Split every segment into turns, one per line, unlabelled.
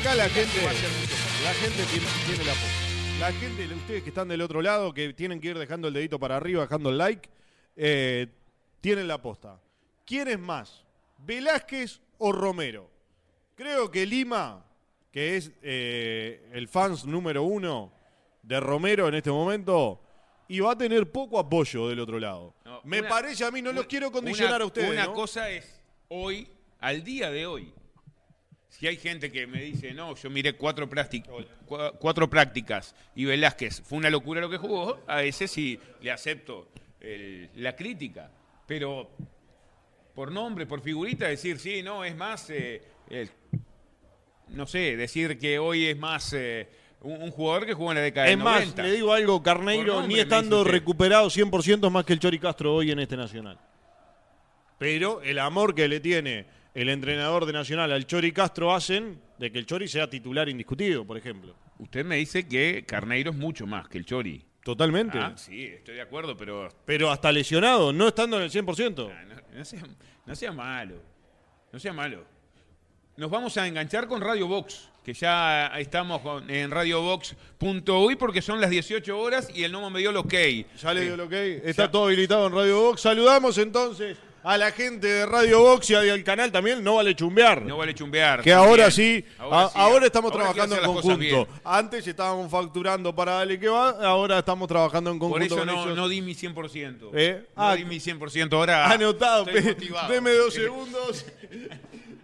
Acá la gente, la gente tiene, tiene la. La gente, ustedes que están del otro lado, que tienen que ir dejando el dedito para arriba, dejando el like, eh, tienen la posta. ¿Quién es más? ¿Velázquez o Romero? Creo que Lima, que es eh, el fans número uno de Romero en este momento, y va a tener poco apoyo del otro lado.
No,
Me
una-
parece a mí, no los quiero condicionar
una-
a ustedes.
Una
¿no?
cosa es hoy, al día de hoy. Si hay gente que me dice, no, yo miré cuatro, cuatro prácticas y Velázquez fue una locura lo que jugó, a ese sí le acepto el- la crítica. Pero por nombre, por figurita, decir, sí, no, es más, eh, el- no sé, decir que hoy es más eh, un, un jugador que jugó en la década
Es más,
90.
le digo algo, Carneiro,
nombre,
ni estando recuperado 100% es más que el Chori Castro hoy en este Nacional. Pero el amor que le tiene el entrenador de Nacional al Chori Castro hacen de que el Chori sea titular indiscutido, por ejemplo.
Usted me dice que Carneiro es mucho más que el Chori.
Totalmente.
Ah, sí, estoy de acuerdo, pero
Pero hasta lesionado, no estando en el 100%.
ah, no, no sea, no sea malo. No sea malo. Nos vamos a enganchar con Radio Box, que ya estamos con- en radiobox.uy porque son las 18 horas y el Nomo me dio el ok.
Ya le digo lo que está todo habilitado en Radio Box. Saludamos entonces a la gente de Radio Box y al canal también, no vale chumbear.
No vale chumbear.
Que ahora sí,
Ahora
a-
sí,
ahora estamos
ahora
trabajando en conjunto. Antes estábamos facturando para Dale que va, ahora estamos trabajando en
Por
conjunto
eso
con
no,
ellos.
no di mi 100%.
¿Eh?
No
Ah,
di mi 100%. Ahora
Anotado, deme dos segundos.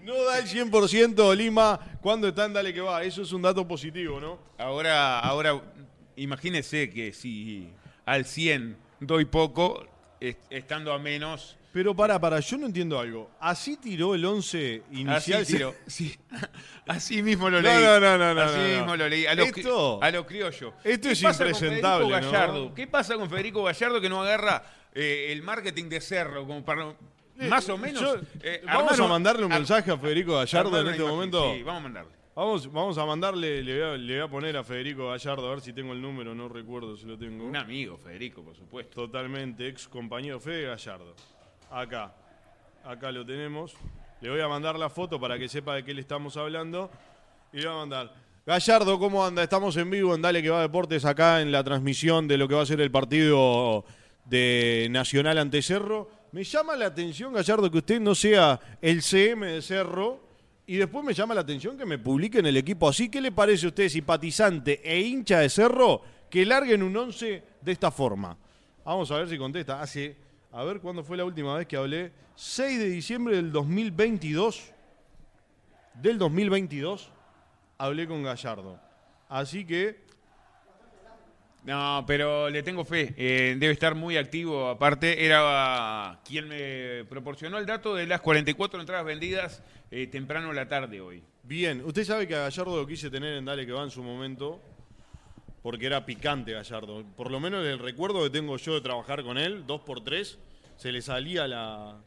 No da el 100% Lima cuando está en Dale que va. Eso es un dato positivo, ¿no?
Ahora, ahora, imagínese que si al 100 doy poco, est- estando a menos,
Pero para, para, yo no entiendo algo. Así tiró el 11 inicial.
así tiro. Sí. Así mismo lo leí.
no, no, no, no,
Así
no, no.
mismo lo leí. A lo, cri-
Esto-
a lo criollo.
esto
¿Qué
es
pasa con
impresentable,
Federico
¿no?
Gallardo? ¿Qué pasa con Federico Gallardo que no agarra eh, el marketing de Cerro como para más o menos
Yo-
eh,
vamos a mandarle un mensaje a Federico Gallardo en este
imagen.
momento.
Sí, vamos a mandarle.
Vamos, vamos a mandarle, le voy a, le voy a poner a Federico Gallardo, a ver si tengo el número, no recuerdo si lo tengo.
Un amigo, Federico, por supuesto.
Totalmente, ex compañero Fede Gallardo. Acá, acá lo tenemos. Le voy a mandar la foto para que sepa de qué le estamos hablando. Y le voy a mandar. Gallardo, ¿cómo anda? Estamos en vivo en Dale que va Deportes acá en la transmisión de lo que va a ser el partido de Nacional ante Cerro. Me llama la atención, Gallardo, que usted no sea el CM de Cerro. Y después me llama la atención que me publiquen el equipo así. ¿Qué le parece a usted, simpatizante e hincha de Cerro, que larguen un 11 de esta forma? Vamos a ver si contesta. Hace, a ver cuándo fue la última vez que hablé. 6 de diciembre del 2022. Del 2022 hablé con Gallardo. Así que
No, pero le tengo fe. Eh, debe estar muy activo. Aparte, era quien me proporcionó el dato de las 44 entradas vendidas eh, temprano en la tarde hoy.
Bien, usted sabe que a Gallardo lo quise tener en Dale que va en su momento, porque era picante Gallardo. Por lo menos el recuerdo que tengo yo de trabajar con él, dos por tres, se le salía la...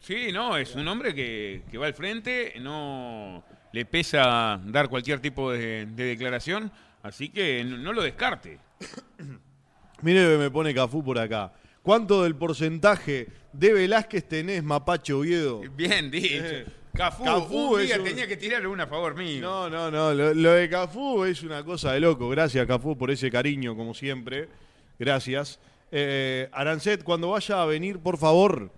Sí, no, es un hombre que, que va al frente, no le pesa dar cualquier tipo de, de declaración, así que no, no lo descarte.
Mire que me pone Cafú por acá. ¿Cuánto del porcentaje de Velázquez tenés, Mapache Oviedo?
Bien dicho.
Eh,
Cafú,
Cafú
un
es
día
un-
tenía que tirarle una a favor mío.
No, no, no. Lo, lo de Cafú es una cosa de loco. Gracias, Cafú, por ese cariño, como siempre. Gracias. Eh, Arancet, cuando vaya a venir, por favor,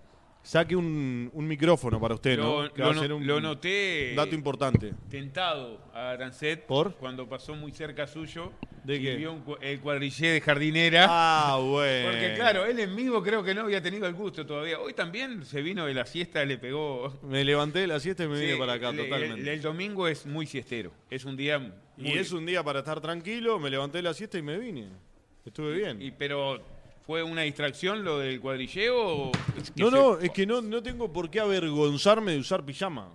saque un, un micrófono para usted, ¿no?
Lo,
Que va
lo
a ser
no-
un
lo noté
dato importante.
tentado a Arancet
¿Por?
cuando pasó muy cerca suyo
¿De
y
qué?
vio un cu- el cuadrillé de jardinera.
Ah, bueno.
Porque claro, él en vivo creo que no había tenido el gusto todavía. Hoy también se vino de la siesta, le pegó.
Me levanté de la siesta y me vine para acá, totalmente.
El, el domingo es muy siestero. Es un día muy-
y es un día para estar tranquilo, me levanté de la siesta y me vine. Estuve bien.
y- pero fue una distracción lo del cuadrilleo.
no, no, es que no, no tengo por qué avergonzarme de usar pijama.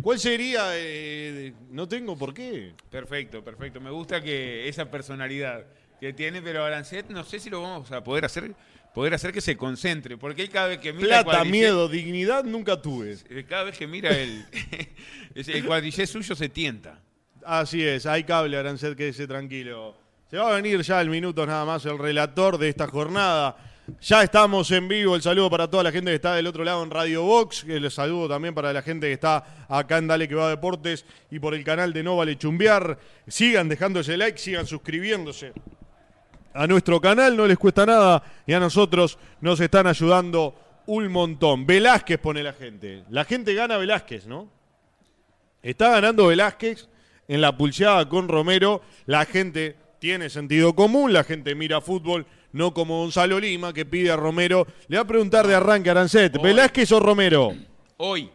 ¿Cuál sería? eh, no tengo por qué.
Perfecto, perfecto. Me gusta que esa personalidad que tiene, pero Arancet no sé si lo vamos a poder hacer, poder hacer que se concentre, porque él cada vez que mira
Plata, miedo, dignidad nunca tuve.
cada vez que mira el, el cuadrillé suyo se tienta.
Así es, hay cable, Arancet, quédese tranquilo. Se va a venir ya el minuto nada más el relator de esta jornada Ya estamos en vivo. El saludo para toda la gente que está del otro lado en Radio Box. El saludo también para la gente que está acá en Dale que va Deportes y por el canal de No Vale Chumbear. Sigan dejando ese like, sigan suscribiéndose a nuestro canal. No les cuesta nada y a nosotros nos están ayudando un montón. Velázquez pone la gente. La gente gana Velázquez, ¿no? Está ganando Velázquez en la pulseada con Romero. La gente tiene sentido común, la gente mira fútbol, no como Gonzalo Lima, que pide a Romero. Le va a preguntar de arranque a Arancet,
Hoy.
¿Velázquez o Romero?
Hoy,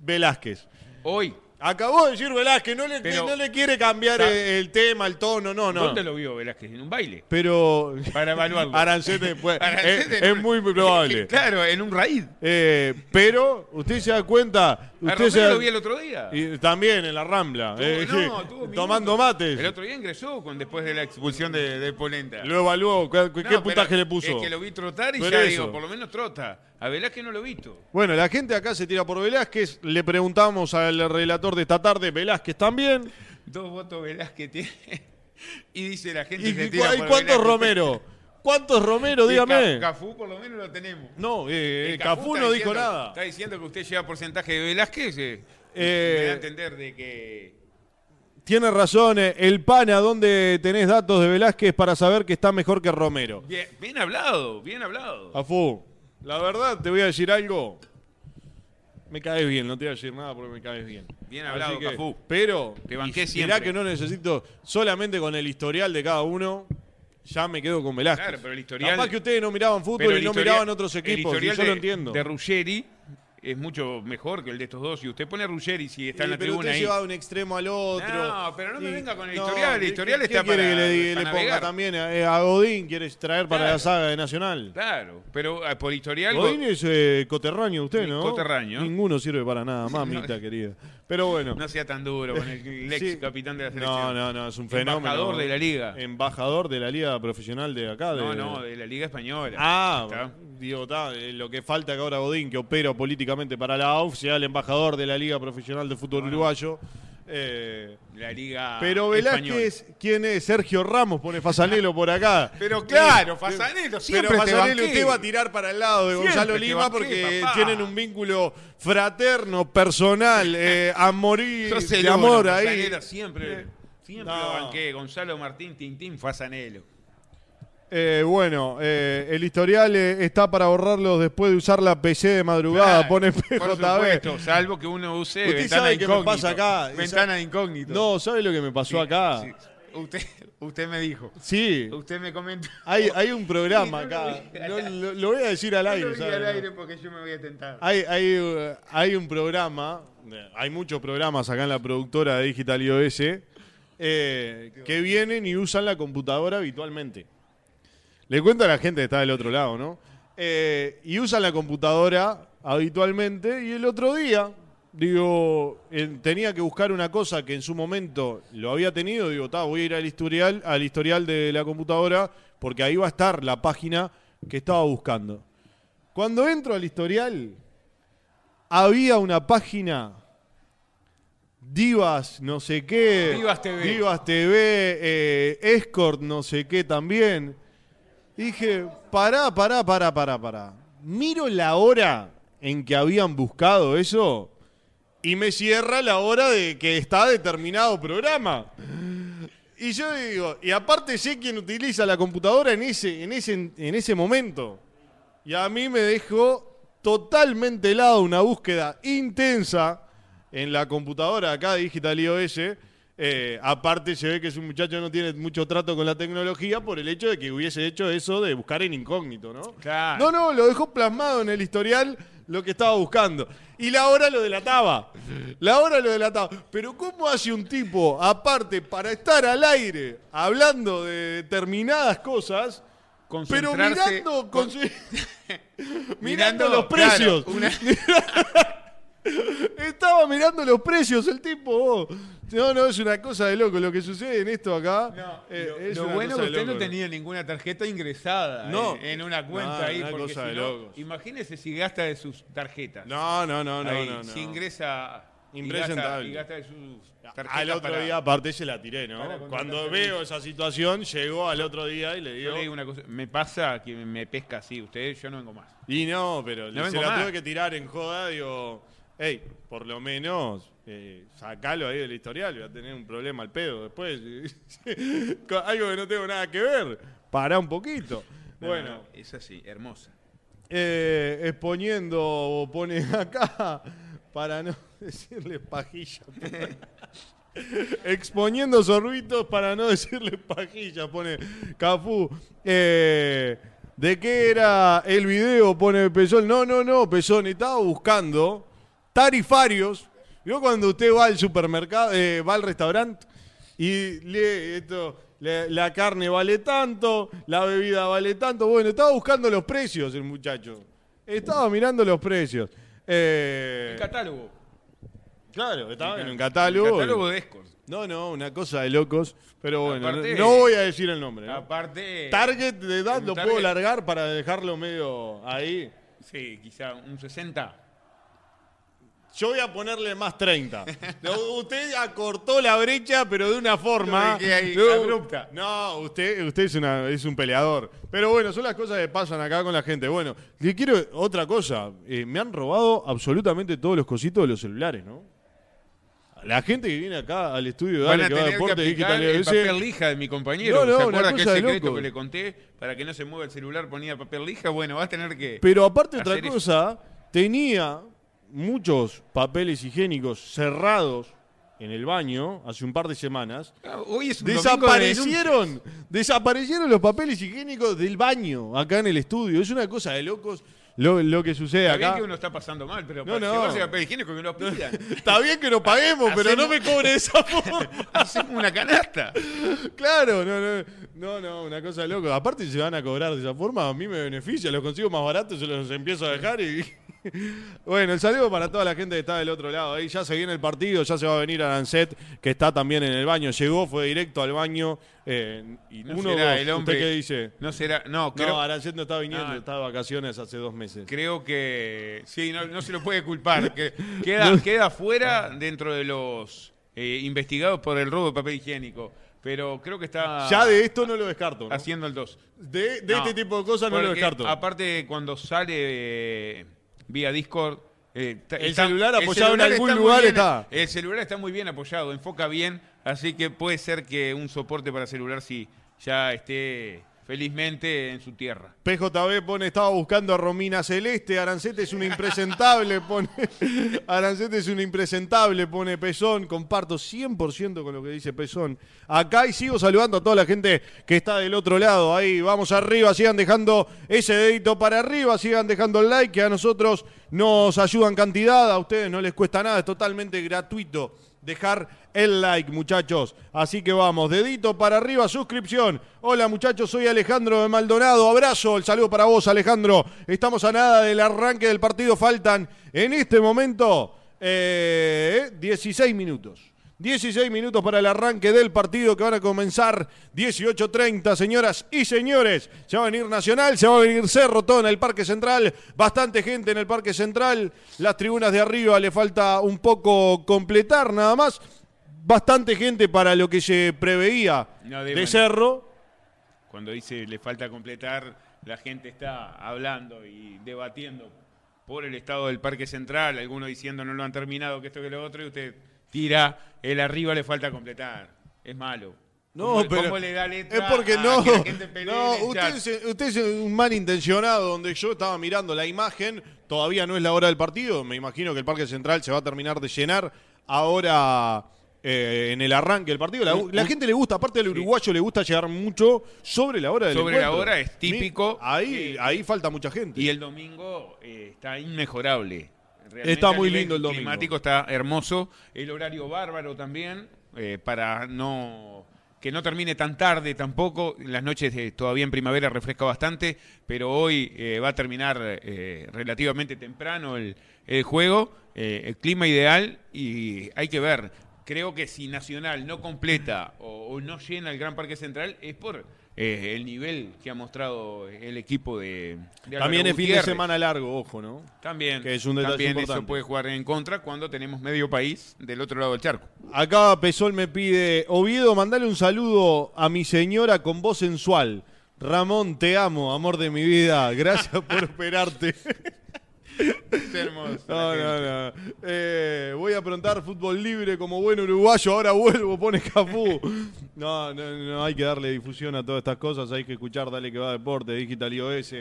Velázquez.
hoy.
Acabó de decir Velázquez, no le,
Pero-
no le quiere cambiar el, el tema, el tono, no, no.
¿Dónde lo vio Velázquez? En un baile.
Pero
Para evaluarlo.
Arancete puede-
Arancete
es,
en
es
un-
muy probable.
Claro, en un raíz.
Eh, pero usted se da cuenta,
A
usted
Romero
se da-
lo vi el otro día.
y también en la Rambla,
Tuvo-
eh,
no,
tomando mates.
El otro día ingresó con, después de la expulsión de, de Polenta.
Lo evaluó, ¿qué, qué
No, pero
puntaje le puso?
Es que lo vi trotar y
Pero
ya
eso.
digo, por lo menos trota. A Velázquez no lo he visto.
Bueno, la gente acá se tira por Velázquez. Le preguntamos al relator de esta tarde, Velázquez también.
Dos votos Velázquez tiene. Y dice la gente
¿Y,
se tira
y
por
cuántos
Velázquez.
Romero? ¿Cuántos Romero? Dígame.
Ca- Cafú por lo menos lo tenemos.
No, eh,
El
Cafú no dijo
diciendo-
nada.
Está diciendo que usted lleva porcentaje de Velázquez. eh,
Eh,
me da a entender de que.
Tiene razón, eh, el pana, ¿dónde tenés datos de Velázquez para saber que está mejor que Romero?
Bien, bien hablado, bien hablado.
Cafú, la verdad te voy a decir algo. Me caes bien, no te voy a decir nada porque me caes bien.
Bien hablado,
que-
Cafú.
Pero,
Te banqué
y-
siempre.
mirá que no necesito, solamente con el historial de cada uno, ya me quedo con Velázquez.
Claro, pero el historial-
Capaz que ustedes no miraban fútbol y no miraban otros equipos, y yo
de,
lo entiendo.
De Ruggeri es mucho mejor que el de estos dos. Si usted pone a Ruggeri, si está en la
pero
tribuna
usted
ahí.
lleva de un extremo al otro.
No, pero no me
Y-
venga con el
no,
historial, el
¿qué-
historial
qué
está
quiere
para-
que le,
para
le ponga
navegar.
también a, eh, a Godín? ¿Quieres traer para
Claro.
la saga de Nacional?
Claro, pero eh, por historial.
Godín es eh, coterráneo usted, ¿no?
coterráneo.
Ninguno sirve para nada, mamita querida. Pero bueno.
No sea tan duro con el ex
Sí.
capitán de la selección.
No, no, no, es un fenómeno.
Embajador de la liga.
Embajador de la liga profesional de acá.
No,
de-
no, de la Liga Española.
Ah,
Está.
digo, está, eh, lo que falta que ahora Godín, que opera políticamente para la AUF, sea el embajador de la Liga Profesional de Fútbol Uruguayo. Eh,
La Liga
pero. Velázquez, ¿quién es? Sergio Ramos pone Fasanelo por acá.
Pero claro,
Eh,
Fasanelo,
Pero
siempre te
Fasanelo usted va a tirar para el lado de
Siempre
Gonzalo Lima
banqué,
porque
papá.
tienen un vínculo fraterno, personal, eh, a morir de amor ahí.
Fasanelo siempre, siempre
No.
lo banqué. Gonzalo Martín Tintín Fasanelo.
Eh, bueno, eh, el historial eh, está para borrarlos después de usar la PC de madrugada,
Claro,
pone
Por supuesto, salvo que uno use
Usted
ventana
sabe qué me
incógnito.
pasa acá.
Ventana de incógnito.
No, ¿sabe lo que me pasó acá?
Sí. Usted, usted me dijo.
Sí,
Usted me comentó.
hay, hay un programa
Sí, no lo
acá.
voy
lo, lo voy a decir al
No
aire.
lo
¿sabe?
al aire porque yo me voy a tentar.
Hay, hay, hay un programa, hay muchos programas acá en la productora de Digital iOS eh, que vienen y usan la computadora habitualmente. Le cuento a la gente que está del otro lado, ¿no? Eh, y usan la computadora habitualmente y el otro día, digo, eh, tenía que buscar una cosa que en su momento lo había tenido, digo, "Ta, voy a ir al historial, al historial de la computadora porque ahí va a estar la página que estaba buscando. Cuando entro al historial, había una página Divas, no sé qué.
Divas TV.
Divas TV, eh, Escort, no sé qué también. Dije, pará, pará, pará, pará, pará. Miro la hora en que habían buscado eso y me cierra la hora de que está determinado programa. Y yo digo, y aparte sé quién utiliza la computadora en ese, en ese, en ese momento. Y a mí me dejó totalmente helado una búsqueda intensa en la computadora acá de Digital iOS. Eh, aparte se ve que es un muchacho que no tiene mucho trato con la tecnología por el hecho de que hubiese hecho eso de buscar en incógnito, ¿no?
Claro.
No, no, lo dejó plasmado en el historial lo que estaba buscando. Y la hora lo delataba. La hora lo delataba. Pero ¿cómo hace un tipo, aparte, para estar al aire, hablando de determinadas cosas, pero mirando,
con-
con- mirando
Mirando,
los precios?
claro, una-
Estaba mirando los precios el tipo. oh. No, no, es una cosa de loco. Lo que sucede en esto acá.
No,
eh,
lo,
es
lo
una
bueno
cosa
que
de
usted no tenía ninguna tarjeta ingresada
No.
en, en una cuenta
No,
ahí.
una
Porque
cosa
si
de locos.
imagínese si gasta de sus tarjetas.
No, no, no, no,
Ahí,
no, no.
Si ingresa
Impresentable.
Y gasta, y gasta de sus tarjetas
Al otro
para-
día, aparte, se la tiré, ¿no? Cuando veo esa situación, llegó al otro día y le
Yo
digo.
le digo una cosa, me pasa que me pesca así, ustedes, yo no vengo más.
Y no, pero
No
se la
más.
tuve que tirar en joda, digo, hey, por lo menos eh, sacalo ahí del historial, voy a tener un problema al pedo después. Algo que no tengo nada que ver, pará un poquito.
No,
bueno,
no, es así, hermosa.
eh, exponiendo, pone acá, para no decirle pajilla. Exponiendo sorbitos para no decirle pajilla, pone Cafú. Eh, ¿De qué era el video? Pone Pezón. No, no, no, Pezón. Estaba buscando tarifarios. Yo cuando usted va al supermercado, eh, va al restaurante y lee esto, la, la carne vale tanto, la bebida vale tanto. Bueno, estaba buscando los precios el muchacho. Estaba mirando los precios. Eh,
El catálogo.
claro, estaba en un
El
catálogo.
catálogo de Escort.
No, no, una cosa de locos. Pero bueno,
Aparte-
no, no voy a decir el nombre. ¿no?
Aparte.
Target de edad lo
target-
puedo largar para dejarlo medio ahí.
Sí, quizá un 60.
Yo voy a ponerle más 30. No, usted acortó la brecha, pero de una forma.
Ahí,
No,
abrupta.
No, usted, usted es, una- es un peleador. Pero bueno, son las cosas que pasan acá con la gente. Bueno, le quiero otra cosa. Eh, me han robado absolutamente todos los cositos de los celulares, ¿no? La gente que viene acá al estudio
a
que va a Deporte Digital
el papel lija de mi compañero.
No, no,
¿Se acuerda que el
cosa de
secreto
loco.
que le conté? Para que no se mueva el celular ponía papel lija. Bueno, va a tener que.
Pero aparte otra
eso.
cosa, tenía muchos papeles higiénicos cerrados en el baño hace un par de semanas.
Hoy es un de.
Desaparecieron, desaparecieron los papeles higiénicos del baño acá en el estudio. Es una cosa de locos lo, lo que sucede
Está bien
acá.
que uno está pasando mal, pero
No,
para
no.
papel higiénico que no pidan.
Está bien que no paguemos, pero no me cobre de esa forma.
Hacemos una canasta.
Claro, no, no, no, no, una cosa de loco. Aparte se van a cobrar de esa forma, a mí me beneficia, los consigo más baratos, se los empiezo a dejar y... Bueno, el saludo para toda la gente que está del otro lado. Ahí ya se viene el partido, ya se va a venir Arancet, que está también en el baño. Llegó, fue directo al baño. eh,
Y no
uno,
será
dos.
el hombre.
¿Usted qué dice?
No será. No, creo,
No, Arancet no está viniendo,
No.
está de vacaciones hace dos meses.
creo que. Sí, no, no se lo puede culpar. Que queda, queda fuera dentro de los eh, investigados por el robo de papel higiénico. Pero creo que está
Ya de esto no lo descarto. ¿no?
haciendo el 2.
De, de este tipo de cosas no lo descarto.
Aparte, cuando sale eh, vía Discord. eh,
El
está-
celular
el
apoyado en algún
está
lugar
bien-
está.
El celular está muy bien apoyado, enfoca bien. Así que puede ser que un soporte para celular sí ya esté felizmente en su tierra.
PJB pone, estaba buscando a Romina Celeste, Arancete es una impresentable, pone. Arancete es una impresentable, pone Pezón. Comparto 100% con lo que dice Pezón. Acá y sigo saludando a toda la gente que está del otro lado. Ahí vamos arriba, sigan dejando ese dedito para arriba, sigan dejando el like, que a nosotros nos ayudan cantidad, a ustedes no les cuesta nada, es totalmente gratuito dejar el like, muchachos. Así que vamos, dedito para arriba, suscripción. Hola, muchachos, soy Alejandro de Maldonado. Abrazo, el saludo para vos, Alejandro. Estamos a nada del arranque del partido. Faltan en este momento eh, 16 minutos. 16 minutos para el arranque del partido que van a comenzar 18.30, señoras y señores. Se va a venir Nacional, se va a venir Cerro, todo en el Parque Central. Bastante gente en el Parque Central. Las tribunas de arriba le falta un poco completar nada más. Bastante gente para lo que se preveía
No,
de
de-
Cerro.
Cuando dice le falta completar, la gente está hablando y debatiendo por el estado del Parque Central, algunos diciendo no lo han terminado, que esto que lo otro, y usted tira el arriba le falta completar. Es malo.
No,
¿Cómo-
pero
cómo le da letra
es porque
a
no,
que la gente pelee
no
en el
usted, es, usted es un malintencionado donde yo estaba mirando la imagen, todavía no es la hora del partido, me imagino que el Parque Central se va a terminar de llenar ahora eh, en el arranque del partido. La, gente le gusta, aparte del uruguayo le gusta llegar mucho sobre la hora del
Sobre la hora es típico.
Ahí,
Eh,
ahí falta mucha gente.
Y el domingo eh, está inmejorable. Realmente
Está muy lindo el domingo.
climático está hermoso. El horario bárbaro también, eh, para no que no termine tan tarde tampoco. Las noches eh, todavía en primavera refresca bastante, pero hoy eh, va a terminar eh, relativamente temprano el, el juego. El clima ideal y hay que ver. Creo que si Nacional no completa o, o no llena el Gran Parque Central es por eh, el nivel que ha mostrado el equipo de, de
También es fin de semana largo, ojo, ¿no?
También,
que es un detalle
también eso
importante.
puede jugar en contra cuando tenemos medio país del otro lado del charco.
Acá Pesol me pide, Oviedo, mandale un saludo a mi señora con voz sensual. Ramón, te amo, amor de mi vida. Gracias por esperarte.
Hermoso.
No, no, no. Eh, voy a aprontar fútbol libre como buen uruguayo. Ahora vuelvo, pone Cafú. No, no, no hay que darle difusión a todas estas cosas. Hay que escuchar Dale que va deporte, Digital iOS.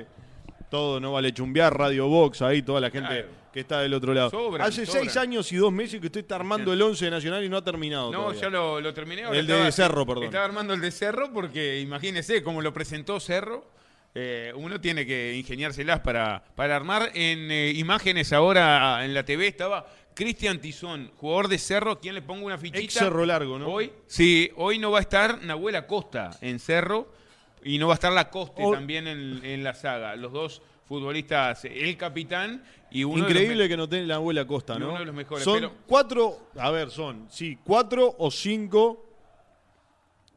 Todo, no vale chumbear, Radio Box, ahí toda la gente
Claro.
que está del otro lado.
Sobran,
Hace
sobran.
seis años y dos meses que usted está armando el 11 nacional y no ha terminado.
No,
todavía.
ya lo, lo terminé. ahora
El de Cerro, perdón.
Estaba armando el de Cerro porque imagínese cómo lo presentó Cerro. Eh, uno tiene que ingeniárselas para, para armar. En eh, imágenes ahora en la TV estaba Cristian Tizón, jugador de Cerro. ¿Quién le pongo una fichita?
Ex Cerro Largo, ¿no?
Hoy, sí, hoy no va a estar Nahuel Acosta en Cerro y no va a estar Lacoste
Hoy-
también en, en la saga. Los dos futbolistas, el capitán y uno
Increíble que no tenga la abuela Costa, ¿no?
uno de los mejores,
Son
pero-
cuatro, a ver, son, sí, cuatro o cinco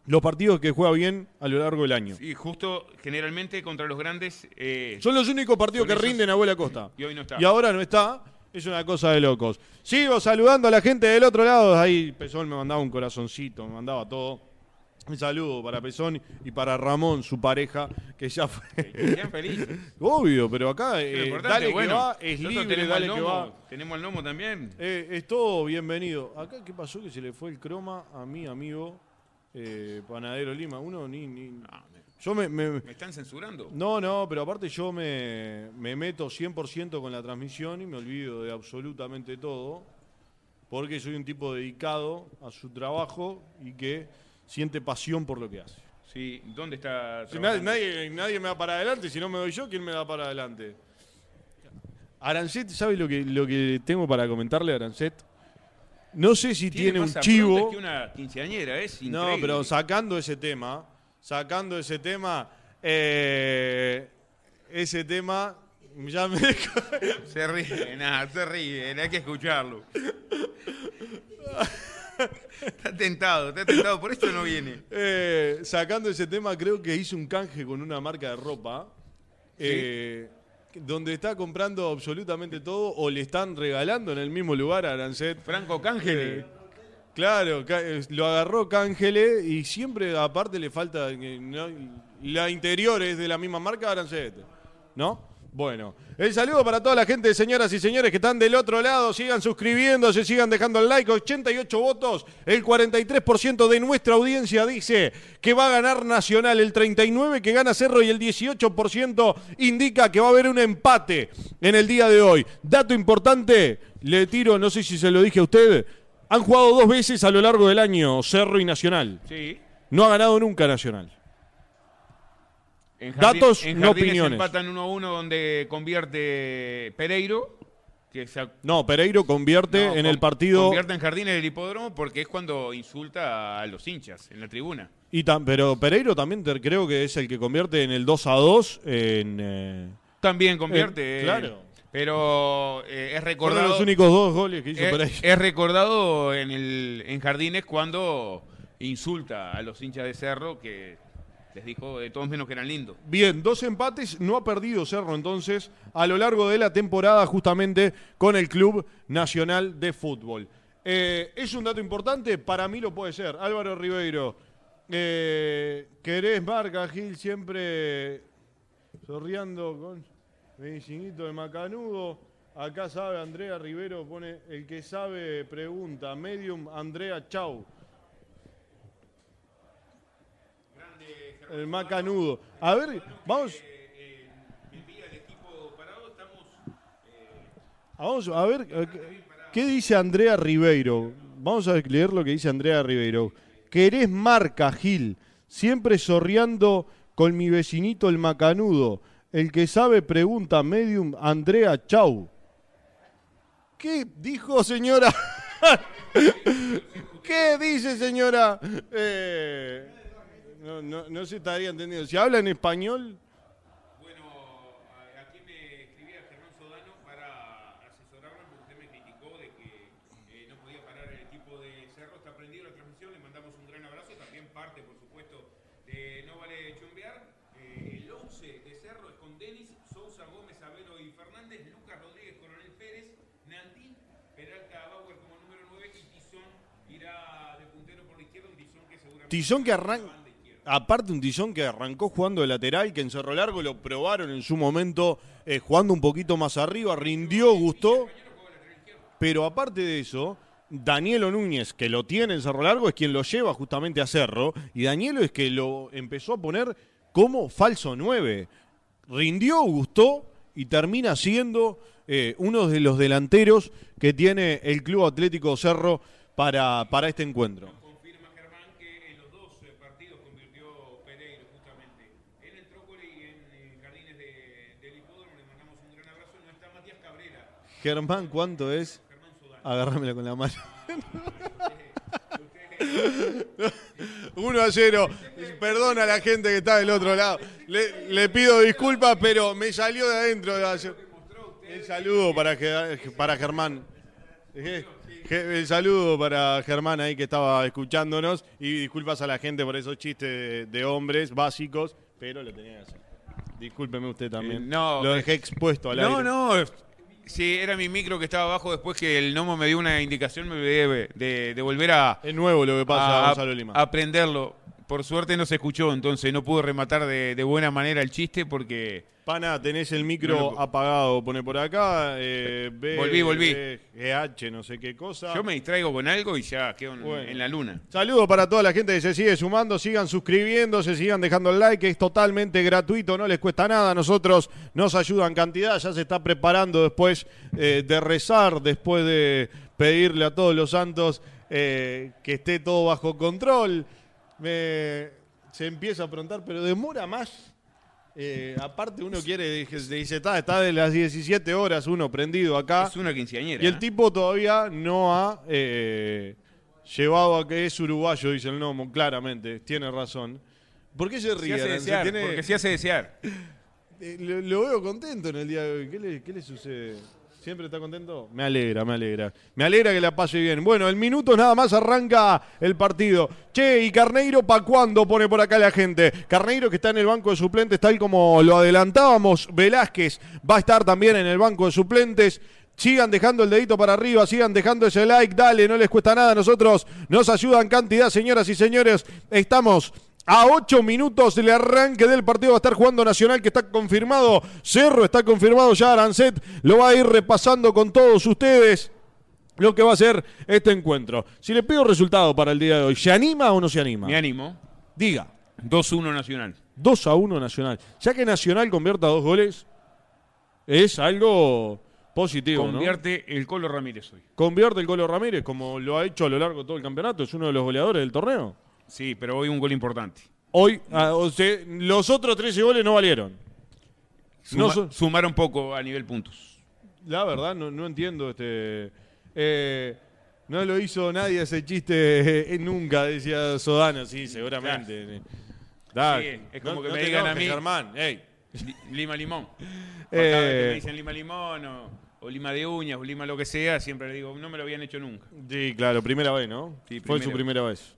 los partidos que juega bien a lo largo del año.
Y justo generalmente contra los grandes eh,
Son los únicos partidos que rinden abuela Costa.
y hoy no está.
Y ahora no está. Es una cosa de locos. Sigo saludando a la gente del otro lado. Ahí Pesón me mandaba un corazoncito, me mandaba todo. Un saludo para Pesón y para Ramón, su pareja, que ya fue.
Que sean felices.
Obvio, pero acá
Sí,
eh, dale
bueno,
que va, es libre, dale
al
que va.
Tenemos al Nomo también.
Eh, es todo bienvenido. Acá, ¿qué pasó? Que se le fue el croma a mi amigo eh, Panadero Lima. Uno ni. ni-
Ah, me,
yo me, me-
me están censurando.
No, no, pero aparte yo me, me meto 100% con la transmisión y me olvido de absolutamente todo. Porque soy un tipo dedicado a su trabajo y que siente pasión por lo que hace.
Sí, ¿dónde está?
Si nadie, nadie, nadie me va para adelante, si no me doy yo, ¿quién me da para adelante? Arancet, ¿sabe lo que, lo que tengo para comentarle a Arancet? No sé si tiene, un chivo.
que una quinceañera, es
No, pero sacando ese tema, sacando ese tema, eh, ese tema, ya me
Se ríe, nada, se ríe, hay que escucharlo. está tentado, está tentado, por eso no viene.
Eh, sacando ese tema, creo que hizo un canje con una marca de ropa, eh, donde está comprando absolutamente todo o le están regalando en el mismo lugar a Arancet.
Franco Cángele.
Eh, Claro, eh, lo agarró Cángele y siempre aparte le falta eh, ¿no? la interior es de la misma marca Arancet, ¿no? Bueno, el saludo para toda la gente, señoras y señores que están del otro lado, sigan suscribiéndose, sigan dejando el like, 88 votos, el 43% de nuestra audiencia dice que va a ganar Nacional, el 39% que gana Cerro y el 18% indica que va a haber un empate en el día de hoy. Dato importante, le tiro, no sé si se lo dije a usted, han jugado dos veces a lo largo del año Cerro y Nacional.
Sí.
No ha ganado nunca Nacional.
En
Datos,
en
no opiniones.
empatan 1 a 1 donde convierte Pereiro. Que se,
No, Pereiro convierte
no,
en
con-
el partido.
Convierte en Jardines del hipódromo porque es cuando insulta a los hinchas en la tribuna.
Y tam- pero Pereiro también te- creo que es el que convierte en el 2 a 2 en. eh,
También convierte.
Eh, claro.
Pero eh, es
fueron
recordado.
los únicos dos goles que hizo
es,
Pereiro.
es recordado en, el, en Jardines cuando insulta a los hinchas de Cerro que les dijo de todos menos que eran lindos.
Bien, dos empates, no ha perdido Cerro entonces a lo largo de la temporada justamente con el Club Nacional de Fútbol. Eh, ¿Es un dato importante? Para mí lo puede ser. Álvaro Ribeiro, eh, querés marca Gil siempre sorriando con mi chinito de macanudo. Acá sabe Andrea Rivero, pone el que sabe pregunta. Medium Andrea Chau. El macanudo. A ver, vamos. Vamos a ver, eh, ¿qué- ¿qué dice Andrea Ribeiro? Vamos a leer lo que dice Andrea Ribeiro. Querés marca, Gil, siempre sorreando con mi vecinito el macanudo. El que sabe pregunta, medium, Andrea Chau. ¿Qué dijo, señora? ¿Qué dice, señora? Eh, no, no, no se estaría entendiendo. Si habla en español,
Bueno, aquí me escribía Germán Sodano para asesorarme porque usted me criticó de que eh, no podía parar el equipo de Cerro. Está prendido la transmisión, le mandamos un gran abrazo. También parte, por supuesto, de no vale chumbear. Eh, el 11 de Cerro es con Denis, Sousa, Gómez, Avelo y Fernández, Lucas Rodríguez, Coronel Pérez, Nandín, Peralta Bauer como número 9 y Tizón irá de puntero por la izquierda, seguramente...
Tizón que arranca. Aparte un Tizón que arrancó jugando de lateral, que en Cerro Largo lo probaron en su momento eh, jugando un poquito más arriba, rindió, gustó. Pero aparte de eso, Danielo Núñez, que lo tiene en Cerro Largo, es quien lo lleva justamente a Cerro. Y Danielo es que lo empezó a poner como falso 9. Rindió, gustó y termina siendo eh, uno de los delanteros que tiene el Club Atlético Cerro para, para este encuentro.
Confirma Germán que en los dos eh, partidos convirtió Pereiro justamente. En el Trócoli y en eh, Jardines de, del Hipódromo le mandamos un gran abrazo. No está Matías Cabrera,
Germán, ¿cuánto es? Agárramela con la mano. 1 a 0. Perdona a la gente que está del otro lado. Le, le pido disculpas, pero me salió de adentro. El saludo para, para Germán. Eh, El saludo para Germán ahí que estaba escuchándonos. Y disculpas a la gente por esos chistes de, hombres básicos, pero lo tenía que hacer. Discúlpeme usted también.
Eh, no,
lo
eh,
dejé expuesto al
No,
aire.
no. Sí, era mi micro que estaba abajo. Después que el Nomo me dio una indicación, me olvidé de, volver a,
Es nuevo lo que pasa,
a,
Gonzalo Lima.
a aprenderlo. Por suerte no se escuchó, entonces no pude rematar de, de buena manera el chiste porque
Pana, tenés el micro apagado, pone por acá. eh, B-
Volví, volví.
B- GH, no sé qué cosa.
yo me distraigo con algo y ya quedo en,
Bueno.
en la luna.
Saludos para toda la gente que se sigue sumando, sigan suscribiéndose, sigan dejando el like, es totalmente gratuito, no les cuesta nada, a nosotros nos ayudan cantidad, ya se está preparando después eh, de rezar, después de pedirle a todos los santos eh, que esté todo bajo control. Se empieza a preguntar, pero demora más. Eh, aparte uno quiere, dice, está, está de las 17 horas uno prendido acá.
Es una quinceañera.
Y el
¿eh?
tipo todavía no ha eh, llevado a que es uruguayo, dice el Nomo, claramente, tiene razón. ¿Por qué se
se
ríe?
hace
Alan? Se
desear,
tiene-
porque se hace desear.
lo, lo veo contento en el día de hoy. ¿Qué le, qué le sucede? ¿Siempre está contento? Me alegra, me alegra. Me alegra que la pase bien. Bueno, en minutos nada más arranca el partido. Che, ¿y Carneiro para cuándo? Pone por acá la gente. Carneiro que está en el banco de suplentes, tal como lo adelantábamos. Velázquez va a estar también en el banco de suplentes. Sigan dejando el dedito para arriba, sigan dejando ese like, dale, no les cuesta nada nosotros, nos ayudan cantidad, señoras y señores. Estamos a ocho minutos del arranque del partido va a estar jugando Nacional, que está confirmado. Cerro está confirmado ya. Arancet lo va a ir repasando con todos ustedes lo que va a ser este encuentro. Si le pido resultado para el día de hoy, ¿se anima o no se anima?
Me animo.
Diga.
2-1 Nacional.
2 a 1 Nacional. Ya que Nacional convierta dos goles, es algo positivo. ¿no?
Convierte el Colo Ramírez hoy.
Convierte el Colo Ramírez, como lo ha hecho a lo largo de todo el campeonato. Es uno de los goleadores del torneo.
Sí, pero hoy un gol importante.
Hoy, ah, o sea, los otros 13 goles no valieron. No
Suma-
son-
Sumar un poco a nivel puntos.
La verdad, no, no entiendo este. eh, no lo hizo nadie ese chiste eh, nunca, decía Sodano, sí, seguramente. Da,
Sí, es como que me
te
digan a mí-
Germán, ey.
Li- Lima Limón.
Eh.
Me dicen Lima Limón o, o Lima de uñas o Lima lo que sea, siempre le digo, no me lo habían hecho nunca.
Sí, claro, primera vez, ¿no?
Sí,
Fue su
primera
primera vez.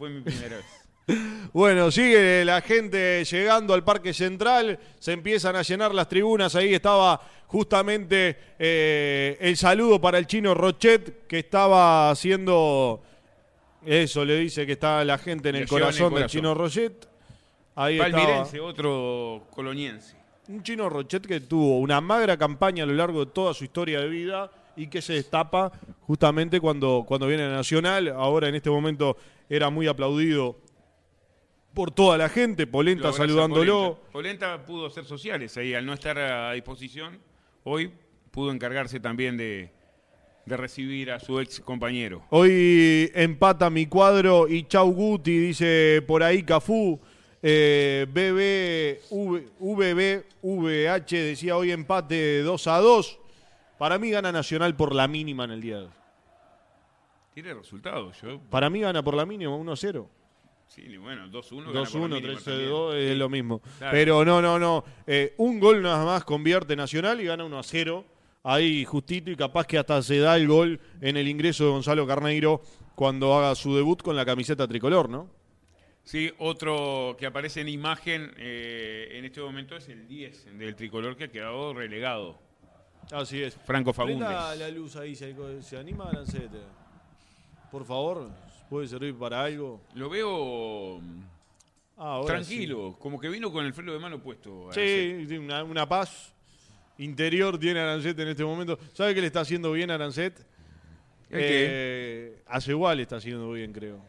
Fue mi primera vez.
Bueno, sigue la gente llegando al Parque Central, se empiezan a llenar las tribunas, ahí estaba justamente eh, el saludo para el chino Rochet, que estaba haciendo, eso le dice que está la gente en el
lleva en el
corazón del chino Rochet. Ahí estaba
Palmirense, otro coloniense.
un chino Rochet que tuvo una magra campaña a lo largo de toda su historia de vida y que se destapa justamente cuando, cuando viene a Nacional. Ahora en este momento era muy aplaudido por toda la gente, Polenta saludándolo.
Polenta. Polenta pudo ser sociales ahí, al no estar a disposición, hoy pudo encargarse también de, de recibir a su ex compañero.
Hoy empata mi cuadro y Chau Guti, dice por ahí Cafú. Eh, BB, V- VBVH decía hoy empate 2 a 2. Para mí gana Nacional por la mínima en el día de hoy.
Tiene resultados, yo.
Para mí gana por la mínima 1 a 0.
Sí, bueno, 2-1. gana por
2-1,
la mínima
3-2
también.
es lo mismo.
Claro.
Pero no, no, no. Eh, un gol nada más convierte Nacional y gana 1 a 0. Ahí justito y capaz que hasta se da el gol en el ingreso de Gonzalo Carneiro cuando haga su debut con la camiseta tricolor, ¿no?
Sí, otro que aparece en imagen eh, en este momento es el 10 del tricolor que ha quedado relegado.
Así es.
Franco Fagundes.
Prenda la luz ahí, se, se anima Arancete. Por favor, puede servir para algo.
Lo veo
Ah, ahora
tranquilo, como que vino con el freno de mano puesto.
Sí, una, una paz interior tiene Arancet en este momento. ¿Sabe qué le está haciendo bien a Arancet? Eh, hace igual está haciendo bien, creo.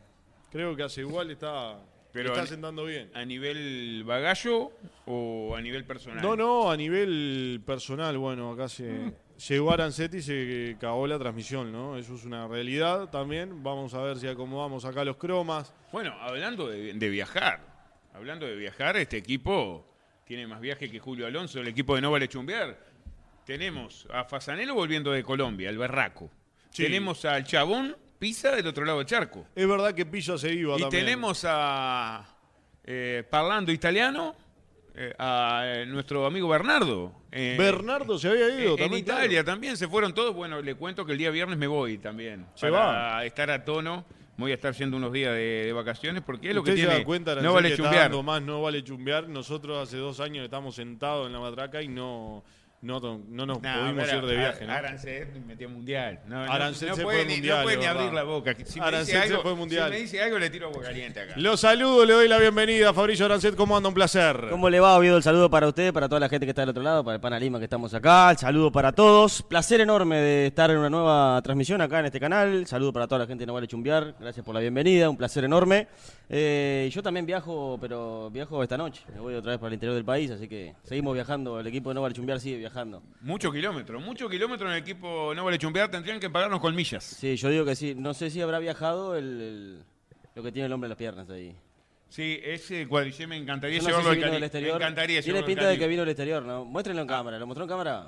Creo que hace igual está,
Pero
está sentando bien.
¿A nivel bagallo o a nivel personal?
No, no, a nivel personal, bueno, acá se llegó Arancet y se cagó la transmisión, ¿no? Eso es una realidad también. Vamos a ver si acomodamos acá los cromas.
Bueno, hablando de, de viajar, hablando de viajar, este equipo tiene más viaje que Julio Alonso, el equipo de No Vale Chumbear. Tenemos a Fasanelo volviendo de Colombia, el Berraco.
Sí.
Tenemos al Chabón Pisa del otro lado del charco.
Es verdad que Pilla se iba
Y
también.
tenemos a eh, Parlando Italiano, eh, a eh, nuestro amigo Bernardo. eh,
Bernardo se había ido
en
también. claro.
Italia también se fueron todos. Bueno, le cuento que el día viernes me voy también.
Se
para estar a tono. Voy a estar yendo unos días de, de vacaciones porque es lo que
se
tiene.
da cuenta,
no vale chumbear.
más, no vale chumbear. Nosotros hace dos años estamos sentados en la matraca y no, no, no nos
No,
pudimos
pero
ir de viaje. ¿no?
Arancet metió mundial. No,
Arancet
no
se
puede
fue
ni,
mundial,
no puede ni
verdad.
abrir la boca. Si me,
Arancet
dice
se
algo,
fue mundial.
si me dice algo, le tiro agua caliente acá.
Los saludo, le doy la bienvenida. Fabricio Arancet, ¿cómo anda? Un placer.
¿Cómo le va? Oviedo, el saludo para usted, para toda la gente que está del otro lado, para el Pana Lima que estamos acá. El saludo para todos. Placer enorme de estar en una nueva transmisión acá en este canal. Saludo para toda la gente de No Vale Chumbear. Gracias por la bienvenida, un placer enorme. Eh, yo también viajo, pero viajo esta noche. Me voy otra vez para el interior del país, así que seguimos viajando. El equipo de No Vale Chumbear sigue viajando.
Mucho kilómetro, mucho kilómetro en el equipo No Vale Chumbear. Tendrían que pagarnos con millas.
Sí, yo digo que sí. No sé si habrá viajado el, el- lo que tiene el hombre en las piernas ahí.
Sí, ese cuadrillé me encantaría
Yo no sé
llevarlo
si
al
vino del exterior.
Me encantaría
Tiene
llevarlo al
pinta de que vino del exterior, ¿no? Muéstrenlo en cámara. ¿Lo mostró en cámara?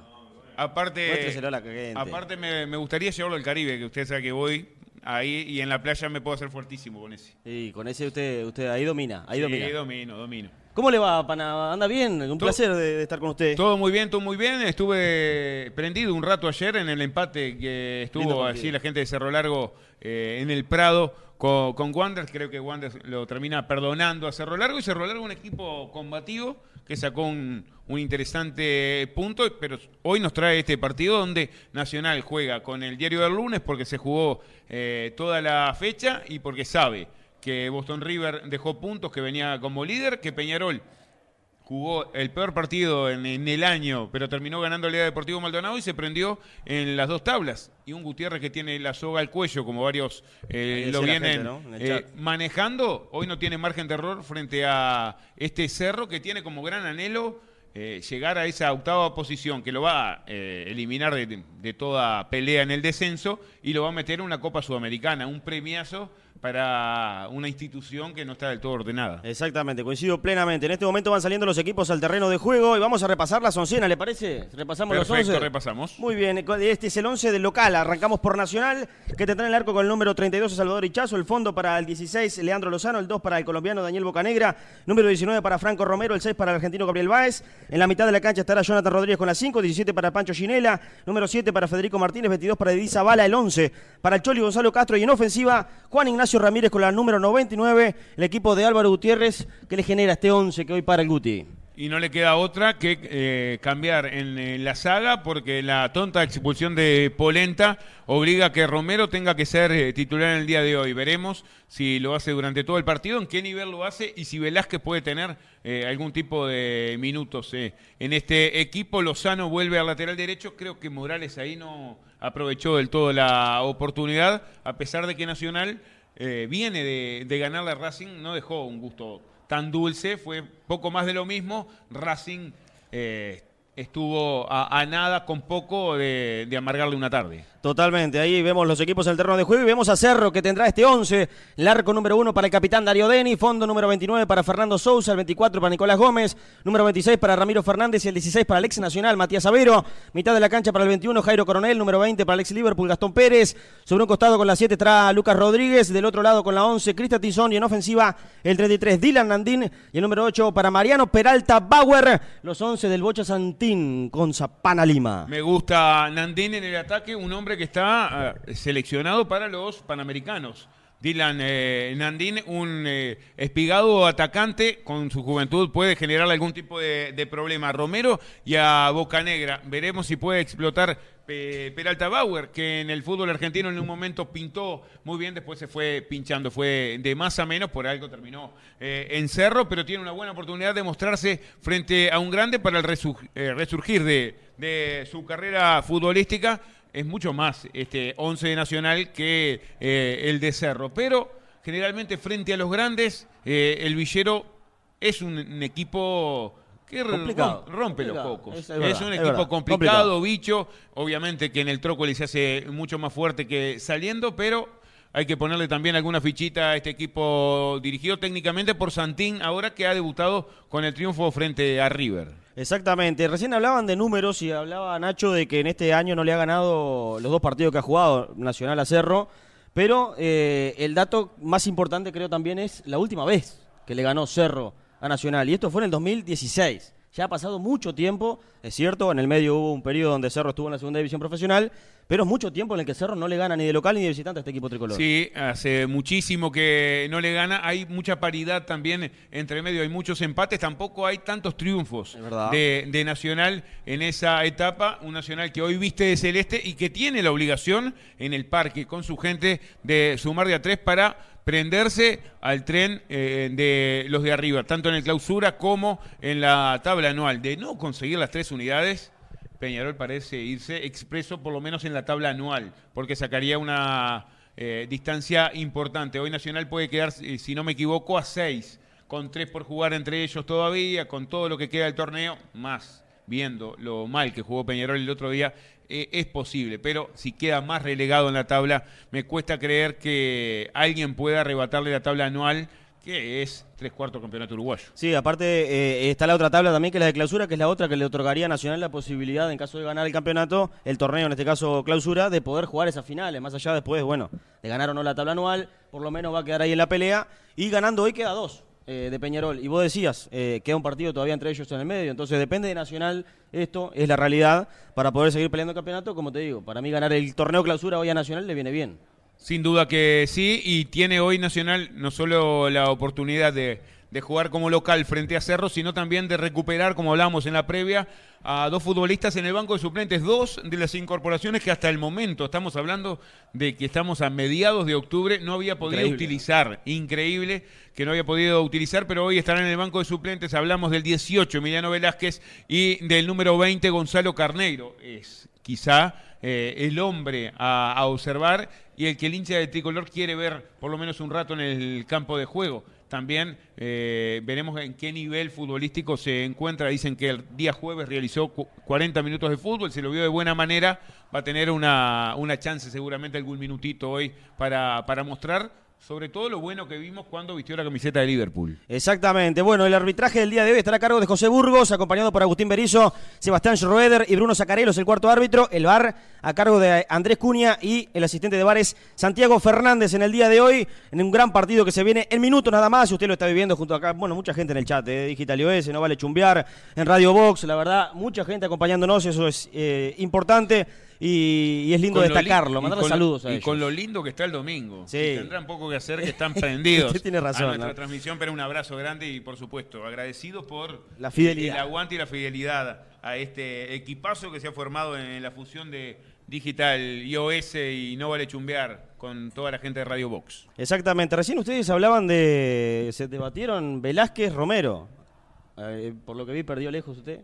Aparte,
Muéstreselo a la gente.
aparte me, me gustaría llevarlo al Caribe, que usted sabe que voy ahí y en la playa me puedo hacer fuertísimo con ese.
Sí, con ese usted, usted ahí domina, ahí
Sí,
domina.
domino, domino.
¿Cómo le va, Pana? ¿Anda bien? Un
Todo-
placer de, de estar con usted.
Todo muy bien, todo muy bien. Estuve prendido un rato ayer en el empate que estuvo así la gente de Cerro Largo eh, en el Prado con, con Wanderers. Creo que Wanderers lo termina perdonando a Cerro Largo y Cerro Largo un equipo combativo que sacó un, un interesante punto, pero hoy nos trae este partido donde Nacional juega con el diario del lunes porque se jugó eh, toda la fecha y porque sabe que Boston River dejó puntos, que venía como líder, que Peñarol jugó el peor partido en, en el año, pero terminó ganando el Liga Deportivo Maldonado y se prendió en las dos tablas. Y un Gutiérrez que tiene la soga al cuello, como varios eh, lo vienen eh, manejando, hoy no tiene margen de error frente a este cerro que tiene como gran anhelo eh, llegar a esa octava posición que lo va a eliminar de, de toda pelea en el descenso y lo va a meter en una Copa Sudamericana, un premiazo para una institución que no está del todo ordenada.
Exactamente, coincido plenamente. En este momento van saliendo los equipos al terreno de juego y vamos a repasar las oncenas, ¿le parece? Repasamos los
Perfecto,
11.
repasamos.
Muy bien, este es el 11 del local. Arrancamos por Nacional, que tendrá en el arco con el número 32 a Salvador Hichazo, el fondo para el 16 Leandro Lozano, el 2 para el colombiano Daniel Bocanegra, número 19 para Franco Romero, el 6 para el argentino Gabriel Báez. En la mitad de la cancha estará Jonathan Rodríguez con la 5, 17 para Pancho Ginela, número 7 para Federico Martínez, 22 para Edith Zavala, el 11 para el Choli Gonzalo Castro y en ofensiva Juan Ignacio Ramírez con la número 99, el equipo de Álvaro Gutiérrez que le genera este 11 que hoy para el Guti.
Y no le queda otra que eh, cambiar en, eh, la saga porque la tonta expulsión de Polenta obliga a que Romero tenga que ser eh, titular en el día de hoy. Veremos si lo hace durante todo el partido, en qué nivel lo hace y si Velázquez puede tener algún tipo de minutos en este equipo. Lozano vuelve al lateral derecho. Creo que Morales ahí no aprovechó del todo la oportunidad, a pesar de que Nacional eh, viene de, de ganarle a Racing, no dejó un gusto tan dulce, fue poco más de lo mismo. Racing eh, estuvo a, a nada con poco de, de amargarle una tarde.
Totalmente, ahí vemos los equipos del terreno de juego y vemos a Cerro que tendrá este 11, el arco número 1 para el capitán Darío Deni, fondo número 29 para Fernando Sousa, el 24 para Nicolás Gómez, número 26 para Ramiro Fernández y el 16 para el ex nacional Matías Avero, mitad de la cancha para el 21 Jairo Coronel, número 20 para Alex Liverpool Gastón Pérez, sobre un costado con la 7 trae Lucas Rodríguez, del otro lado con la 11 Cristian Tizón y en ofensiva el 33 Dylan Nandín y el número 8 para Mariano Peralta Bauer, los 11 del Bocha Santín con Zapana Lima.
Me gusta Nandín en el ataque, un hombre que está eh, seleccionado para los Panamericanos. Dylan eh, Nandín, un eh, espigado atacante con su juventud puede generar algún tipo de, problema. Romero y a Bocanegra, veremos si puede explotar Pe- Peralta Bauer, que en el fútbol argentino en un momento pintó muy bien, después se fue pinchando, fue de más a menos, por algo terminó eh, en Cerro, pero tiene una buena oportunidad de mostrarse frente a un grande para el resu- eh, resurgir de su carrera futbolística. Es mucho más este 11 de Nacional que eh, el de Cerro, pero generalmente frente a los grandes, eh, el Villero es un, un equipo que
Complicado.
rompe, los cocos.
Es-
Es,
es verdad,
un equipo complicado,
Complicado.
bicho. Obviamente que en el Trócoli se hace mucho más fuerte que saliendo, pero hay que ponerle también alguna fichita a este equipo dirigido técnicamente por Santín, ahora que ha debutado con el triunfo frente a River.
Exactamente. Recién hablaban de números y hablaba Nacho de que en este año no le ha ganado los dos partidos que ha jugado Nacional a Cerro. Pero eh, el dato más importante creo también es la última vez que le ganó Cerro a Nacional. Y esto fue en el 2016. Ya ha pasado mucho tiempo, es cierto, en el medio hubo un periodo donde Cerro estuvo en la segunda división profesional, pero es mucho tiempo en el que Cerro no le gana ni de local ni de visitante a este equipo tricolor.
Sí, hace muchísimo que no le gana. Hay mucha paridad también entre medio, hay muchos empates, tampoco hay tantos triunfos de Nacional en esa etapa. Un Nacional que hoy viste de celeste y que tiene la obligación en el parque con su gente de sumar de a tres para prenderse al tren eh, de los de arriba, tanto en el clausura como en la tabla anual. De no conseguir las tres unidades, Peñarol parece irse expreso por lo menos en la tabla anual, porque sacaría una eh, distancia importante. Hoy Nacional puede quedar, si no me equivoco, a seis, con tres por jugar entre ellos todavía, con todo lo que queda del torneo, más viendo lo mal que jugó Peñarol el otro día, eh, es posible. Pero si queda más relegado en la tabla, me cuesta creer que alguien pueda arrebatarle la tabla anual, que es tres cuartos campeonato uruguayo.
Sí, aparte eh, está la otra tabla también, que es la de clausura, que es la otra que le otorgaría a Nacional la posibilidad, en caso de ganar el campeonato, el torneo, en este caso clausura, de poder jugar esas finales. Más allá después, bueno, de ganar o no la tabla anual, por lo menos va a quedar ahí en la pelea. Y ganando hoy queda dos eh, de Peñarol. Y vos decías, eh, queda un partido todavía entre ellos en el medio. Entonces depende de Nacional, esto es la realidad, para poder seguir peleando el campeonato. Como te digo, para mí ganar el torneo clausura hoy a Nacional le viene bien.
Sin duda que sí, y tiene hoy Nacional no solo la oportunidad de, de jugar como local frente a Cerro, sino también de recuperar, como hablábamos en la previa, a dos futbolistas en el banco de suplentes, dos de las incorporaciones que hasta el momento, estamos hablando de que estamos a mediados de octubre, no había podido
Increíble.
utilizar, increíble que no había podido utilizar, pero hoy estarán en el banco de suplentes, hablamos del 18, Emiliano Velázquez, y del número 20, Gonzalo Carneiro. Es quizá eh, el hombre a, a observar y el que el hincha de tricolor quiere ver por lo menos un rato en el campo de juego. También eh, veremos en qué nivel futbolístico se encuentra. Dicen que el día jueves realizó cu- 40 minutos de fútbol, se lo vio de buena manera. Va a tener una, una chance seguramente algún minutito hoy para, para mostrar sobre todo lo bueno que vimos cuando vistió la camiseta de Liverpool.
Exactamente. Bueno, el arbitraje del día de hoy estará a cargo de José Burgos, acompañado por Agustín Berizzo, Sebastián Schroeder y Bruno Zacarelos, el cuarto árbitro. El VAR a cargo de Andrés Cuña y el asistente de VAR es Santiago Fernández en el día de hoy, en un gran partido que se viene en minutos nada más. Y usted lo está viviendo junto acá, bueno, mucha gente en el chat, de Digital iOS, no vale chumbear, en Radio Box, la verdad, mucha gente acompañándonos, eso es eh, importante y, y es lindo destacarlo. Mandarle saludos a
Y
ellos.
con lo lindo que está el domingo.
Sí.
Tendrán poco que hacer que están prendidos.
Usted tiene razón,
A nuestra
¿no?
transmisión, pero un abrazo grande y por supuesto, agradecidos por
La fidelidad.
el aguante y la fidelidad a este equipazo que se ha formado en la fusión de Digital iOS y No Vale Chumbear con toda la gente de Radio Box.
Exactamente. Recién ustedes hablaban de. Se debatieron Velázquez Romero. Eh, por lo que vi, perdió lejos usted.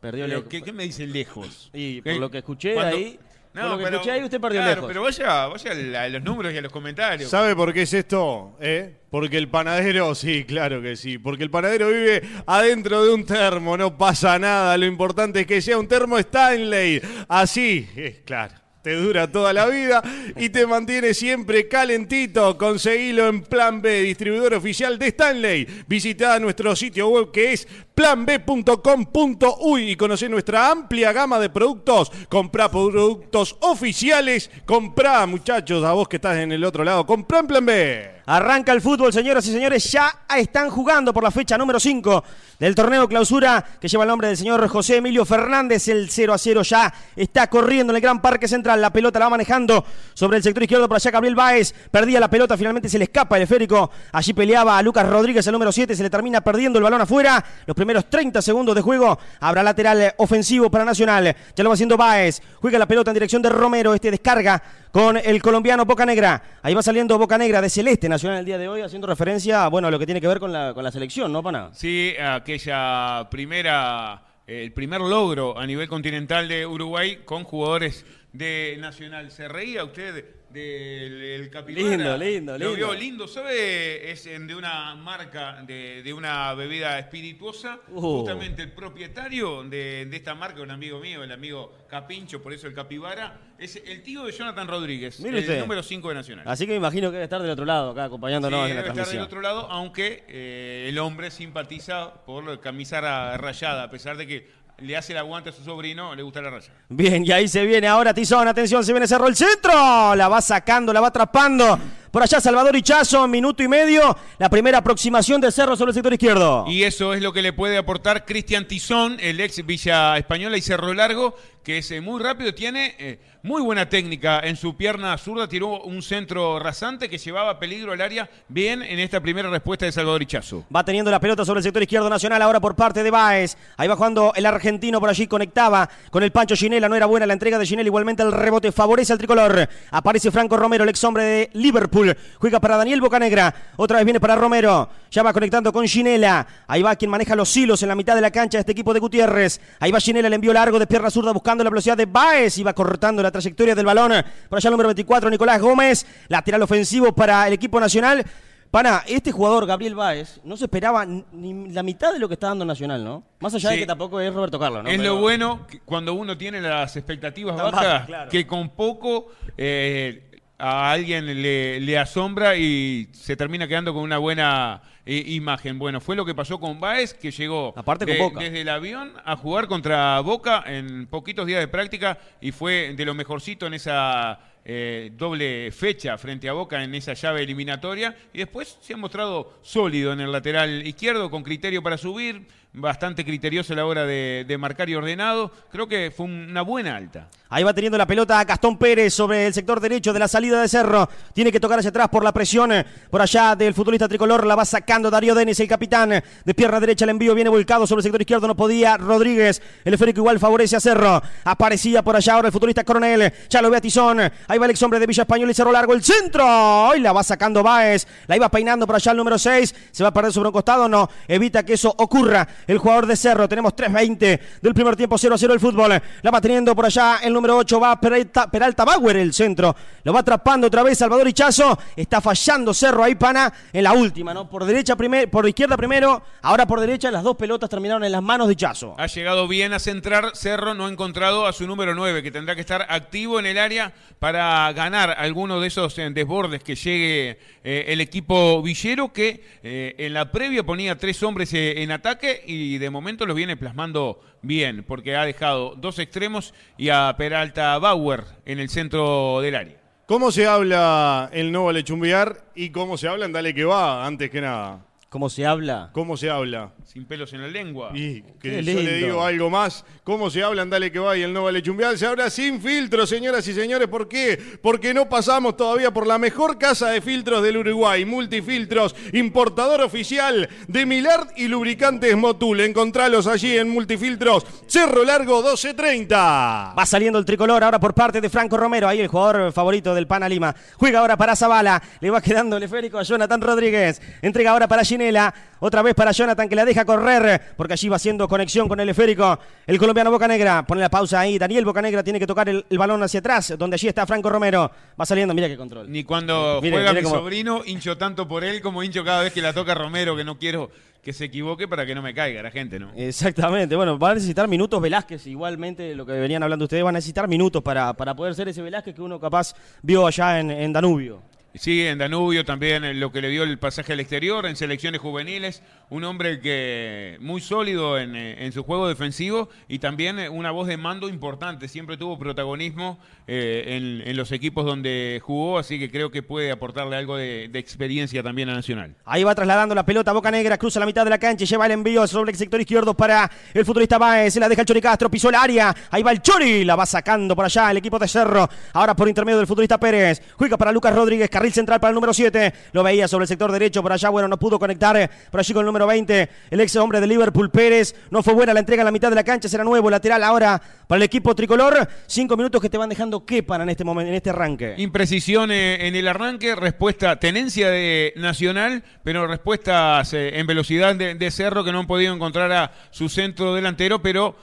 Perdió
Pero,
lejos.
¿qué, qué me dice lejos?
Y
¿Qué?
por lo que escuché
¿Cuándo?
ahí.
No,
por lo que
pero-
escuché ahí, usted perdió
claro,
lejos.
pero vaya, vaya a los números y a los comentarios.
¿Sabe por qué es esto? ¿Eh? Porque el panadero, sí, claro que sí. Porque el panadero vive adentro de un termo, no pasa nada. Lo importante es que sea un termo Stanley. Así, es claro. Te dura toda la vida y te mantiene siempre calentito. Conseguilo en Plan B, distribuidor oficial de Stanley. Visita nuestro sitio web que es planb.com.uy y conocer nuestra amplia gama de productos. Comprá productos oficiales. Comprá, muchachos, a vos que estás en el otro lado. Comprá en Plan B.
Arranca el fútbol, señoras y señores. Ya están jugando por la fecha número 5 del torneo clausura que lleva el nombre del señor José Emilio Fernández. El 0 a 0 ya está corriendo en el Gran Parque Central. La pelota la va manejando sobre el sector izquierdo por allá Gabriel Báez. Perdía la pelota, finalmente se le escapa el esférico. Allí peleaba a Lucas Rodríguez, el número 7. Se le termina perdiendo el balón afuera. Los primeros 30 segundos de juego. Habrá lateral ofensivo para Nacional. Ya lo va haciendo Báez. Juega la pelota en dirección de Romero. Este descarga con el colombiano Boca Negra. Ahí va saliendo Boca Negra de Celeste Nacional el día de hoy, haciendo referencia bueno, a lo que tiene que ver con la, con la selección, ¿no, Pana?
Sí, aquella primera, el primer logro a nivel continental de Uruguay con jugadores de Nacional. ¿Se reía usted del capibara.
Lindo, lindo,
Lo vio
lindo.
lindo, ¿sabe? Es de una marca, de, de una bebida espirituosa.
Uh.
Justamente el propietario de, de esta marca, un amigo mío, el amigo Capincho, por eso el capibara, es el tío de Jonathan Rodríguez,
Mire
el
usted.
número 5 de Nacional.
Así que me imagino que debe estar del otro lado, acá acompañándonos
Sí,
en la
debe estar del
transmisión.
otro lado, aunque eh, el hombre simpatiza por la camisa ra- rayada, a pesar de que le hace el aguante a su sobrino, le gusta la raya.
Bien, y ahí se viene ahora Tizón, atención, se viene Cerro el centro, la va sacando, la va atrapando. Por allá Salvador Hichazo, minuto y medio, la primera aproximación de Cerro sobre el sector izquierdo.
Y eso es lo que le puede aportar Cristian Tizón, el ex Villa Española y Cerro Largo, que es eh, muy rápido, tiene eh, muy buena técnica en su pierna zurda, tiró un centro rasante que llevaba peligro al área bien en esta primera respuesta de Salvador Hichazo.
Va teniendo la pelota sobre el sector izquierdo nacional ahora por parte de Baez. Ahí va jugando el argentino por allí, conectaba con el Pancho Ginela. No era buena la entrega de Ginela, igualmente el rebote favorece al tricolor. Aparece Franco Romero, el ex hombre de Liverpool. Juega para Daniel Bocanegra. Otra vez viene para Romero. Ya va conectando con Ginela. Ahí va quien maneja los hilos en la mitad de la cancha de este equipo de Gutiérrez. Ahí va Ginela, le envió largo de pierna zurda buscando la velocidad de Baez. Iba cortando la trayectoria del balón. Por allá el número 24, Nicolás Gómez. Lateral ofensivo para el equipo nacional. Pana, este jugador, Gabriel Báez, no se esperaba ni la mitad de lo que está dando Nacional, ¿no? Más allá de que tampoco es Roberto Carlos, ¿no?
es
Pero-
lo bueno que cuando uno tiene las expectativas bajas,
bajas, claro.
que con poco eh, a alguien le, le asombra y se termina quedando con una buena eh, imagen. Bueno, fue lo que pasó con Baez, que llegó
Aparte con
de-
Boca.
desde el avión a jugar contra Boca en poquitos días de práctica y fue de lo mejorcito en esa eh, doble fecha frente a Boca en esa llave eliminatoria y después se ha mostrado sólido en el lateral izquierdo con criterio para subir, bastante criterioso a la hora de, de marcar y ordenado. Creo que fue una buena alta.
Ahí va teniendo la pelota Gastón Pérez sobre el sector derecho de la salida de Cerro. Tiene que tocar hacia atrás por la presión eh, por allá del futbolista tricolor. La va sacando Darío Denis, el capitán. De pierna derecha el envío viene volcado sobre el sector izquierdo. No podía Rodríguez. El esférico igual favorece a Cerro. Aparecía por allá ahora el futbolista Coronel. Ya lo ve a Tizón. Ahí va el ex hombre de Villa Española y Cerro Largo. El centro. Y la va sacando Baez. La iba peinando por allá el número 6. Se va a perder sobre un costado. No. Evita que eso ocurra. El jugador de Cerro. Tenemos 3.20 del primer tiempo 0 a 0 el fútbol. La va teniendo por allá el número 8. Va Peralta, Peralta Bauer el centro. Lo va atrapando otra vez Salvador Hichazo. Está fallando Cerro ahí, pana, en la última, ¿no? Por derecha primero, por izquierda primero. Ahora por derecha las dos pelotas terminaron en las manos de Hichazo.
Ha llegado bien a centrar, Cerro no ha encontrado a su número 9, que tendrá que estar activo en el área para ganar alguno de esos eh, desbordes que llegue eh, el equipo villero, que eh, en la previa ponía tres hombres en ataque y de momento los viene plasmando bien, porque ha dejado dos extremos y a Peralta Bauer en el centro del área.
¿Cómo se habla el no vale chumbear y cómo se habla en Dale que va, antes que nada?
¿Cómo se habla?
¿Cómo se habla?
Sin pelos en la lengua.
Y que yo le digo algo más. ¿Cómo se habla en Dale que va y el no vale chumbear? Se habla sin filtro, señoras y señores. ¿Por qué? Porque no pasamos todavía por la mejor casa de filtros del Uruguay. Multifiltros, importador oficial de Milard y lubricantes Motul. Encontralos allí en Multifiltros, Cerro Largo 1230.
Va saliendo el tricolor ahora por parte de Franco Romero. Ahí el jugador favorito del Pana Lima. Juega ahora para Zavala. Le va quedando el esférico a Jonathan Rodríguez. Entrega ahora para Ginela. Otra vez para Jonathan que la deja correr. Porque allí va haciendo conexión con el esférico. El colombiano Bocanegra. Pone la pausa ahí. Daniel Bocanegra tiene que tocar el, el balón hacia atrás. Donde allí está Franco Romero. Va saliendo. Mira qué control.
Ni cuando
Mire,
juega
mire
mi
cómo-
sobrino, hincho tanto por él como hincho cada vez que la toca Romero, que no quiero que se equivoque para que no me caiga la gente, ¿no?
Exactamente, bueno, va a necesitar minutos Velázquez, igualmente lo que venían hablando ustedes, van a necesitar minutos para, para poder ser ese Velázquez que uno capaz vio allá en, en Danubio.
Sí, en Danubio también eh, lo que le dio el pasaje al exterior, en selecciones juveniles, un hombre que muy sólido en, eh, su juego defensivo y también eh, una voz de mando importante, siempre tuvo protagonismo en, los equipos donde jugó, así que creo que puede aportarle algo de, experiencia también a Nacional.
Ahí va trasladando la pelota Boca Negra, cruza la mitad de la cancha lleva el envío sobre el sector izquierdo para el futbolista Baez. Se la deja el Chori Castro, pisó el área. Ahí va el Chori, la va sacando por allá el equipo de Cerro. Ahora por intermedio del futbolista Pérez. Juega para Lucas Rodríguez, carril central para el número 7. Lo veía sobre el sector derecho por allá. Bueno, no pudo conectar eh, por allí con el número 20. El ex hombre de Liverpool Pérez. No fue buena la entrega en la mitad de la cancha. Será nuevo lateral ahora para el equipo tricolor. Cinco minutos que te van dejando quepan en este momento, en este arranque.
Imprecisión eh, en el arranque, respuesta, tenencia de Nacional, pero respuestas eh, en velocidad de, Cerro que no han podido encontrar a su centro delantero, pero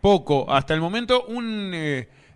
poco hasta el momento. Un,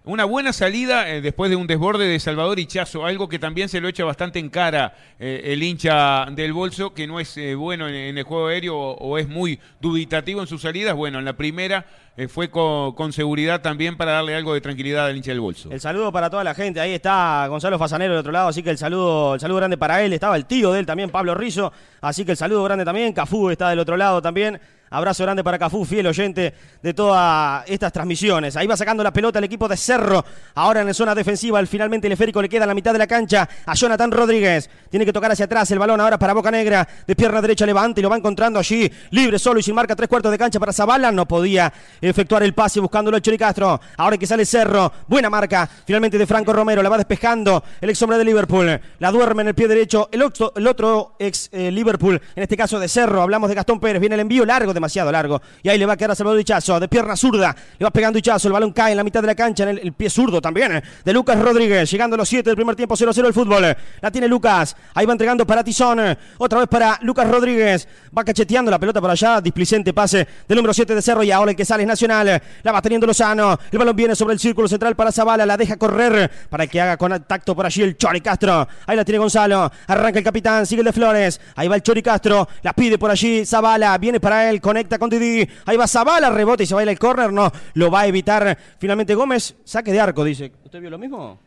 una buena salida eh, después de un desborde de Salvador Hichazo, algo que también se lo echa bastante en cara eh, el hincha del bolso, que no es eh, bueno en, el juego aéreo o es muy dubitativo en sus salidas. Bueno, en la primera eh, fue con, seguridad también para darle algo de tranquilidad al hincha del bolso.
El saludo para toda la gente. Ahí está Gonzalo Fasanero del otro lado, así que el saludo, el saludo grande para él. Estaba el tío de él también, Pablo Rizzo. Así que el saludo grande también. Cafú está del otro lado también. Abrazo grande para Cafú, fiel oyente de todas estas transmisiones. Ahí va sacando la pelota el equipo de Cerro. Ahora en la zona defensiva, finalmente el esférico le queda en la mitad de la cancha a Jonathan Rodríguez. Tiene que tocar hacia atrás el balón ahora para Boca Negra. De pierna derecha levanta y lo va encontrando allí. Libre solo y sin marca, tres cuartos de cancha para Zabala. No podía efectuar el pase buscándolo el Chori Castro. Ahora que sale Cerro. Buena marca. Finalmente de Franco Romero. La va despejando el ex hombre de Liverpool. La duerme en el pie derecho. El otro, el otro ex eh, Liverpool, en este caso de Cerro. Hablamos de Gastón Pérez. Viene el envío largo, demasiado largo. Y ahí le va a quedar a Salvador Hichazo. De pierna zurda. Le va pegando Hichazo. El balón cae en la mitad de la cancha. En el, pie zurdo también. eh, De Lucas Rodríguez. Llegando a los 7 del primer tiempo. 0-0 el fútbol. La tiene Lucas. Ahí va entregando para Tizón. Otra vez para Lucas Rodríguez. Va cacheteando la pelota para allá. Displicente pase del número 7 de Cerro. Y ahora el que sale es Nacional. La va teniendo Lozano. El balón viene sobre el círculo central para Zavala. La deja correr para que haga contacto por allí el Chori Castro. Ahí la tiene Gonzalo. Arranca el capitán. Sigue el de Flores. Ahí va el Chori Castro. La pide por allí Zavala. Viene para él. Conecta con Didi. Ahí va Zavala. Rebota y se baila el córner. No. Lo va a evitar finalmente Gómez. Saque de arco, dice. ¿Usted vio lo mismo?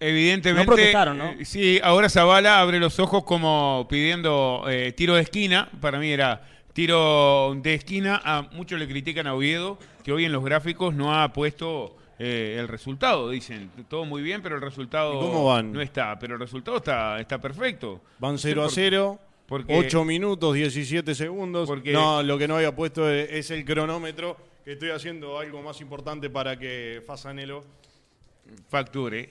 Evidentemente,
No protestaron, ¿no?
eh, sí, ahora Zavala abre los ojos como pidiendo eh, tiro de esquina. Para mí era tiro de esquina. A muchos le critican a Oviedo que hoy en los gráficos no ha puesto eh, el resultado. Dicen todo muy bien, pero el resultado
¿Y cómo van?
no está. Pero el resultado está, está perfecto.
Van
No sé
0 a
por-
0.
porque-
8 minutos, 17 segundos.
Porque-
No, lo que no había puesto es, es el cronómetro. Que estoy haciendo algo más importante para que Fasanelo.
Facture.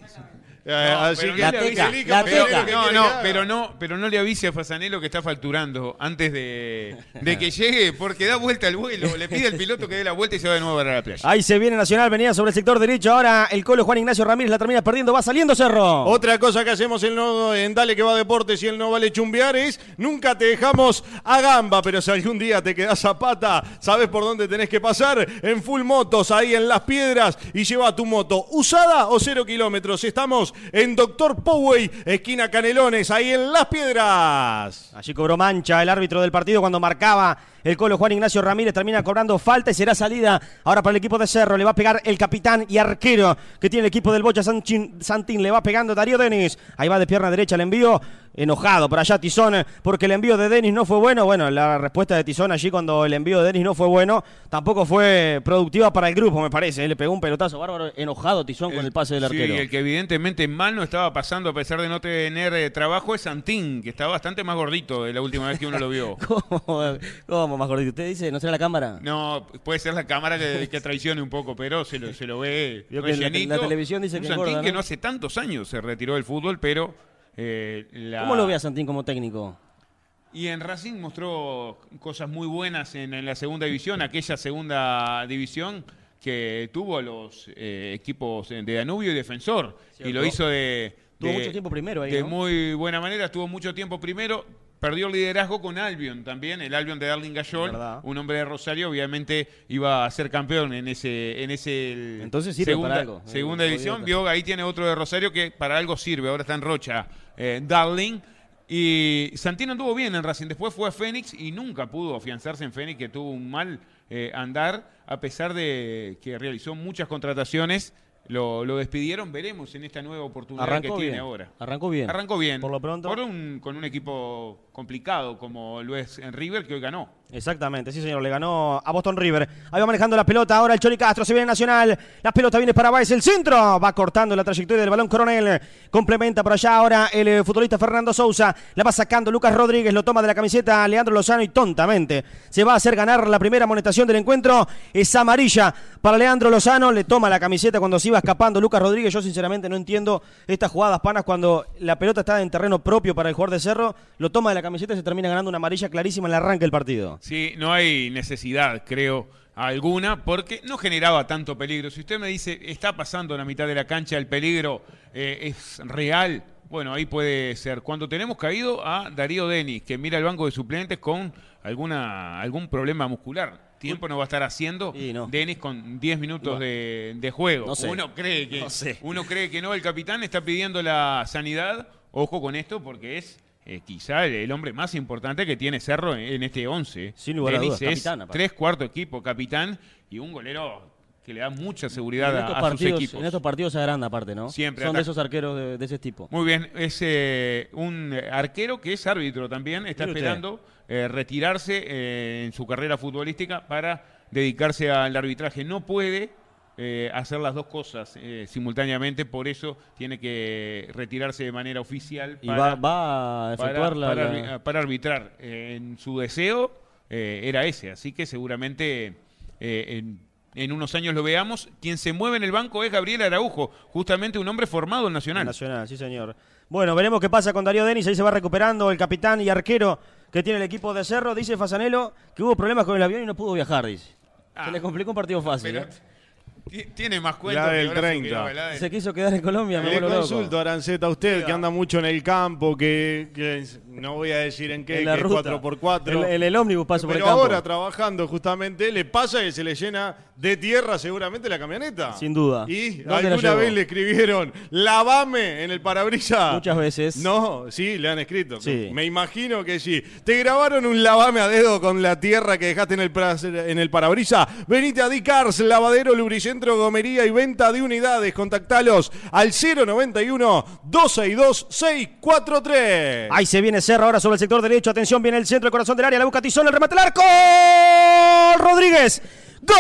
Así
pero
que
no
le
le
avisa,
avise,
la
Fasanelo,
teca.
¿qué
No, pero no, pero no le avise a Fasanelo que está facturando antes de, de que llegue, porque da vuelta al vuelo, le pide al piloto que dé la vuelta y se va de nuevo para la playa.
Ahí se viene Nacional, venía sobre el sector derecho. Ahora el colo Juan Ignacio Ramírez la termina perdiendo. Va saliendo Cerro.
Otra cosa que hacemos en, no, en Dale que va Deportes y el no vale chumbear es nunca te dejamos a gamba, pero si algún día te quedás a pata, sabes por dónde tenés que pasar. En Full Motos, ahí en Las Piedras, y lleva tu moto usada o cero kilómetros. Estamos en Doctor Poway, esquina Canelones, ahí en Las Piedras.
Allí cobró mancha el árbitro del partido cuando marcaba el colo Juan Ignacio Ramírez. Termina cobrando falta y será salida ahora para el equipo de Cerro. Le va a pegar el capitán y arquero que tiene el equipo del Bocha Sanchin- Santín. Le va pegando Darío Denis. Ahí va de pierna derecha el envío. Enojado por allá Tizón porque el envío de Denis no fue bueno. Bueno, la respuesta de Tizón allí cuando el envío de Denis no fue bueno tampoco fue productiva para el grupo, me parece. Le pegó un pelotazo bárbaro. Enojado Tizón con el pase del
Sí,
arquero.
el que evidentemente mal no estaba pasando a pesar de no tener eh, trabajo es Santín, que está bastante más gordito de la última vez que uno lo vio.
¿Cómo, cómo más gordito? ¿Usted dice? ¿No será la cámara?
No, puede ser la cámara que, que traicione un poco, pero se lo, se lo ve
la-
rellenito.
la televisión dice
Un
que
Santín
engorda,
que
¿no?
no hace tantos años se retiró del fútbol, pero eh, la-
¿Cómo lo ve a Santín como técnico?
Y en Racing mostró cosas muy buenas en, en la segunda división, aquella segunda división que tuvo los eh, equipos de Danubio y Defensor.
Cierto.
Y lo hizo de, de-
mucho tiempo primero ahí,
De
¿no?
muy buena manera, estuvo mucho tiempo primero. Perdió el liderazgo con Albion también, el Albion de Darling Gayol,
Verdad.
un hombre de Rosario, obviamente iba a ser campeón en ese, en ese el-
Entonces sirve
segunda,
para algo.
segunda
Eh,
división.
idiota.
Vio, ahí tiene otro de Rosario que para algo sirve, ahora está en Rocha, eh, Darling. Y Santino anduvo bien en Racing, después fue a Fénix y nunca pudo afianzarse en Fénix, que tuvo un mal eh, andar, a pesar de que realizó muchas contrataciones lo, lo despidieron. Veremos en esta nueva oportunidad
Arrancó
que
bien.
tiene ahora.
Arrancó bien.
Arrancó bien.
Por lo pronto.
Por un- con un equipo complicado como lo es en River, que hoy ganó.
Exactamente, sí señor, le ganó a Boston River. Ahí va manejando la pelota ahora el Chori Castro, se viene Nacional. La pelota viene para Baez, el centro. Va cortando la trayectoria del balón Coronel. Complementa por allá ahora el eh, futbolista Fernando Sousa. La va sacando Lucas Rodríguez, lo toma de la camiseta Leandro Lozano y tontamente se va a hacer ganar la primera amonestación del encuentro. Es amarilla para Leandro Lozano. Le toma la camiseta cuando se iba escapando Lucas Rodríguez. Yo sinceramente no entiendo estas jugadas panas cuando la pelota está en terreno propio para el jugador de Cerro. Lo toma de la camiseta y se termina ganando una amarilla clarísima en el arranque del partido.
Sí, no hay necesidad, creo, alguna, porque no generaba tanto peligro. Si usted me dice, está pasando en la mitad de la cancha, el peligro eh, es real, bueno, ahí puede ser. Cuando tenemos caído a Darío Denis, que mira el banco de suplentes con alguna algún problema muscular. Tiempo no va a estar haciendo
Y no.
Denis con 10 minutos de, de juego.
No sé.
Uno cree que
No sé.
uno cree que no, el capitán está pidiendo la sanidad. Ojo con esto porque es eh, quizá el, el hombre más importante que tiene Cerro en, en este 11.
Sin lugar a dudas,
es
capitán,
tres cuartos equipo, capitán y un golero que le da mucha seguridad
en
a, sus
partidos,
equipos.
en estos partidos se agranda aparte, ¿no?
Siempre
Son de esos arqueros de, de ese tipo.
Muy bien, es eh, un arquero que es árbitro también, está esperando eh, retirarse eh, en su carrera futbolística para dedicarse al arbitraje. No puede eh, hacer las dos cosas eh, simultáneamente, por eso tiene que retirarse de manera oficial.
Y
para-
va, va a
para,
efectuar la,
para
la-
para arbitrar. Eh, en su deseo eh, era ese, así que seguramente eh, en, en unos años lo veamos. Quien se mueve en el banco es Gabriel Araujo, justamente un hombre formado en Nacional.
Nacional, sí señor. Bueno, veremos qué pasa con Darío Denis. Ahí se va recuperando el capitán y arquero que tiene el equipo de Cerro. Dice Fasanelo que hubo problemas con el avión y no pudo viajar, dice.
Ah.
se le complicó un partido fácil.
Tiene más cuenta
La
que
del
ahora se
30.
quedó, la del-
Se quiso quedar en Colombia, me
Le
vuelvo loco.
consulto, Aranceta, a usted que anda mucho en el campo, que, que no voy a decir en qué,
En la
que
ruta.
es 4x4.
En, en el ómnibus paso por el
Pero
campo.
ahora trabajando justamente, le pasa que se le llena de tierra seguramente la camioneta.
Sin duda.
¿Y
¿Dónde la
alguna vez le escribieron lavame en el parabrisas?
Muchas veces.
No, sí, le han escrito.
Sí.
Me imagino que sí. Te grabaron un lavame a dedo con la tierra que dejaste en el, en el parabrisas. Venite a Dicars, lavadero, lubricentro, gomería y venta de unidades. Contactalos al 091 262 643.
Ahí se viene Cerro ahora sobre el sector derecho. Atención, viene el centro, el corazón del área. La busca Tizón, el remate al arco. Rodríguez. ¡Gol!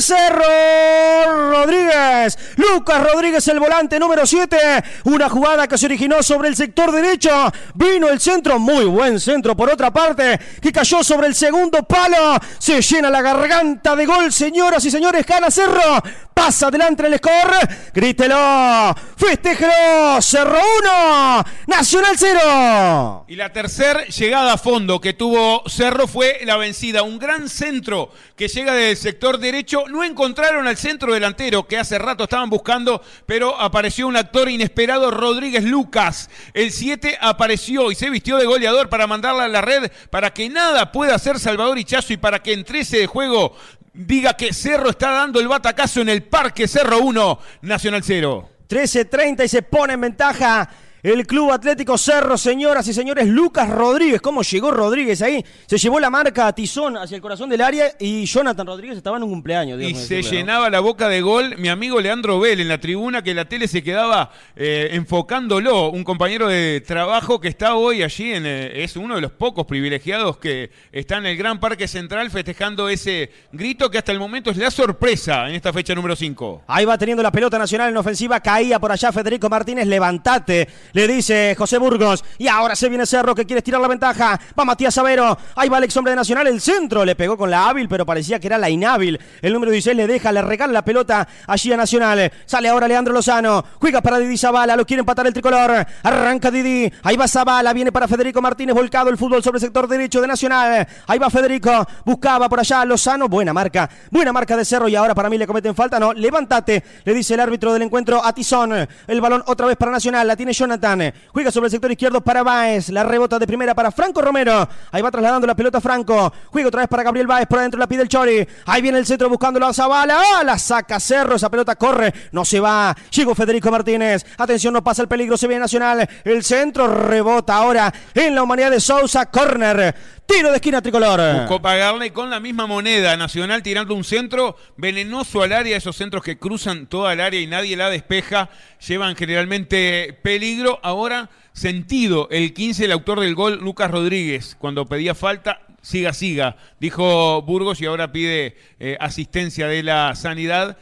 Cerro Rodríguez. Lucas Rodríguez, el volante número 7. Una jugada que se originó sobre el sector derecho. Vino el centro, muy buen centro por otra parte, que cayó sobre el segundo palo. Se llena la garganta de gol, señoras y señores. Gana Cerro. Pasa adelante el score. Grítelo. Festéjelo. Cerro 1. Nacional 0.
Y la tercera llegada a fondo que tuvo Cerro fue la vencida. Un gran centro que llega del sector derecho. No encontraron al centro delantero que hace rato estaban buscando, pero apareció un actor inesperado, Rodríguez Lucas. El 7 apareció y se vistió de goleador para mandarla a la red para que nada pueda hacer Salvador Hichazo y para que en 13 de juego diga que Cerro está dando el batacazo en el Parque Cerro 1, Nacional 0.
13.30 y se pone en ventaja el Club Atlético Cerro, señoras y señores. Lucas Rodríguez, ¿cómo llegó Rodríguez ahí? Se llevó la marca a Tizón hacia el corazón del área y Jonathan Rodríguez estaba en un cumpleaños.
Y se
decirle, ¿no?
llenaba la boca de gol mi amigo Leandro Bell en la tribuna que la tele se quedaba eh, enfocándolo, un compañero de trabajo que está hoy allí, en, eh, es uno de los pocos privilegiados que está en el Gran Parque Central festejando ese grito que hasta el momento es la sorpresa en esta fecha número 5.
Ahí va teniendo la pelota nacional en ofensiva. Caía por allá Federico Martínez. Levantate, le dice José Burgos. Y ahora se viene Cerro que quiere estirar la ventaja. Va Matías Avero. Ahí va el ex hombre de Nacional. El centro le pegó con la hábil, pero parecía que era la inhábil. El número 16 le deja, le regala la pelota allí a Nacional. Sale ahora Leandro Lozano. Juega para Didi Zavala. Lo quiere empatar el tricolor. Arranca Didi. Ahí va Zavala. Viene para Federico Martínez. Volcado el fútbol sobre el sector derecho de Nacional. Ahí va Federico. Buscaba por allá Lozano. Buena marca. Buena marca de Cerro. Y ahora para mí le cometen falta. No, levántate. Le dice el árbitro del encuentro a Tizón. El balón otra vez para Nacional. La tiene Jonathan. Juega sobre el sector izquierdo para Baez. La rebota de primera para Franco Romero. Ahí va trasladando la pelota Franco. Juega otra vez para Gabriel Baez. Por adentro la pide el Chori. Ahí viene el centro buscándolo a Zavala. ¡Ah! La saca Cerro. Esa pelota corre. No se va. Llegó Federico Martínez. Atención, no pasa el peligro. Se viene Nacional. El centro rebota ahora en la humanidad de Sousa. Corner Tiro de esquina tricolor.
Buscó pagarle con la misma moneda. Nacional tirando un centro venenoso al área. Esos centros que cruzan toda el área y nadie la despeja. Llevan generalmente peligro. Ahora sentido el 15, el autor del gol, Lucas Rodríguez. Cuando pedía falta, siga, siga. Dijo Burgos y ahora pide eh, asistencia de la sanidad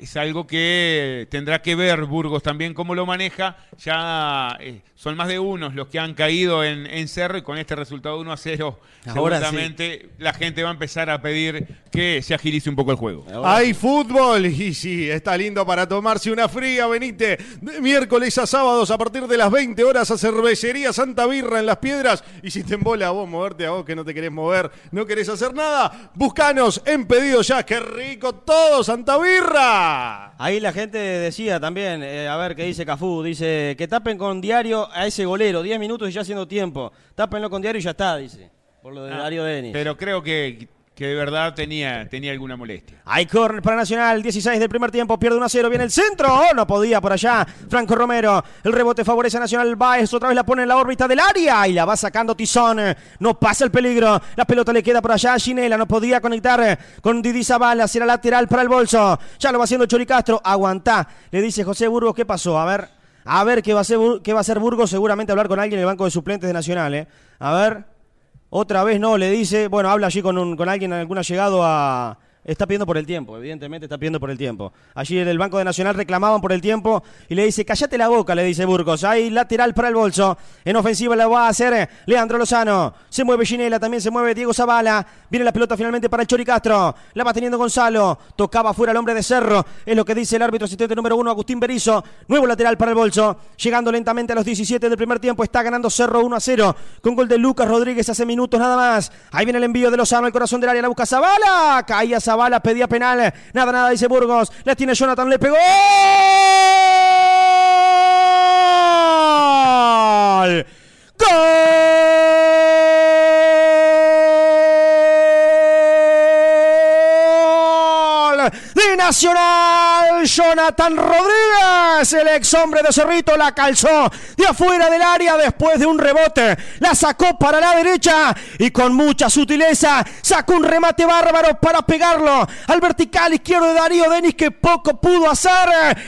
es algo que tendrá que ver Burgos también cómo lo maneja. Ya eh, son más de unos los que han caído en, en, Cerro y con este resultado 1 a 0,
Ahora
seguramente la gente va a empezar a pedir que se agilice un poco el juego.
Hay fútbol y sí, está lindo para tomarse una fría. Venite de miércoles a sábados a partir de las 20 horas a Cervecería Santa Birra en Las Piedras. Y si te embola a vos moverte, a vos que no te querés mover, no querés hacer nada, buscanos en pedido ya. ¡Qué rico todo, Santa Birra!
Ahí la gente decía también, eh, a ver qué dice Cafú, dice que tapen con diario a ese golero, 10 minutos y ya haciendo tiempo. Tápenlo con diario y ya está, dice. Por lo de
Ah,
Darío Denis.
Pero creo que, que de verdad tenía, tenía alguna molestia.
Hay córner para Nacional, 16 del primer tiempo, pierde 1 a 0, viene el centro, oh, no podía por allá, Franco Romero, el rebote favorece a Nacional, Baez otra vez la pone en la órbita del área y la va sacando Tizón, no pasa el peligro, la pelota le queda por allá Ginela, no podía conectar con Didi Zavala, será lateral para el bolso, ya lo va haciendo Chori Castro, aguantá, le dice José Burgos, ¿qué pasó? A ver, a ver qué va a hacer, qué va a Burgos, seguramente hablar con alguien en el banco de suplentes de Nacional, ¿eh? A ver, otra vez no, le dice, bueno, habla allí con, un, con alguien, algún llegado a... Está pidiendo por el tiempo, evidentemente está pidiendo por el tiempo. Allí en el Banco de Nacional reclamaban por el tiempo y le dice, cállate la boca, le dice Burgos. Hay lateral para el bolso. En ofensiva la va a hacer Leandro Lozano. Se mueve Ginela, también se mueve Diego Zavala. Viene la pelota finalmente para el Chori Castro. La va teniendo Gonzalo. Tocaba fuera el hombre de Cerro. Es lo que dice el árbitro asistente número uno, Agustín Berizo. Nuevo lateral para el bolso. Llegando lentamente a los 17 del primer tiempo. Está ganando Cerro 1 a 0. Con gol de Lucas Rodríguez hace minutos nada más. Ahí viene el envío de Lozano al corazón del área. La busca Zavala. Caía Zavala, pedía penal. Nada, nada, dice Burgos. La tiene Jonathan, le pegó. ¡Gol! ¡Gol! De Nacional, Jonathan Rodríguez, el ex hombre de Cerrito, la calzó de afuera del área después de un rebote, la sacó para la derecha y con mucha sutileza sacó un remate bárbaro para pegarlo al vertical izquierdo de Darío Denis que poco pudo hacer.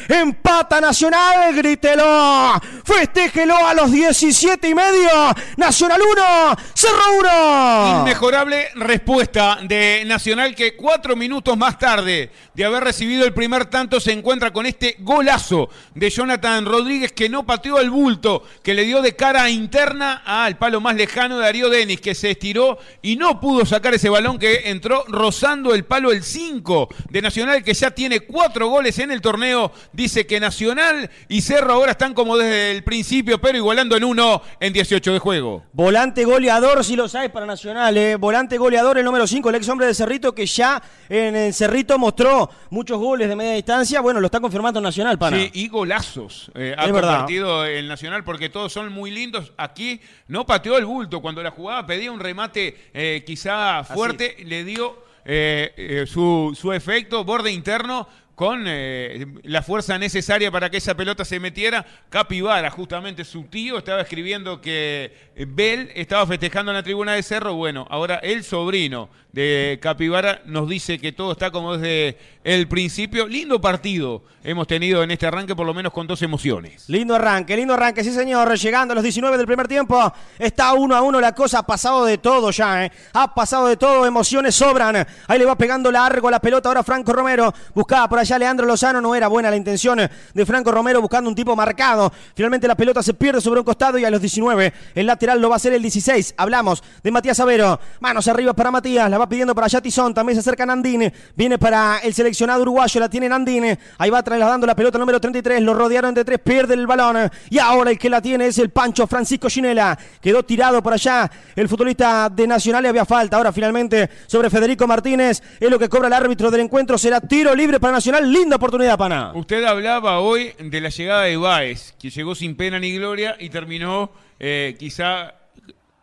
Empata Nacional, grítelo, festéjelo a los 17 y medio. Nacional 1, Cerro 1.
Inmejorable respuesta de Nacional que cuatro minutos más tarde de haber recibido el primer tanto se encuentra con este golazo de Jonathan Rodríguez que no pateó al bulto, que le dio de cara interna al palo más lejano de Darío Denis que se estiró y no pudo sacar ese balón que entró rozando el palo el 5 de Nacional que ya tiene cuatro goles en el torneo. Dice que Nacional y Cerro ahora están como desde el principio pero igualando en uno en 18 de juego.
Volante goleador, si lo sabes, para Nacional. ¿eh? Volante goleador, el número 5, el ex hombre de Cerrito, que ya en el Cerrito mostró muchos goles de media distancia. Bueno, lo está confirmando Nacional, pana.
Sí, y golazos eh, ha compartido el Nacional porque todos son muy lindos. Aquí no pateó el bulto. Cuando la jugaba pedía un remate eh, quizá fuerte, le dio eh, su, su efecto, borde interno. Con eh, la fuerza necesaria para que esa pelota se metiera. Capivara, justamente su tío, estaba escribiendo que Bell estaba festejando en la tribuna de Cerro. Bueno, ahora el sobrino de Capivara nos dice que todo está como desde el principio. Lindo partido hemos tenido en este arranque, por lo menos con dos emociones.
Lindo arranque, lindo arranque, sí señor. Llegando a los 19 del primer tiempo. Está uno a uno la cosa. Ha pasado de todo ya, ¿eh? Ha pasado de todo. Emociones sobran. Ahí le va pegando largo la pelota. Ahora Franco Romero. Buscaba por allá Leandro Lozano. No era buena la intención de Franco Romero buscando un tipo marcado. Finalmente la pelota se pierde sobre un costado y a los 19 el lateral lo va a hacer el 16. Hablamos de Matías Avero. Manos arriba para Matías. La va pidiendo para allá Tizón. También se acerca Nandine. Viene para el seleccionado uruguayo. La tiene Nandine. Ahí va trasladando la pelota número 33. Lo rodearon de tres. Pierde el balón. Y ahora el que la tiene es el Pancho Francisco Ginela. Quedó tirado por allá. El futbolista de Nacional le había falta. Ahora finalmente sobre Federico Martínez. Es lo que cobra el árbitro del encuentro. Será tiro libre para Nacional. Linda oportunidad, pana.
Usted hablaba hoy de la llegada de Báez, que llegó sin pena ni gloria y terminó eh, quizá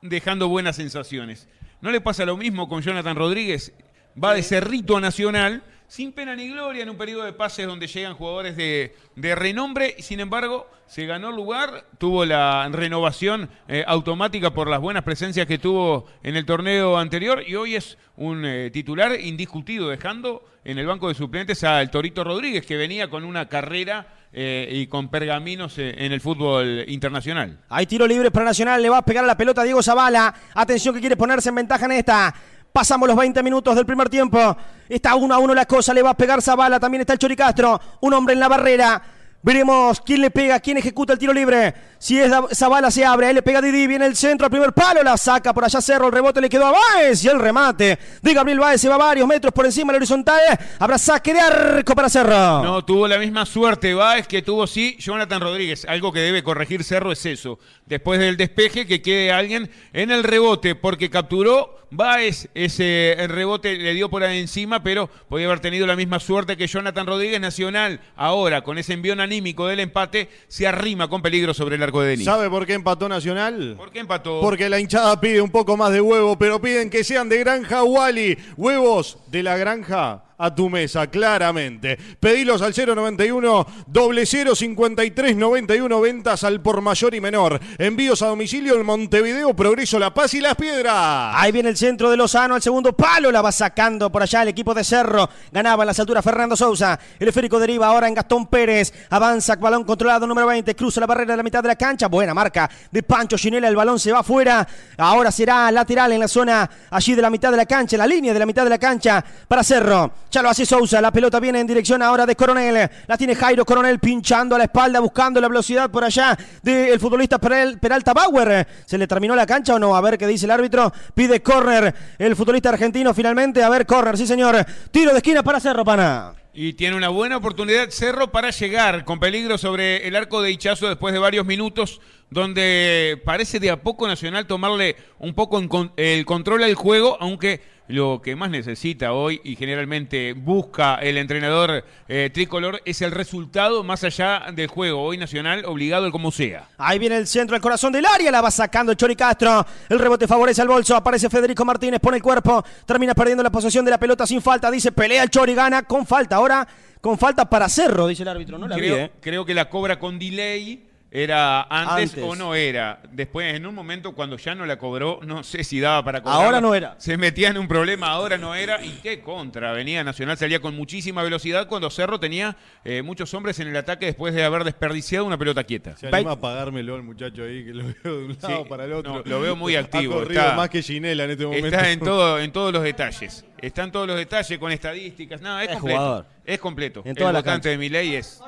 dejando buenas sensaciones. ¿No le pasa lo mismo con Jonathan Rodríguez? Va de Cerrito a Nacional, sin pena ni gloria en un periodo de pases donde llegan jugadores de, de renombre. y Sin embargo, se ganó lugar, tuvo la renovación eh, automática por las buenas presencias que tuvo en el torneo anterior y hoy es un eh, titular indiscutido, dejando en el banco de suplentes al Torito Rodríguez, que venía con una carrera eh, y con pergaminos en el fútbol internacional.
Hay tiro libre para Nacional, le va a pegar la pelota a Diego Zavala. Atención que quiere ponerse en ventaja en esta. Pasamos los 20 minutos del primer tiempo. Está uno a uno la cosa, le va a pegar Zavala. También está el Choricastro. Un hombre en la barrera. Veremos quién le pega, quién ejecuta el tiro libre. Si es Zavala se abre, ahí le pega Didi, viene el centro, al primer palo, la saca por allá Cerro, el rebote le quedó a Báez y el remate de Gabriel Báez se va varios metros por encima del horizontal. Habrá saque de arco para Cerro.
No, tuvo la misma suerte Báez que tuvo sí Jonathan Rodríguez. Algo que debe corregir Cerro es eso. Después del despeje, que quede alguien en el rebote, porque capturó Báez ese rebote le dio por encima, pero podía haber tenido la misma suerte que Jonathan Rodríguez Nacional. Ahora, con ese envión anímico del empate, se arrima con peligro sobre el arco de Denis.
¿Sabe por qué empató Nacional?
¿Por qué empató?
Porque la hinchada pide un poco más de huevo, pero piden que sean de granja Wally. Huevos de la granja a tu mesa, claramente. Pedilos al 091 0053 91 ventas al por mayor y menor. Envíos a domicilio en Montevideo, Progreso, La Paz y Las Piedras.
Ahí viene el centro de Lozano al segundo palo, la va sacando por allá el equipo de Cerro. Ganaba en las alturas Fernando Sousa. El esférico deriva ahora en Gastón Pérez. Avanza, balón controlado número 20. Cruza la barrera de la mitad de la cancha. Buena marca de Pancho Chinela. El balón se va afuera. Ahora será lateral en la zona allí de la mitad de la cancha, la línea de la mitad de la cancha para Cerro. Ya lo hace Sousa. La pelota viene en dirección ahora de Coronel. La tiene Jairo Coronel pinchando a la espalda, buscando la velocidad por allá del futbolista Peralta Bauer. ¿Se le terminó la cancha o no? A ver qué dice el árbitro. Pide córner el futbolista argentino finalmente. A ver, córner, sí señor. Tiro de esquina para Cerro Pana.
Y tiene una buena oportunidad Cerro para llegar con peligro sobre el arco de Hichazo después de varios minutos donde parece de a poco Nacional tomarle un poco el control al juego, aunque lo que más necesita hoy y generalmente busca el entrenador eh, tricolor es el resultado más allá del juego. Hoy Nacional obligado el como sea.
Ahí viene el centro, el corazón del área, la va sacando Chori Castro. El rebote favorece al bolso, aparece Federico Martínez, pone el cuerpo, termina perdiendo la posesión de la pelota sin falta, dice pelea el Chori, gana con falta. Ahora con falta para Cerro, dice el árbitro. No la
creo,
¿eh?
creo que la cobra con delay ¿Era antes, o no era? Después, en un momento, cuando ya no la cobró, no sé si daba para cobrar.
Ahora no era.
Se metía en un problema, ahora no era. ¿Y qué contra? Venía Nacional, salía con muchísima velocidad cuando Cerro tenía eh, muchos hombres en el ataque después de haber desperdiciado una pelota quieta.
Se anima a pagármelo el muchacho ahí, que lo veo de un lado para el otro.
lo veo muy activo.
está, más que Ginela en este momento.
Está en, todo, en todos los detalles. Están todos los detalles con estadísticas. No, es, completo. Es completo.
En toda
el
la
votante de mi ley es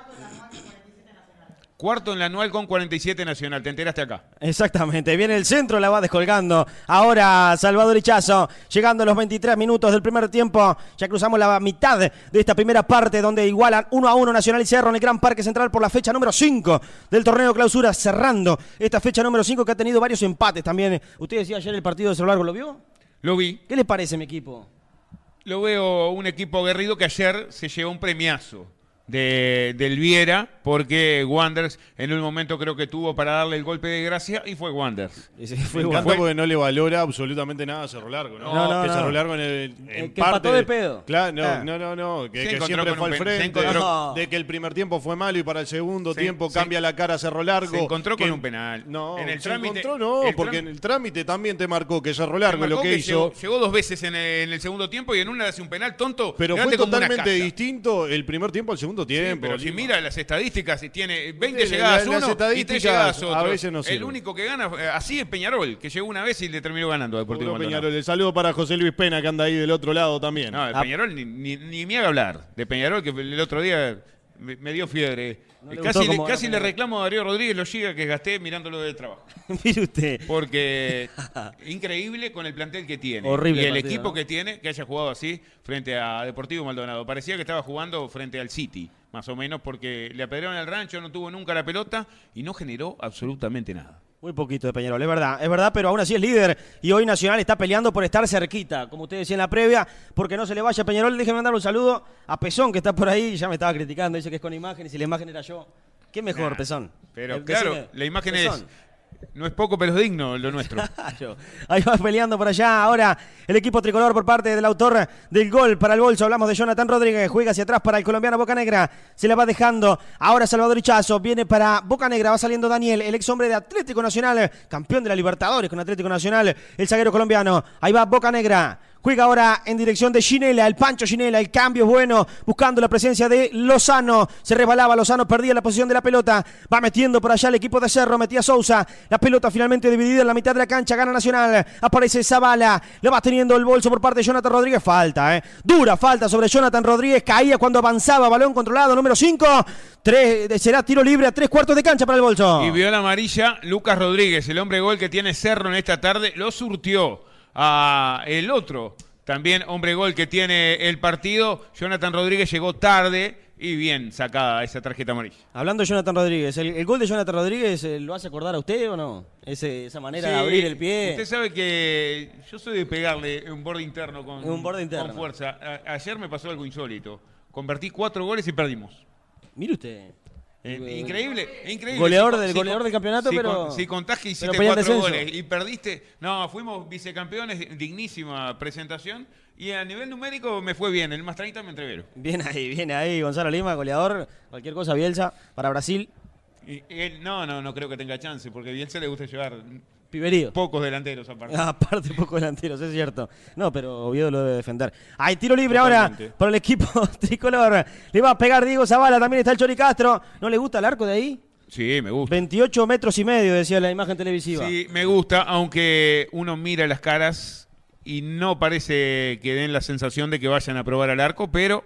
Cuarto en la anual con 47 Nacional. Te enteraste acá.
Exactamente. Viene el centro, la va descolgando. Ahora Salvador Ichazo, llegando a los 23 minutos del primer tiempo. Ya cruzamos la mitad de esta primera parte donde igualan 1 a 1 Nacional y Cerro en el Gran Parque Central por la fecha número 5 del torneo clausura, cerrando esta fecha número 5 que ha tenido varios empates también. Usted decía ayer el partido de Cerro Largo, ¿lo vio?
Lo vi.
¿Qué le parece mi equipo?
Lo veo un equipo aguerrido que ayer se llevó un premiazo de, del Viera, porque Wanders en un momento creo que tuvo para darle el golpe de gracia y fue Wanders.
Me encanta porque no le valora absolutamente nada a Cerro Largo, ¿no?
No, no,
que
no.
Cerro Largo en, el, en
Eh, que
parte
empató de pedo.
Claro, no,
Ah.
no, no, no, que, siempre fue al frente,
encontró-
de que el primer tiempo fue malo y para el segundo
Se-
tiempo
se-
cambia la cara a Cerro Largo.
se encontró
que-
con un penal.
No,
En el
se
trámite-
encontró no,
el
porque en el trámite también te marcó que Cerro Largo lo que, hizo...
Llegó, llegó dos veces en el, en el segundo tiempo y en una le hace un penal tonto.
Pero fue totalmente distinto el primer tiempo al segundo
Sí,
tiempo.
pero si mira las estadísticas, y tiene 20
Sí,
llegadas
las
uno y
estadísticas
3 llegadas
a
otro.
veces no
el único que gana eh, así es Peñarol, que llegó una vez y le terminó ganando a Deportivo.
Peñarol. El saludo para José Luis Pena, que anda ahí del otro lado también.
No, de
Ah.
Peñarol ni me haga hablar. De Peñarol, que el otro día me, me dio fiebre.
No le
casi le, casi le reclamo a Darío Rodríguez los gigas que gasté mirándolo del trabajo.
Mire usted.
Porque increíble con el plantel que tiene.
Horrible
Y el
partido,
equipo
¿no?
que tiene, que haya jugado así frente a Deportivo Maldonado. Parecía que estaba jugando frente al City, más o menos, porque le apedrearon el rancho, no tuvo nunca la pelota y no generó absolutamente nada.
Muy poquito de Peñarol, es verdad, es verdad, pero aún así es líder y hoy Nacional está peleando por estar cerquita, como usted decía en la previa, porque no se le vaya a Peñarol. Déjeme mandar un saludo a Pezón, que está por ahí, ya me estaba criticando, dice que es con imagen y si la imagen era yo. ¿Qué mejor,
Nah,
Pezón?
Pero
Eh,
claro,
decime,
la imagen
Pezón.
No es poco, pero es digno lo nuestro.
Ahí va peleando por allá. Ahora el equipo tricolor por parte del autor del gol para el bolso. Hablamos de Jonathan Rodríguez. Juega hacia atrás para el colombiano Boca Negra. Se la va dejando. Ahora Salvador Ichazo. Viene para Boca Negra. Va saliendo Daniel, el ex hombre de Atlético Nacional. Campeón de la Libertadores con Atlético Nacional. El zaguero colombiano. Ahí va Boca Negra. Juega ahora en dirección de Ginela, el Pancho Ginela, el cambio es bueno, buscando la presencia de Lozano. Se resbalaba Lozano, perdía la posición de la pelota. Va metiendo por allá el equipo de Cerro, metía Sousa. La pelota finalmente dividida en la mitad de la cancha, gana Nacional. Aparece Zavala, le va teniendo el bolso por parte de Jonathan Rodríguez. Falta, ¿eh? Dura falta sobre Jonathan Rodríguez. Caía cuando avanzaba, balón controlado, número 5. Será tiro libre a tres cuartos de cancha para el bolso.
Y vio la amarilla Lucas Rodríguez, el hombre gol que tiene Cerro en esta tarde, lo surtió a el otro, también hombre gol que tiene el partido. Jonathan Rodríguez llegó tarde y bien sacada esa tarjeta amarilla.
Hablando de Jonathan Rodríguez, ¿el, gol de Jonathan Rodríguez eh, lo hace acordar a usted o no? Ese, esa manera de abrir el pie.
Usted sabe que yo soy de pegarle un borde interno con,
un borde interno.
con fuerza. ayer me pasó algo insólito. Convertí cuatro goles y perdimos.
Mire usted.
Eh, increíble, increíble.
Goleador, del, goleador del campeonato, pero.
si contás que hiciste cuatro goles y perdiste. No, fuimos vicecampeones, dignísima presentación. Y a nivel numérico me fue bien. El más 30 me entrevero.
Bien ahí, bien ahí. Gonzalo Lima, goleador. Cualquier cosa, Bielsa, para Brasil.
Y, no, no, no creo que tenga chance, porque a Bielsa le gusta llevar
Piberío.
Pocos delanteros aparte.
aparte, pocos delanteros, es cierto. No, pero Oviedo lo debe defender. Hay tiro libre ahora por el equipo tricolor. Le va a pegar Diego Zavala, también está el Chori Castro. ¿No le gusta el arco de ahí?
Sí, me gusta.
28 metros y medio, decía la imagen televisiva.
Sí, me gusta, aunque uno mira las caras y no parece que den la sensación de que vayan a probar al arco, pero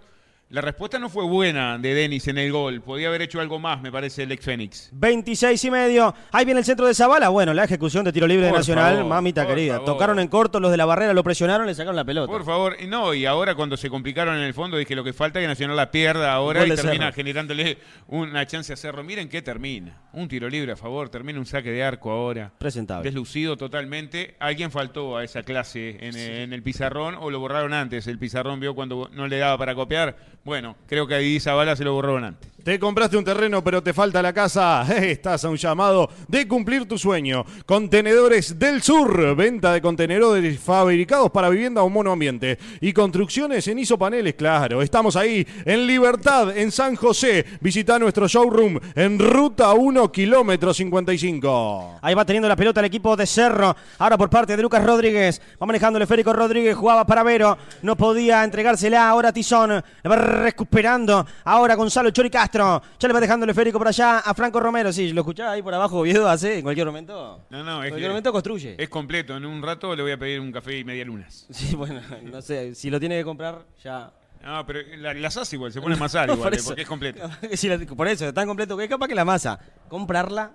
la respuesta no fue buena de Denis en el gol. Podía haber hecho algo más, me parece, el ex Fénix.
26 y medio. Ahí viene el centro de Zabala. Bueno, la ejecución de tiro libre de Nacional, mamita querida. Tocaron en corto, los de la barrera lo presionaron, le sacaron la pelota.
Por favor, no, y ahora cuando se complicaron en el fondo, dije lo que falta es que Nacional la pierda ahora y termina generándole una chance a Cerro. Miren qué termina. Un tiro libre a favor, termina un saque de arco ahora.
Presentable.
Deslucido totalmente. Alguien faltó a esa clase en, en el pizarrón o lo borraron antes. El pizarrón vio cuando no le daba para copiar bueno, creo que ahí bala se lo borró antes.
Te compraste un terreno pero te falta la casa. Estás a un llamado de cumplir tu sueño. Contenedores del Sur. Venta de contenedores fabricados para vivienda o monoambiente. Y construcciones en isopaneles, claro. Estamos ahí en Libertad, en San José. Visita nuestro showroom en Ruta 1, kilómetro 55.
Ahí va teniendo la pelota el equipo de Cerro. Ahora por parte de Lucas Rodríguez. Va manejando el esférico Rodríguez. Jugaba para Vero. No podía entregársela. Ahora Tizón. Le va recuperando. Ahora Gonzalo Chori Castro. Ya le va dejando el esférico por allá a Franco Romero. Sí, lo escuchaba ahí por abajo. Viedo hace en cualquier momento.
No, no, es
en cualquier momento construye.
Es completo. En un rato le voy a pedir un café y media lunas.
Sí, bueno, no sé. Si lo tiene que comprar, ya.
No, pero las hace igual, se pone más igual, por porque es completo.
por eso, es tan completo que es capaz que la masa. Comprarla.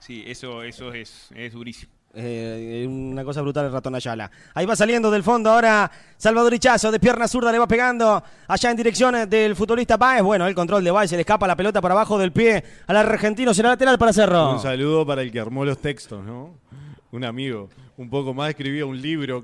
Sí, eso, eso es, es durísimo.
Eh, una cosa brutal el ratón Ayala. Ahí va saliendo del fondo ahora Salvador Ichazo de pierna zurda le va pegando allá en dirección del futbolista Baez. Bueno, el control de Baez se le escapa la pelota para abajo del pie al argentino. Será lateral para Cerro.
Un saludo para el que armó los textos, ¿no? Un amigo. Un poco más escribía un libro.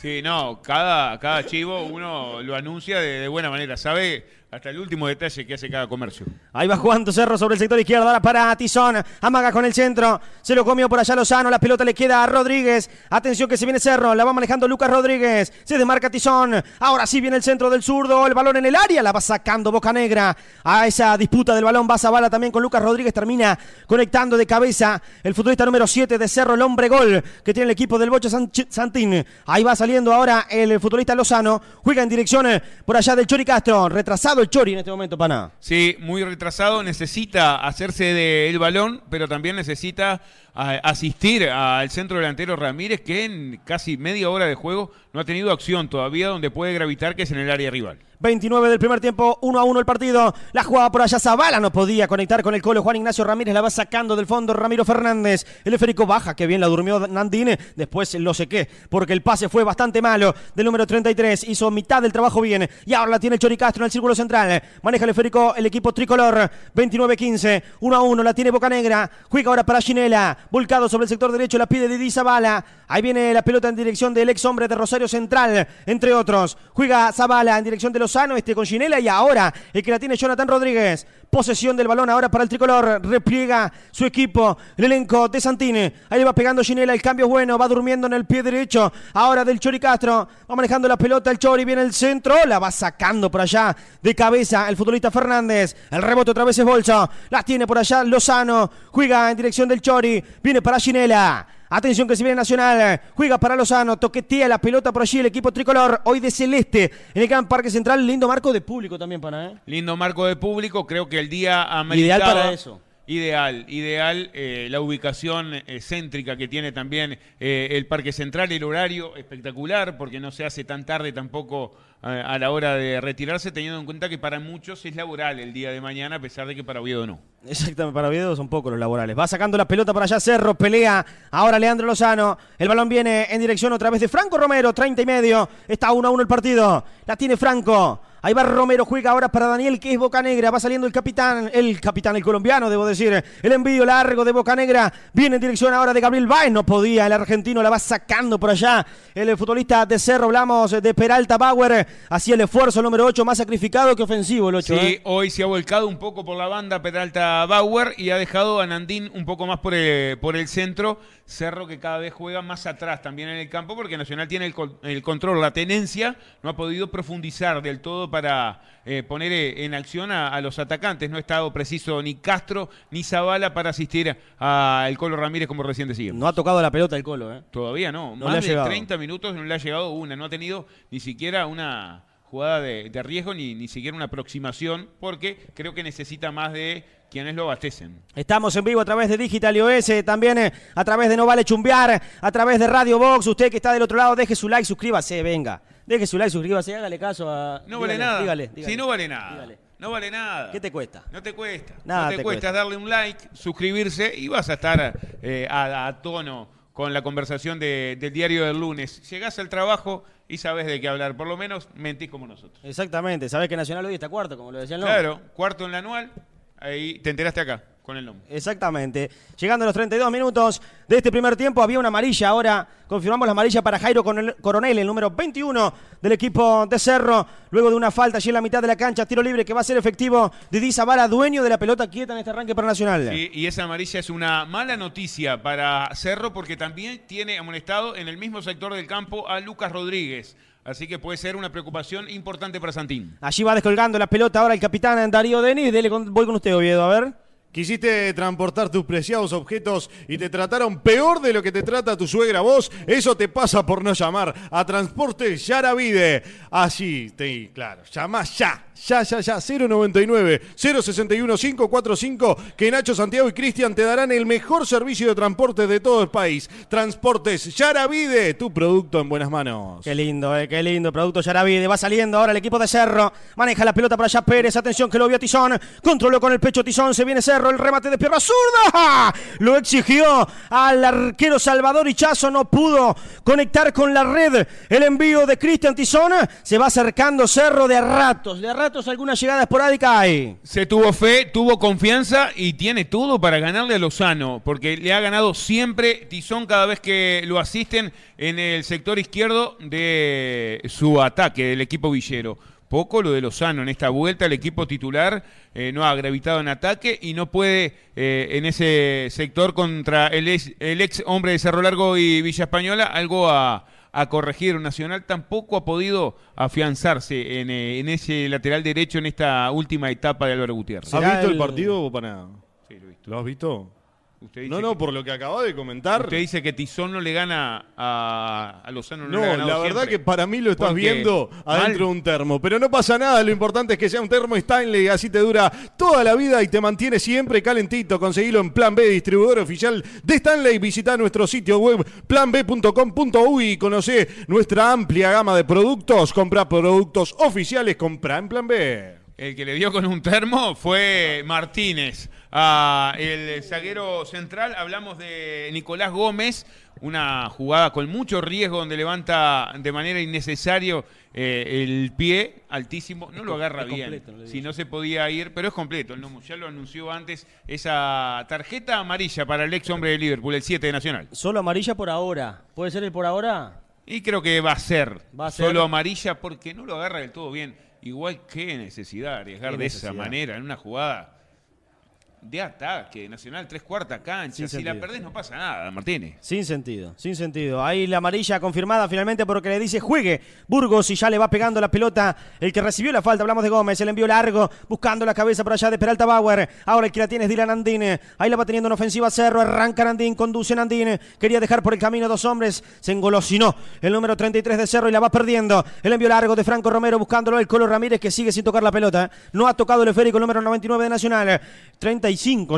Sí, no, cada, cada chivo uno lo anuncia de, de buena manera. Sabe hasta el último detalle que hace cada comercio.
Ahí va jugando Cerro sobre el sector izquierdo. Ahora para Tizón. Amaga con el centro. Se lo comió por allá Lozano. La pelota le queda a Rodríguez. Atención que se viene Cerro. La va manejando Lucas Rodríguez. Se desmarca Tizón. Ahora sí viene el centro del zurdo. El balón en el área. La va sacando Boca Negra. A esa disputa del balón va Zabala también con Lucas Rodríguez. Termina conectando de cabeza el futbolista número 7 de Cerro. El hombre gol que tiene el equipo del Bocho Santín. Ahí va saliendo ahora el futbolista Lozano. Juega en dirección por allá del Chori Castro. Retrasado el Chori en este momento, Pana.
Sí, muy retrasado. Necesita hacerse del balón, pero también necesita asistir al centro delantero Ramírez, que en casi media hora de juego no ha tenido acción todavía donde puede gravitar, que es en el área rival.
29 del primer tiempo, 1 a 1 el partido. La jugada por allá, Zavala no podía conectar con el colo. Juan Ignacio Ramírez la va sacando del fondo Ramiro Fernández. El esférico baja, que bien la durmió Nandine. Después lo qué, porque el pase fue bastante malo. Del número 33 hizo mitad del trabajo bien. Y ahora la tiene el Choricastro en el círculo central. Maneja el esférico el equipo tricolor. 29-15, 1 a 1. La tiene Boca Negra. Juega ahora para Ginela. Volcado sobre el sector derecho, la pide Didi Zavala. Ahí viene la pelota en dirección del ex hombre de Rosario Central, entre otros. Juega Zavala en dirección de los Lozano, este con Ginela y ahora el que la tiene Jonathan Rodríguez. Posesión del balón ahora para el tricolor. Repliega su equipo, el elenco de Santini. Ahí va pegando Ginela, el cambio es bueno, va durmiendo en el pie derecho. Ahora del Chori Castro, va manejando la pelota el Chori, viene el centro, la va sacando por allá de cabeza el futbolista Fernández. El rebote otra vez es Bolso, la tiene por allá Lozano, juega en dirección del Chori, viene para Ginela. Atención que se viene Nacional. Juega para Lozano. Toquetea la pelota por allí el equipo tricolor. Hoy de Celeste. En el Gran Parque Central. Lindo marco de público también para, ¿eh?
Lindo marco de público. Creo que el día ameritaba...
Ideal para eso.
Ideal, ideal, eh, la ubicación eh, céntrica que tiene también eh, el Parque Central, el horario espectacular, porque no se hace tan tarde tampoco a la hora de retirarse, teniendo en cuenta que para muchos es laboral el día de mañana, a pesar de que para Oviedo no.
Exactamente, para Oviedo son pocos los laborales. Va sacando la pelota para allá Cerro, pelea. Ahora Leandro Lozano. El balón viene en dirección otra vez de Franco Romero, 30 y medio. Está 1 a 1 el partido. La tiene Franco. Ahí va Romero, juega ahora para Daniel, que es Boca Negra. Va saliendo el capitán, el capitán, el colombiano, debo decir. El envío largo de Boca Negra. Viene en dirección ahora de Gabriel Baez. No podía, el argentino la va sacando por allá. El futbolista de Cerro, hablamos de Peralta Bauer. Hacía el esfuerzo número 8, más sacrificado que ofensivo el 8.
Sí,
¿eh?
hoy se ha volcado un poco por la banda Peralta Bauer y ha dejado a Nandín un poco más por el, por el centro. Cerro que cada vez juega más atrás también en el campo porque Nacional tiene el, el control, la tenencia, no ha podido profundizar del todo para eh, poner eh, en acción a, a los atacantes. No ha estado preciso ni Castro ni Zavala para asistir al Colo Ramírez como recién decía.
No ha tocado la pelota el colo, ¿eh?
Todavía no.
No
Más de
llegado.
30 minutos no le ha llegado una. No ha tenido ni siquiera una jugada de, de riesgo ni, ni siquiera una aproximación porque creo que necesita más de quienes lo abastecen.
Estamos en vivo a través de Digital iOS, también eh, a través de No Vale Chumbear, a través de Radio Box. Usted que está del otro lado, deje su like, suscríbase, venga. Deje su like, suscríbase, hágale caso a.
No vale nada.
Dígale, dígale.
Si no vale nada.
Dígale.
No vale nada.
¿Qué te cuesta?
No te cuesta.
Nada
no te,
te
cuesta,
cuesta.
darle un like, suscribirse y vas a estar eh, a, a tono con la conversación de- del diario del lunes. Llegás al trabajo y sabes de qué hablar. Por lo menos mentís como nosotros.
Exactamente, sabes que Nacional hoy está cuarto, como lo decía el nombre.
Claro, cuarto en la anual. Ahí te enteraste acá con el nombre.
Exactamente. Llegando a los 32 minutos de este primer tiempo, había una amarilla. Ahora confirmamos la amarilla para Jairo Coronel- el número 21 del equipo de Cerro. Luego de una falta allí en la mitad de la cancha, tiro libre que va a ser efectivo de Di Zabala, dueño de la pelota quieta en este arranque para Nacional.
Sí, y esa amarilla es una mala noticia para Cerro porque también tiene amonestado en el mismo sector del campo a Lucas Rodríguez. Así que puede ser una preocupación importante para Santín.
Allí va descolgando la pelota ahora el capitán Darío Denis. Dele voy con usted, Oviedo, a ver.
Quisiste transportar tus preciados objetos y te trataron peor de lo que te trata tu suegra vos. Eso te pasa por no llamar a Transporte Yaravide. Así, te, claro, llama ya. Ya, ya, ya. 099 061 545 que Nacho Santiago y Cristian te darán el mejor servicio de transporte de todo el país. Transportes Yaravide, tu producto en buenas manos.
Qué lindo, eh, qué lindo. Producto Yaravide. Va saliendo ahora el equipo de Cerro. Maneja la pelota para allá Pérez. Atención que lo vio Tizón. Controló con el pecho Tizón. Se viene Cerro. El remate de pierna zurda. Lo exigió al arquero Salvador Hichazo. No pudo conectar con la red. El envío de Cristian Tizón. Se va acercando Cerro de a ratos. De a ratos alguna llegada esporádica hay.
Se tuvo fe, tuvo confianza y tiene todo para ganarle a Lozano, porque le ha ganado siempre Tizón cada vez que lo asisten en el sector izquierdo de su ataque, del equipo villero. Poco lo de Lozano en esta vuelta, el equipo titular eh, no ha gravitado en ataque y no puede eh, en ese sector contra el ex, el ex hombre de Cerro Largo y Villa Española algo a, a corregir. Nacional tampoco ha podido afianzarse en, eh, en ese lateral derecho en esta última etapa de Álvaro Gutiérrez.
¿Has
¿Será
visto el
el-
partido o para nada?
Sí, lo he visto.
¿Lo has visto?
Usted dice
No, no,
que-
por lo que acaba de comentar.
Usted dice que Tizón no le gana a, a Lozano. No,
No,
le ha ganado
la verdad
siempre.
que para mí lo estás
Porque
viendo adentro de un termo. Pero no pasa nada, lo importante es que sea un termo Stanley, así te dura toda la vida y te mantiene siempre calentito. Conseguilo en Plan B, distribuidor oficial de Stanley. Visita nuestro sitio web planb.com.uy y conoce nuestra amplia gama de productos. Compra productos oficiales, compra en Plan B.
El que le dio con un termo fue Martínez. Ah, el zaguero central, hablamos de Nicolás Gómez, una jugada con mucho riesgo donde levanta de manera innecesaria eh, el pie altísimo. No lo agarra bien.
completo, no le
si no se podía ir, pero es completo. El ya lo anunció antes. Esa tarjeta amarilla para el ex hombre de Liverpool, el 7 de Nacional.
Solo amarilla por ahora. ¿Puede ser el por ahora?
Y creo que va a ser,
Va a ser.
solo amarilla porque no lo agarra del todo bien. igual qué necesidad arriesgar
Qué
de esa manera en una jugada de ataque, Nacional tres cuartas canchas.
Sin
Si la perdés no pasa nada, Martínez.
Sin sentido, sin sentido. Ahí la amarilla confirmada finalmente porque le dice juegue Burgos y ya le va pegando la pelota. El que recibió la falta, hablamos de Gómez, el envío largo, buscando la cabeza por allá de Peralta Bauer. Ahora el que la tiene es Dylan Andine. Ahí la va teniendo en ofensiva Cerro, arranca Andín, conduce Andine. Quería dejar por el camino dos hombres, se engolosinó el número 33 de Cerro y la va perdiendo. El envío largo de Franco Romero buscándolo el Colo Ramírez que sigue sin tocar la pelota. No ha tocado el esférico el número 99 de Nacional. 35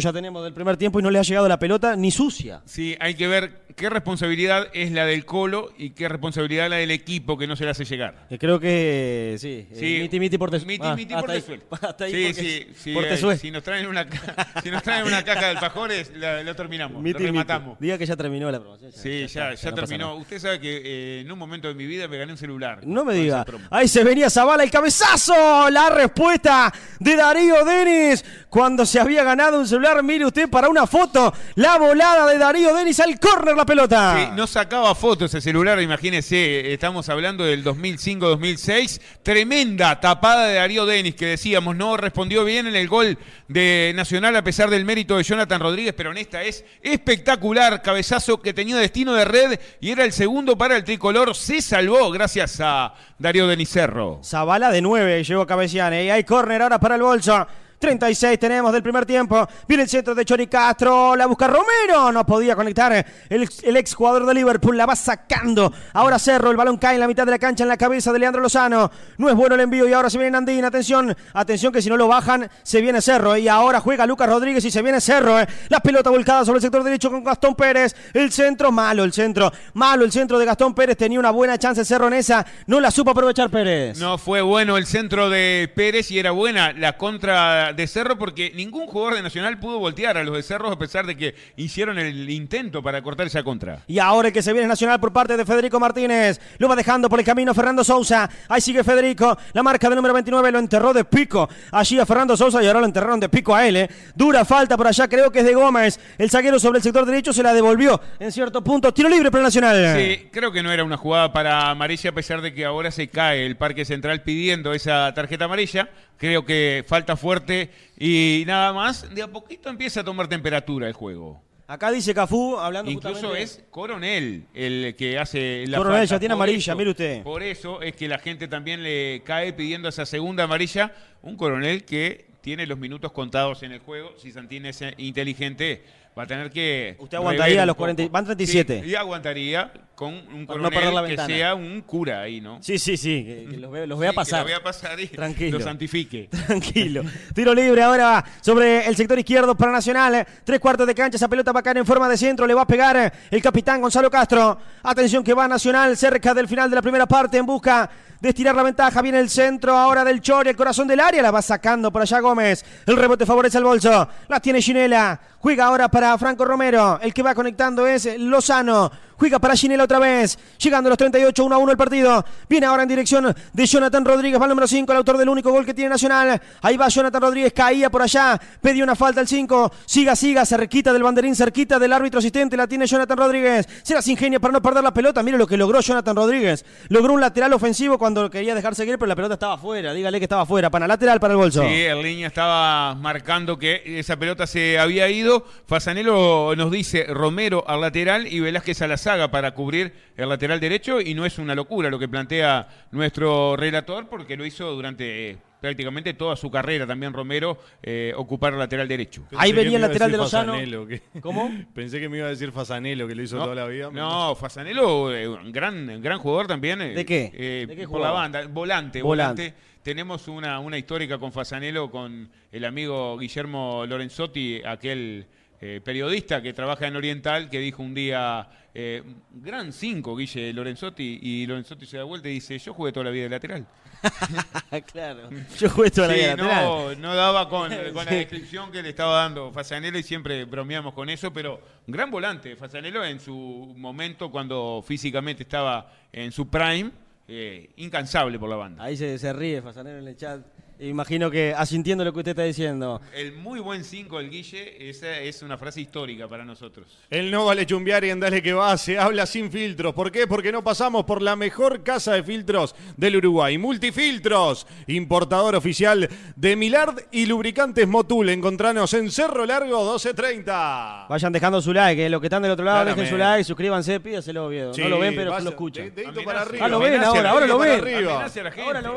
ya tenemos del primer tiempo y no le ha llegado la pelota ni sucia.
Sí, hay que ver qué responsabilidad es la del Colo y qué responsabilidad la del equipo que no se la hace llegar.
Eh, Creo que sí. eh,
Sí,
miti Miti Portezuelo.
Miti,
Ah,
miti,
hasta ahí- hasta ahí
sí, sí, sí, eh, Si nos traen una, si nos traen una caja de alfajores, la- lo terminamos,
Miti,
lo rematamos.
Miti. Diga que ya terminó la promoción.
Sí, ya, ya
no pasa
terminó. Usted sabe que eh, en un momento de mi vida me gané un celular.
No me diga. Ahí se venía Zavala el cabezazo. La respuesta de Darío Denis. Cuando se había ganado un celular, mire usted para una foto. La volada de Darío Denis al córner la pelota.
Sí, no sacaba fotos ese celular, imagínese, estamos hablando del 2005-2006. Tremenda tapada de Darío Denis, que decíamos, no respondió bien en el gol de Nacional a pesar del mérito de Jonathan Rodríguez, pero en esta es espectacular. Cabezazo que tenía destino de red y era el segundo para el tricolor. Se salvó gracias a Darío Denis Cerro.
Zavala de 9, llegó Cabeciane. Y hay córner ahora para el bolso. 36 tenemos del primer tiempo. Viene el centro de Chori Castro. La busca Romero. No podía conectar. El, el ex jugador de Liverpool la va sacando. Ahora Cerro. El balón cae en la mitad de la cancha en la cabeza de Leandro Lozano. No es bueno el envío y ahora se viene Andín. Atención. Atención que si no lo bajan se viene Cerro. Y ahora juega Lucas Rodríguez y se viene Cerro. eh. La pelota volcada sobre el sector derecho con Gastón Pérez. El centro. Malo el centro. Malo el centro de Gastón Pérez. Tenía una buena chance Cerro en esa. No la supo aprovechar Pérez.
No fue bueno el centro de Pérez y era buena la contra de Cerro porque ningún jugador de Nacional pudo voltear a los de Cerro a pesar de que hicieron el intento para cortar esa contra.
Y ahora el que se viene Nacional por parte de Federico Martínez. Lo va dejando por el camino Fernando Sousa. Ahí sigue Federico. La marca del número 29 lo enterró de pico. Allí a Fernando Sousa y ahora lo enterraron de pico a él. eh. Dura falta por allá, creo que es de Gómez. El zaguero sobre el sector derecho se la devolvió en cierto punto. Tiro libre para el Nacional.
Sí, creo que no era una jugada para amarilla a pesar de que ahora se cae el Parque Central pidiendo esa tarjeta amarilla. Creo que falta fuerte y nada más. De a poquito empieza a tomar temperatura el juego.
Acá dice Cafú, hablando
Incluso
justamente-
es Coronel el que hace la
Coronel
falta.
ya tiene
Por
amarilla,
eso-
mire usted.
Por eso es que la gente también le cae pidiendo esa segunda amarilla. Un Coronel que tiene los minutos contados en el juego. Si Santini es inteligente, va a tener que.
Usted aguantaría los
poco.
40 van 37.
Sí, y aguantaría con un
Para no
Coronel
la
que
ventana.
sea un cura ahí, ¿no?
Sí, sí, sí. que- que los, ve- los voy a
Sí, que
pasar.
lo voy a pasar y
Tranquilo.
lo santifique.
Tranquilo. Tiro libre ahora sobre el sector izquierdo para Nacional. Tres cuartos de cancha. Esa pelota va a caer en forma de centro. Le va a pegar el capitán Gonzalo Castro. Atención que va Nacional cerca del final de la primera parte en busca de estirar la ventaja. Viene el centro ahora del Chori, el corazón del área. La va sacando por allá Gómez. El rebote favorece al bolso. La tiene Ginela. Juega ahora para Franco Romero. El que va conectando es Lozano. Juega para Ginela otra vez. Llegando a los 38, 1 a 1 el partido. Viene ahora en dirección de Jonathan Rodríguez. Va el número 5, el autor del único gol que tiene Nacional. Ahí va Jonathan Rodríguez. Caía por allá. Pedía una falta al 5. Siga, siga. Cerquita del banderín, cerquita del árbitro asistente. La tiene Jonathan Rodríguez. Se las ingenia para no perder la pelota. Mire lo que logró Jonathan Rodríguez. Logró un lateral ofensivo cuando quería dejar seguir, pero la pelota estaba afuera. Dígale que estaba afuera. Para lateral para el bolso.
Sí, el línea estaba marcando que esa pelota se había ido. Fasanelo nos dice Romero al lateral y Velázquez a la saga para cubrir el lateral derecho. Y no es una locura lo que plantea nuestro relator, porque lo hizo durante eh, prácticamente toda su carrera también Romero, eh, ocupar el lateral derecho.
Ahí
Pensé
venía el lateral de Lozano.
Fasanelo, que-
¿Cómo?
Pensé que me iba a decir Fasanelo, que lo hizo toda la vida.
No, Fasanelo, eh, un gran, gran jugador también. eh,
¿De qué?
eh,
¿De qué
por la banda, volante,
Volante.
volante. Tenemos una, una histórica con Fasanelo, con el amigo Guillermo Lorenzotti, aquel eh, periodista que trabaja en Oriental, que dijo un día, eh, gran 5, Guille Lorenzotti, y Lorenzotti se da vuelta y dice, yo jugué toda la vida de lateral.
claro. Yo jugué toda la
Sí,
vida lateral.
no, no daba con, con la descripción que le estaba dando Fasanelo y siempre bromeamos con eso, pero gran volante. Fasanelo en su momento, cuando físicamente estaba en su prime, eh, incansable por la banda.
Ahí se, se ríe Fasanero en el chat. Imagino que asintiendo lo que usted está diciendo.
El muy buen 5 del Guille, esa es una frase histórica para nosotros.
El no vale chumbear y en Dale que va se habla sin filtros. ¿Por qué? Porque no pasamos por la mejor casa de filtros del Uruguay. Multifiltros, importador oficial de Milard y lubricantes Motul. Encontranos en Cerro Largo 1230.
Vayan dejando su like, eh. los que están del otro lado, dejen su like, suscríbanse, pídaselo, Oviedo.
Sí,
no lo ven, pero
vaya-
lo escuchan.
de- dedito para arriba.
Ah, lo ven ahora. Ahora lo ven.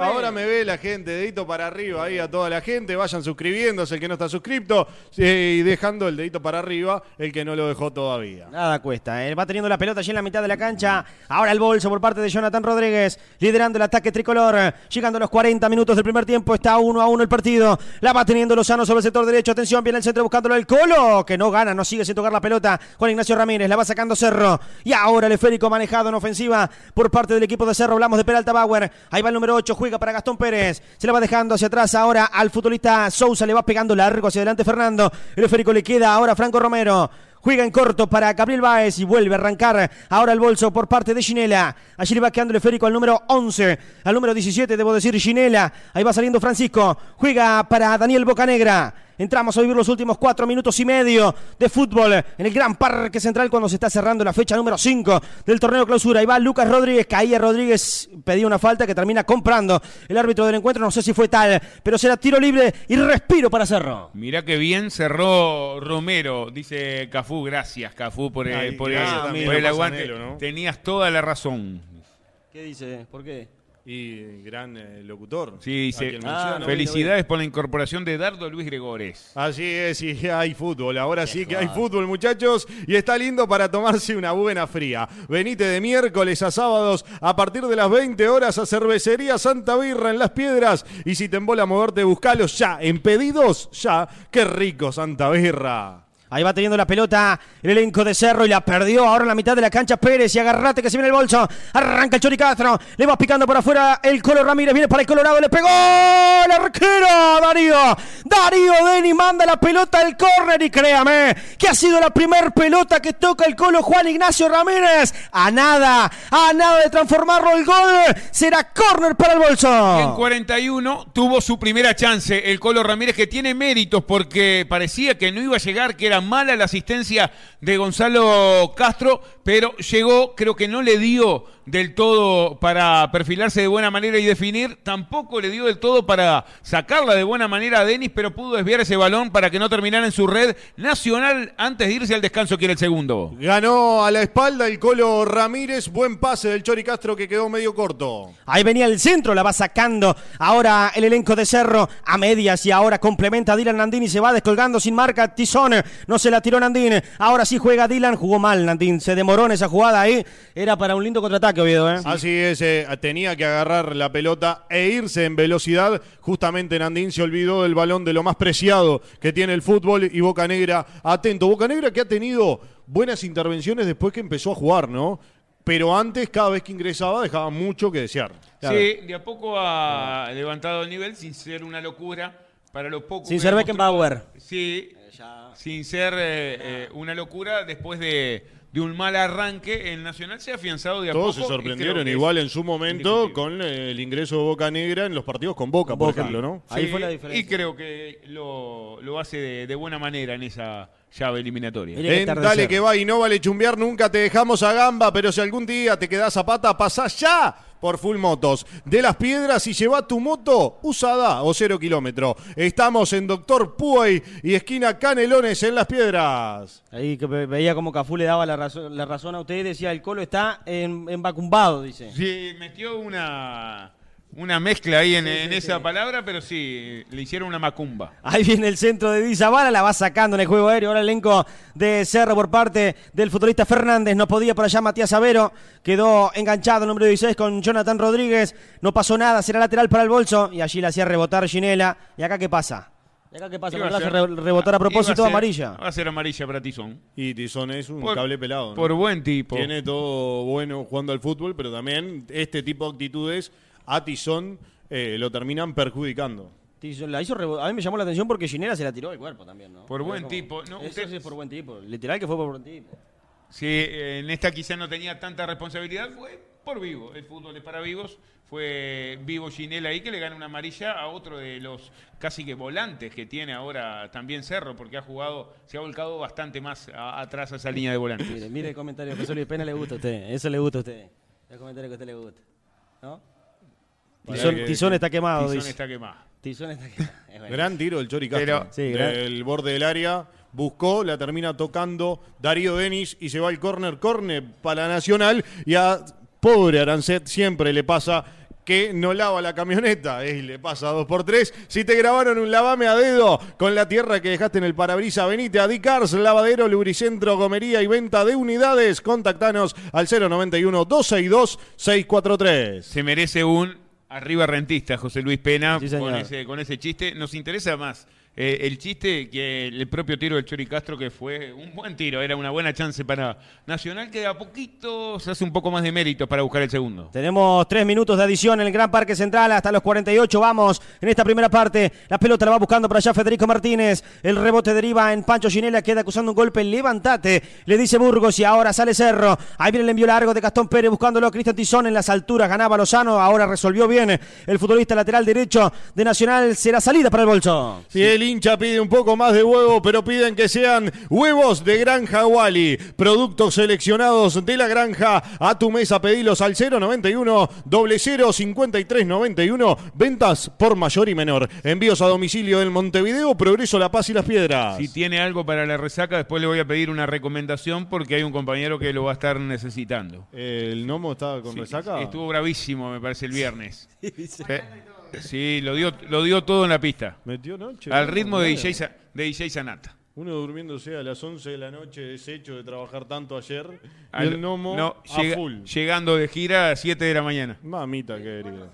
Ahora
me ve la gente, dedito para arriba ahí a toda la gente, vayan suscribiéndose el que no está suscripto eh, y dejando el dedito para arriba el que no lo dejó todavía.
Nada cuesta, eh. va teniendo la pelota allí en la mitad de la cancha. Ahora el bolso por parte de Jonathan Rodríguez, liderando el ataque tricolor. Llegando a los 40 minutos del primer tiempo, está uno a uno el partido. La va teniendo Lozano sobre el sector derecho. Atención, viene el centro buscándolo el Colo, que no gana, no sigue sin tocar la pelota. Juan Ignacio Ramírez la va sacando Cerro. Y ahora el esférico manejado en ofensiva por parte del equipo de Cerro. Hablamos de Peralta Bauer. Ahí va el número 8, juega para Gastón Pérez. Se la va dejando hacia atrás ahora al futbolista Sousa. Le va pegando largo hacia adelante Fernando. El esférico le queda ahora Franco Romero. Juega en corto para Gabriel Báez y vuelve a arrancar ahora el bolso por parte de Ginela. Allí le va quedando el esférico al número 11, al número 17, debo decir Ginela. Ahí va saliendo Francisco. Juega para Daniel Bocanegra. Entramos a vivir los últimos cuatro minutos y medio de fútbol en el Gran Parque Central cuando se está cerrando la fecha número 5 del torneo clausura. Ahí va Lucas Rodríguez, caía Rodríguez, pedía una falta que termina comprando el árbitro del encuentro. No sé si fue tal, pero será tiro libre y respiro para Cerro.
Mirá que bien cerró Romero, dice Cafú. Gracias, Cafú, por el,
Ay,
por el- por aguante. Tenías toda la razón.
¿Qué dice? ¿Por qué?
Y gran eh, locutor.
Sí,
quien
Ah,
felicidades por la incorporación de Dardo Luis Gregores.
Así es, y hay fútbol. Ahora sí que hay fútbol, muchachos. Y está lindo para tomarse una buena fría. Venite de miércoles a sábados a partir de las 20 horas a Cervecería Santa Birra en Las Piedras. Y si te embola moverte, buscalos ya. En pedidos, ya. Qué rico, Santa Birra.
Ahí va teniendo la pelota el elenco de Cerro y la perdió ahora en la mitad de la cancha Pérez y agarrate que se viene el bolso. Arranca el Chori Castro. Le va picando por afuera el Colo Ramírez. Viene para el Colorado. Le pegó el arquero Darío. Darío Deni manda la pelota al córner y créame que ha sido la primer pelota que toca el Colo Juan Ignacio Ramírez. A nada, a nada de transformarlo el gol. Será córner para el
Y en
bolso.
41 tuvo su primera chance el Colo Ramírez, que tiene méritos porque parecía que no iba a llegar, que era mala la asistencia de Gonzalo Castro, pero llegó, creo que no le dio del todo para perfilarse de buena manera y definir, tampoco le dio del todo para sacarla de buena manera a Denis, pero pudo desviar ese balón para que no terminara en su red nacional antes de irse al descanso, que era el segundo.
Ganó a la espalda el Colo Ramírez. Buen pase del Chori Castro que quedó medio corto.
Ahí venía el centro, la va sacando. Ahora el elenco de Cerro a medias y ahora complementa a Dylan Nandini. Se va descolgando sin marca. Tizón no se la tiró Nandini. Ahora sí juega Dylan. Jugó mal Nandini. Se demoró en esa jugada ahí. Era para un lindo contraataque, Oviedo. ¿eh?
Así es, eh, tenía que agarrar la pelota e irse en velocidad. Justamente Nandín se olvidó del balón de lo más preciado que tiene el fútbol y Boca Negra atento. Boca Negra que ha tenido buenas intervenciones después que empezó a jugar, ¿no? Pero antes, cada vez que ingresaba, dejaba mucho que desear.
Claro.
Sí, de a poco ha levantado el nivel sin ser una locura. Para lo poco
Sin ser Beckenbauer.
Sí, sin ser eh, eh, una locura después de, de un mal arranque. El Nacional se ha afianzado de a
Todos
poco.
se sorprendieron igual en su momento con eh, el ingreso de Boca Negra en los partidos con Boca, por
Boca.
ejemplo, ¿no?
Ahí
Sí,
fue la diferencia.
Y creo que lo, lo hace de, de buena manera en esa llave eliminatoria.
En dale que va y no vale chumbear, nunca te dejamos a gamba, pero si algún día te quedás a pata, pasá ya por Full Motos. De las piedras y lleva tu moto usada o cero kilómetro. Estamos en Doctor Puey y esquina Canelones en las piedras.
Ahí que ve- veía como Cafú le daba la razón, la razón a usted decía el Colo está en, embacumbado, dice.
Sí, metió una, una mezcla ahí en, en esa palabra, pero sí, le hicieron una macumba.
Ahí viene el centro de Di Zabala, la va sacando en el juego aéreo. Ahora el elenco de Cerro por parte del futbolista Fernández. No podía por allá Matías Avero. Quedó enganchado el número 16 con Jonathan Rodríguez. No pasó nada, será lateral para el bolso. Y allí le hacía rebotar Ginela. ¿Y acá qué pasa? ¿Y acá qué pasa?
Iba
¿No
a
hace re- rebotar a propósito
iba ser-
amarilla?
Va a ser amarilla para Tizón.
Y Tizón es un
Por-
cable pelado. ¿no?
Por buen tipo.
Tiene todo bueno jugando al fútbol, pero también este tipo de actitudes a Tizón eh, lo terminan perjudicando.
Tizo- La hizo a mí me llamó la atención porque Ginela se la tiró del cuerpo también, ¿no?
Por
Era
buen
como-
tipo, no,
Eso
usted-
sí es por buen tipo. Literal que fue por buen tipo.
Sí, en esta quizá no tenía tanta responsabilidad, fue por vivo. El fútbol es para vivos. Fue Vivo Ginela ahí que le gana una amarilla a otro de los casi que volantes que tiene ahora también Cerro, porque ha jugado, se ha volcado bastante más a- atrás a esa línea de volantes.
Mire, mire el comentario. José Luis Pena le gusta a usted. Eso le gusta a usted. El comentario que a usted le gusta. ¿No? Tizón,
que-
Tizón está quemado,
Tizón
dice.
está quemado.
Tizón está quemado. Es bueno.
Gran tiro el Chori Castro.
Pero-
Sí, gran-
del borde del área. Buscó, la termina tocando Darío Denis y se va al córner, córner para Nacional. Y a pobre Arancet siempre le pasa que no lava la camioneta y le pasa dos por tres. Si te grabaron un lavame a dedo con la tierra que dejaste en el parabrisa, venite a Dicars, lavadero, lubricentro, gomería y venta de unidades. Contactanos al 091 262 643.
Se merece un arriba rentista, José Luis Pena,
Sí,
con, ese, con ese chiste. Nos interesa más eh, el chiste que el propio tiro del Chori Castro, que fue un buen tiro, era una buena chance para Nacional, que a poquito se hace un poco más de mérito para buscar el segundo.
Tenemos tres minutos de adición en el Gran Parque Central hasta los 48. Vamos en esta primera parte. La pelota la va buscando por allá Federico Martínez. El rebote deriva en Pancho Ginela. Queda acusando un golpe. Levantate. Le dice Burgos y ahora sale Cerro. Ahí viene el envío largo de Gastón Pérez buscándolo a Cristian Tizón en las alturas. Ganaba Lozano. Ahora resolvió bien el futbolista lateral derecho de Nacional. Será salida para el bolso.
Si el hincha pide un poco más de huevo, pero piden que sean huevos de Granja Wally. Productos seleccionados de la granja. A tu mesa pedilos al 091 00 53 91. Ventas por mayor y menor. Envíos a domicilio del Montevideo, Progreso, La Paz y Las Piedras.
Si tiene algo para la resaca, después le voy a pedir una recomendación porque hay un compañero que lo va a estar necesitando.
¿El Nomo estaba con
Sí,
resaca?
Estuvo bravísimo, me parece, el viernes. Sí, Sí, lo dio, lo dio todo en la pista.
¿Metió noche?
Al ritmo de. DJ, Sa- de DJ Sanata.
Uno durmiéndose a las 11 de la noche, deshecho de trabajar tanto ayer. Y
Al-
el Nomo
no,
a
llega-
full.
Llegando de gira a 7 de la mañana.
Mamita querida.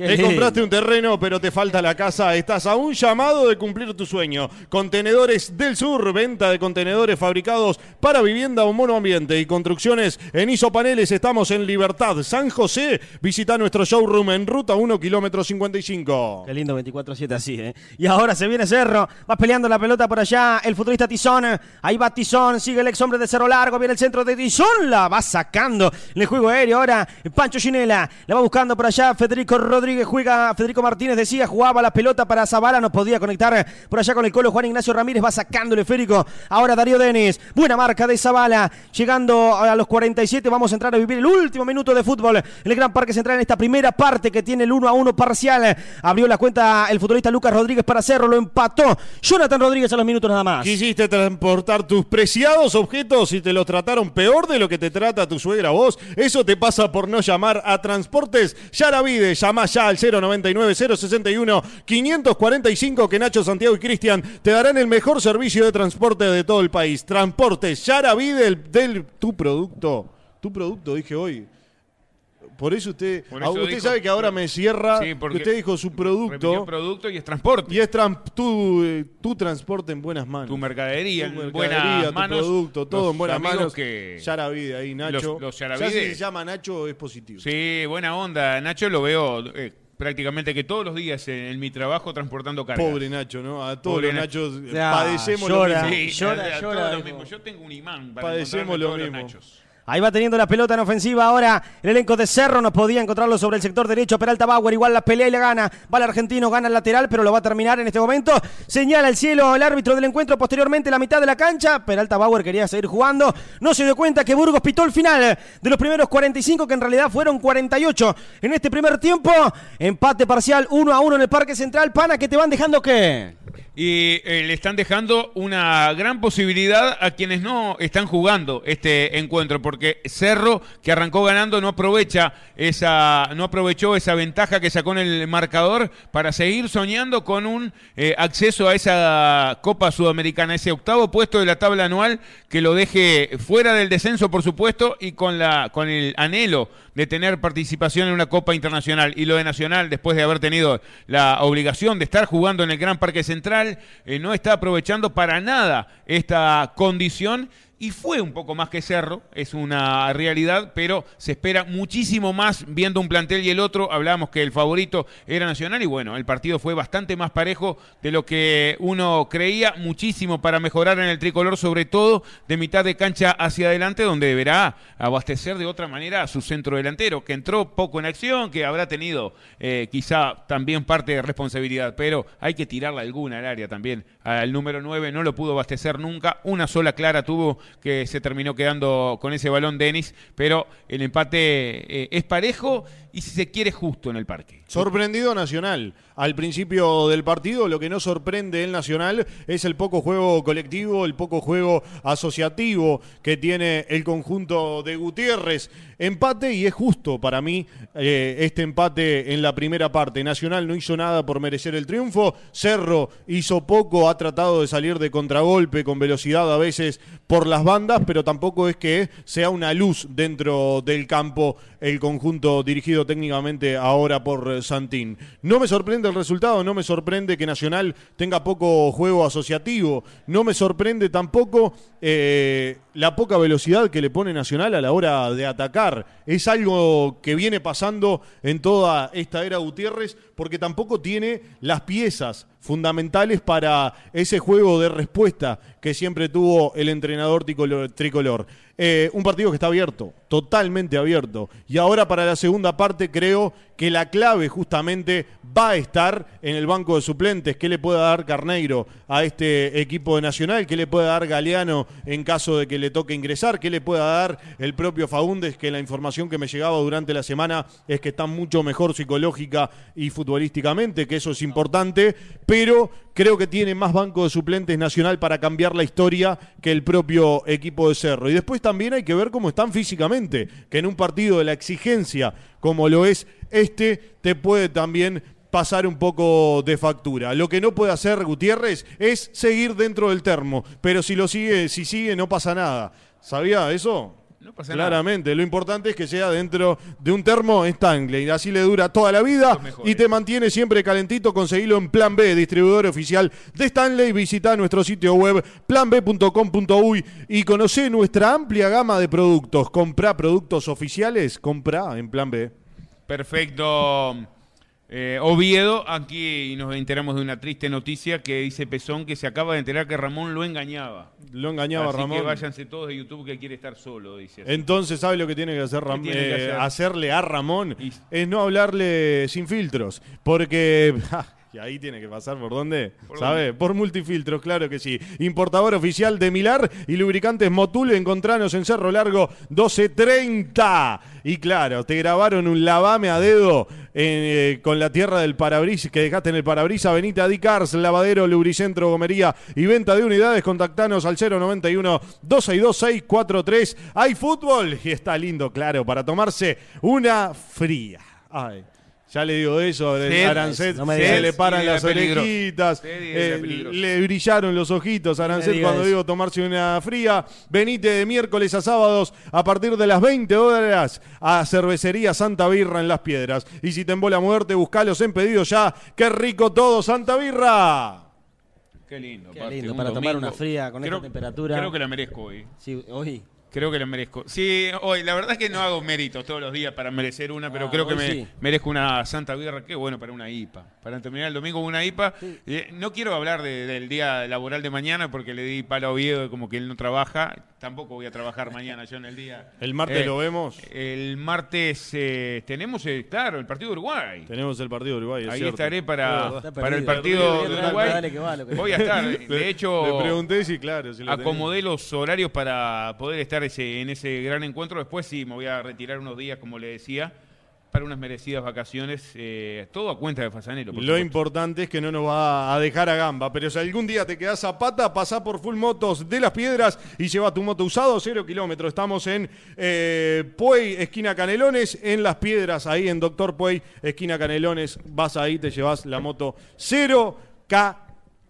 Te compraste un terreno, pero te falta la casa. Estás a un llamado de cumplir tu sueño. Contenedores del Sur, venta de contenedores fabricados para vivienda o monoambiente y construcciones en Isopaneles. Estamos en Libertad, San José. Visita nuestro showroom en ruta 1, kilómetro 55.
Qué lindo 24-7 así, ¿eh? Y ahora se viene Cerro, va peleando la pelota por allá, el futbolista Tizón, ahí va Tizón, sigue el ex hombre de Cerro Largo, viene el centro de Tizón, la va sacando en el juego aéreo ahora, Pancho Ginela, la va buscando por allá, Federico Rodríguez juega, Federico Martínez decía, jugaba la pelota para Zavala, no podía conectar por allá con el colo, Juan Ignacio Ramírez va sacando el esférico, ahora Darío Denis, buena marca de Zavala, llegando a los 47, vamos a entrar a vivir el último minuto de fútbol en el Gran Parque Central en esta primera parte que tiene el 1 a 1 parcial, abrió la cuenta el futbolista Lucas Rodríguez para Cerro, lo empató Jonathan Rodríguez a los minutos nada más.
Quisiste transportar tus preciados objetos y te los trataron peor de lo que te trata tu suegra vos. Eso te pasa por no llamar a Transportes Yaravide. Llama ya al 099-061-545 que Nacho, Santiago y Cristian te darán el mejor servicio de transporte de todo el país. Transportes Yaravide el- del tu producto. Tu producto, dije hoy. Por eso usted,
Por
ah,
eso
usted
dijo-
sabe que ahora me cierra.
Sí, porque
usted dijo su producto.
producto y es transporte.
Y es tran- tu, eh, tu transporte en buenas manos.
tu mercadería,
Tu
en
mercadería,
buenas
tu
manos.
producto, todo
Los
en buenas
amigos
manos.
Que...
Yaravide ahí, Nacho.
Los- los
Ya
Yaravide.
si se llama Nacho es positivo.
Sí, buena onda. Nacho lo veo eh, prácticamente que todos los días en, en mi trabajo transportando cargas.
Pobre Nacho, ¿no? A todos
Pobre
los
Nacho.
Nachos eh,
Ya,
padecemos
llora.
lo mismo.
Sí,
Llora,
a- a
llora,
todos lo mismo. Yo tengo un imán para
Padecemos lo
todos los
mismo.
Nachos.
Ahí va teniendo la pelota en ofensiva ahora. El elenco de Cerro no podía encontrarlo sobre el sector derecho. Peralta Bauer igual la pelea y la gana. Va el argentino, gana el lateral, pero lo va a terminar en este momento. Señala el cielo el árbitro del encuentro. Posteriormente la mitad de la cancha. Peralta Bauer quería seguir jugando. No se dio cuenta que Burgos pitó el final de los primeros 45, que en realidad fueron 48 en este primer tiempo. Empate parcial 1 a 1 en el Parque Central. Pana, que te van dejando qué?
Y eh, le están dejando una gran posibilidad a quienes no están jugando este encuentro, porque Cerro, que arrancó ganando, no aprovecha esa, no aprovechó esa ventaja que sacó en el marcador para seguir soñando con un eh, acceso a esa Copa Sudamericana, ese octavo puesto de la tabla anual que lo deje fuera del descenso, por supuesto, y con la, con el anhelo de tener participación en una Copa Internacional. Y lo de Nacional, después de haber tenido la obligación de estar jugando en el Gran Parque Central, eh, no está aprovechando para nada esta condición y fue un poco más que Cerro, es una realidad, pero se espera muchísimo más viendo un plantel y el otro. Hablábamos que el favorito era Nacional y bueno, el partido fue bastante más parejo de lo que uno creía, muchísimo para mejorar en el tricolor, sobre todo de mitad de cancha hacia adelante, donde deberá abastecer de otra manera a su centro delantero, que entró poco en acción, que habrá tenido eh, quizá también parte de responsabilidad, pero hay que tirarle alguna al área también. Al número 9 no lo pudo abastecer nunca, una sola clara tuvo que se terminó quedando con ese balón Denis, pero el empate eh, es parejo y si se quiere justo en el parque.
Sorprendido Nacional. Al principio del partido, lo que no sorprende el Nacional es el poco juego colectivo, el poco juego asociativo que tiene el conjunto de Gutiérrez. Empate y es justo para mí eh, este empate en la primera parte. Nacional no hizo nada por merecer el triunfo. Cerro hizo poco, ha tratado de salir de contragolpe con velocidad a veces por las bandas, pero tampoco es que sea una luz dentro del campo el conjunto dirigido técnicamente ahora por Santín. No me sorprende el resultado, no me sorprende que Nacional tenga poco juego asociativo, no me sorprende tampoco eh, la poca velocidad que le pone Nacional a la hora de atacar. Es algo que viene pasando en toda esta era Gutiérrez porque tampoco tiene las piezas fundamentales para ese juego de respuesta que siempre tuvo el entrenador tricolor. Eh, un partido que está abierto, totalmente abierto. Y ahora para la segunda parte creo que la clave justamente va a estar en el banco de suplentes. ¿Qué le puede dar Carneiro a este equipo de Nacional? ¿Qué le puede dar Galeano en caso de que le toque ingresar? ¿Qué le puede dar el propio Faúndez? Que la información que me llegaba durante la semana es que está mucho mejor psicológica y futbolísticamente, que eso es importante, pero creo que tiene más banco de suplentes Nacional para cambiar la historia que el propio equipo de Cerro. Y después también hay que ver cómo están físicamente, que en un partido de la exigencia como lo es este, te puede también pasar un poco de factura. Lo que no puede hacer Gutiérrez es seguir dentro del termo, pero si lo sigue, si sigue no pasa nada. ¿Sabía eso? Claramente, lo importante es que sea dentro de un termo Stanley. Así le dura toda la vida y te mantiene siempre calentito. Conseguilo en Plan B, distribuidor oficial de Stanley. Visita nuestro sitio web planb.com.uy y conoce nuestra amplia gama de productos. Compra productos oficiales, compra en Plan B.
Perfecto. Eh, Oviedo, aquí nos enteramos de una triste noticia que dice Pezón que se acaba de enterar que Ramón lo engañaba.
Lo engañaba
Así
Ramón.
que váyanse todos de YouTube que quiere estar solo, dice. así.
Entonces, ¿sabe lo que tiene que hacer Ram-
¿Qué tiene que
eh,
hacer?
hacerle a Ramón?
Y-
Es no hablarle sin filtros. Porque. Y ahí tiene que pasar por dónde,
¿Por
¿sabe? Por multifiltros, claro que sí. Importador oficial de Milar y lubricantes Motul, encontranos en Cerro Largo 1230. Y claro, te grabaron un lavame a dedo eh, con la tierra del parabrisas que dejaste en el parabrisas. Venite a Dicars, lavadero, lubricentro, gomería y venta de unidades. Contactanos al 091 262 643. Hay fútbol y está lindo, claro, para tomarse una fría. Ay. Ya le digo eso,
Sí,
Arancet
no me
se le paran
Sí,
las orejitas, eh, le brillaron los ojitos a Arancet cuando
eso.
digo tomarse una fría. Venite de miércoles a sábados a partir de las 20 horas a Cervecería Santa Birra en Las Piedras. Y si te embola muerte, buscalos en pedido ya. ¡Qué rico todo, Santa Birra!
Qué lindo.
Qué lindo, para tomar una fría con esta temperatura.
Creo que la merezco hoy.
Sí, hoy.
Creo que la merezco. Sí, hoy, la verdad es que no hago méritos todos los días para merecer una, pero
Ah,
creo que me
sí.
merezco una santa birra. Qué bueno para una IPA. Para terminar el domingo una IPA. Eh, no quiero hablar de- del día laboral de mañana porque le di palo a Oviedo de como que él no trabaja. Tampoco voy a trabajar mañana yo en el día.
El martes
Eh,
lo vemos.
El martes eh, tenemos, claro, el partido de Uruguay.
Tenemos el partido de Uruguay. es
Ahí
cierto.
estaré
Es
para, para el partido de Uruguay.
dale, que va, lo que-
Voy a estar. De hecho,
Le pregunté si, claro, si lo
acomodé los horarios para poder estar ese, en ese gran encuentro. Después sí, me voy a retirar unos días, como le decía, para unas merecidas vacaciones. eh, todo a cuenta de Fasanelo. por
Lo
supuesto.
importante es que no nos va a dejar a gamba, pero si algún día te quedas a pata, pasá por Full Motos de las Piedras y lleva tu moto usado, cero kilómetros. Estamos en eh, Puey, esquina Canelones, en las Piedras, ahí en Doctor Puey, esquina Canelones. Vas ahí, te llevas la moto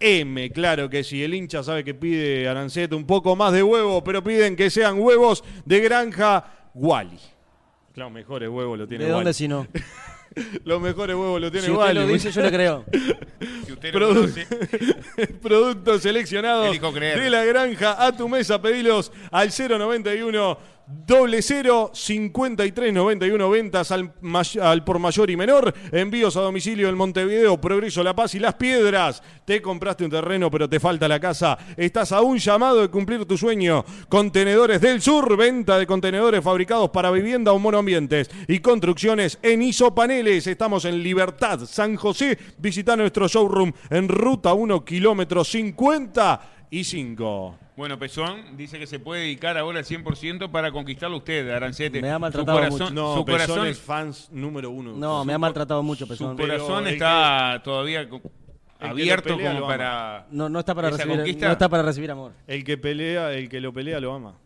0K. claro que sí, el hincha sabe que pide Arancet un poco más de huevo, pero piden que sean huevos de granja Wally. Claro, mejores huevos lo tiene
¿De dónde
Wally.
si no?
Los mejores huevos los tiene
Si usted
Wally.
lo dice, yo le creo.
Si usted lo
Produ-
conoce,
Productos seleccionados de la granja a tu mesa. Pedilos al 091 doble 0 53 91 ventas al, al por mayor y menor. Envíos a domicilio en Montevideo, Progreso, La Paz y Las Piedras. Te compraste un terreno, pero te falta la casa. Estás a un llamado de cumplir tu sueño. Contenedores del Sur, venta de contenedores fabricados para vivienda o monoambientes y construcciones en isopaneles. Estamos en Libertad, San José. Visita nuestro showroom en ruta 1, kilómetro 55.
Bueno, Pezón dice que se puede dedicar ahora al 100% para conquistarlo usted, Arancete.
Me ha
Su
maltratado
corazón,
No,
su
Pezón
corazón,
es fans número uno.
No, me ha maltratado mucho,
su
Pezón.
Pero
corazón está todavía
que
abierto
pelea
como para...
No, no está para
¿Esa
recibir,
conquista?
no está para recibir amor.
El que pelea, el que lo pelea lo ama.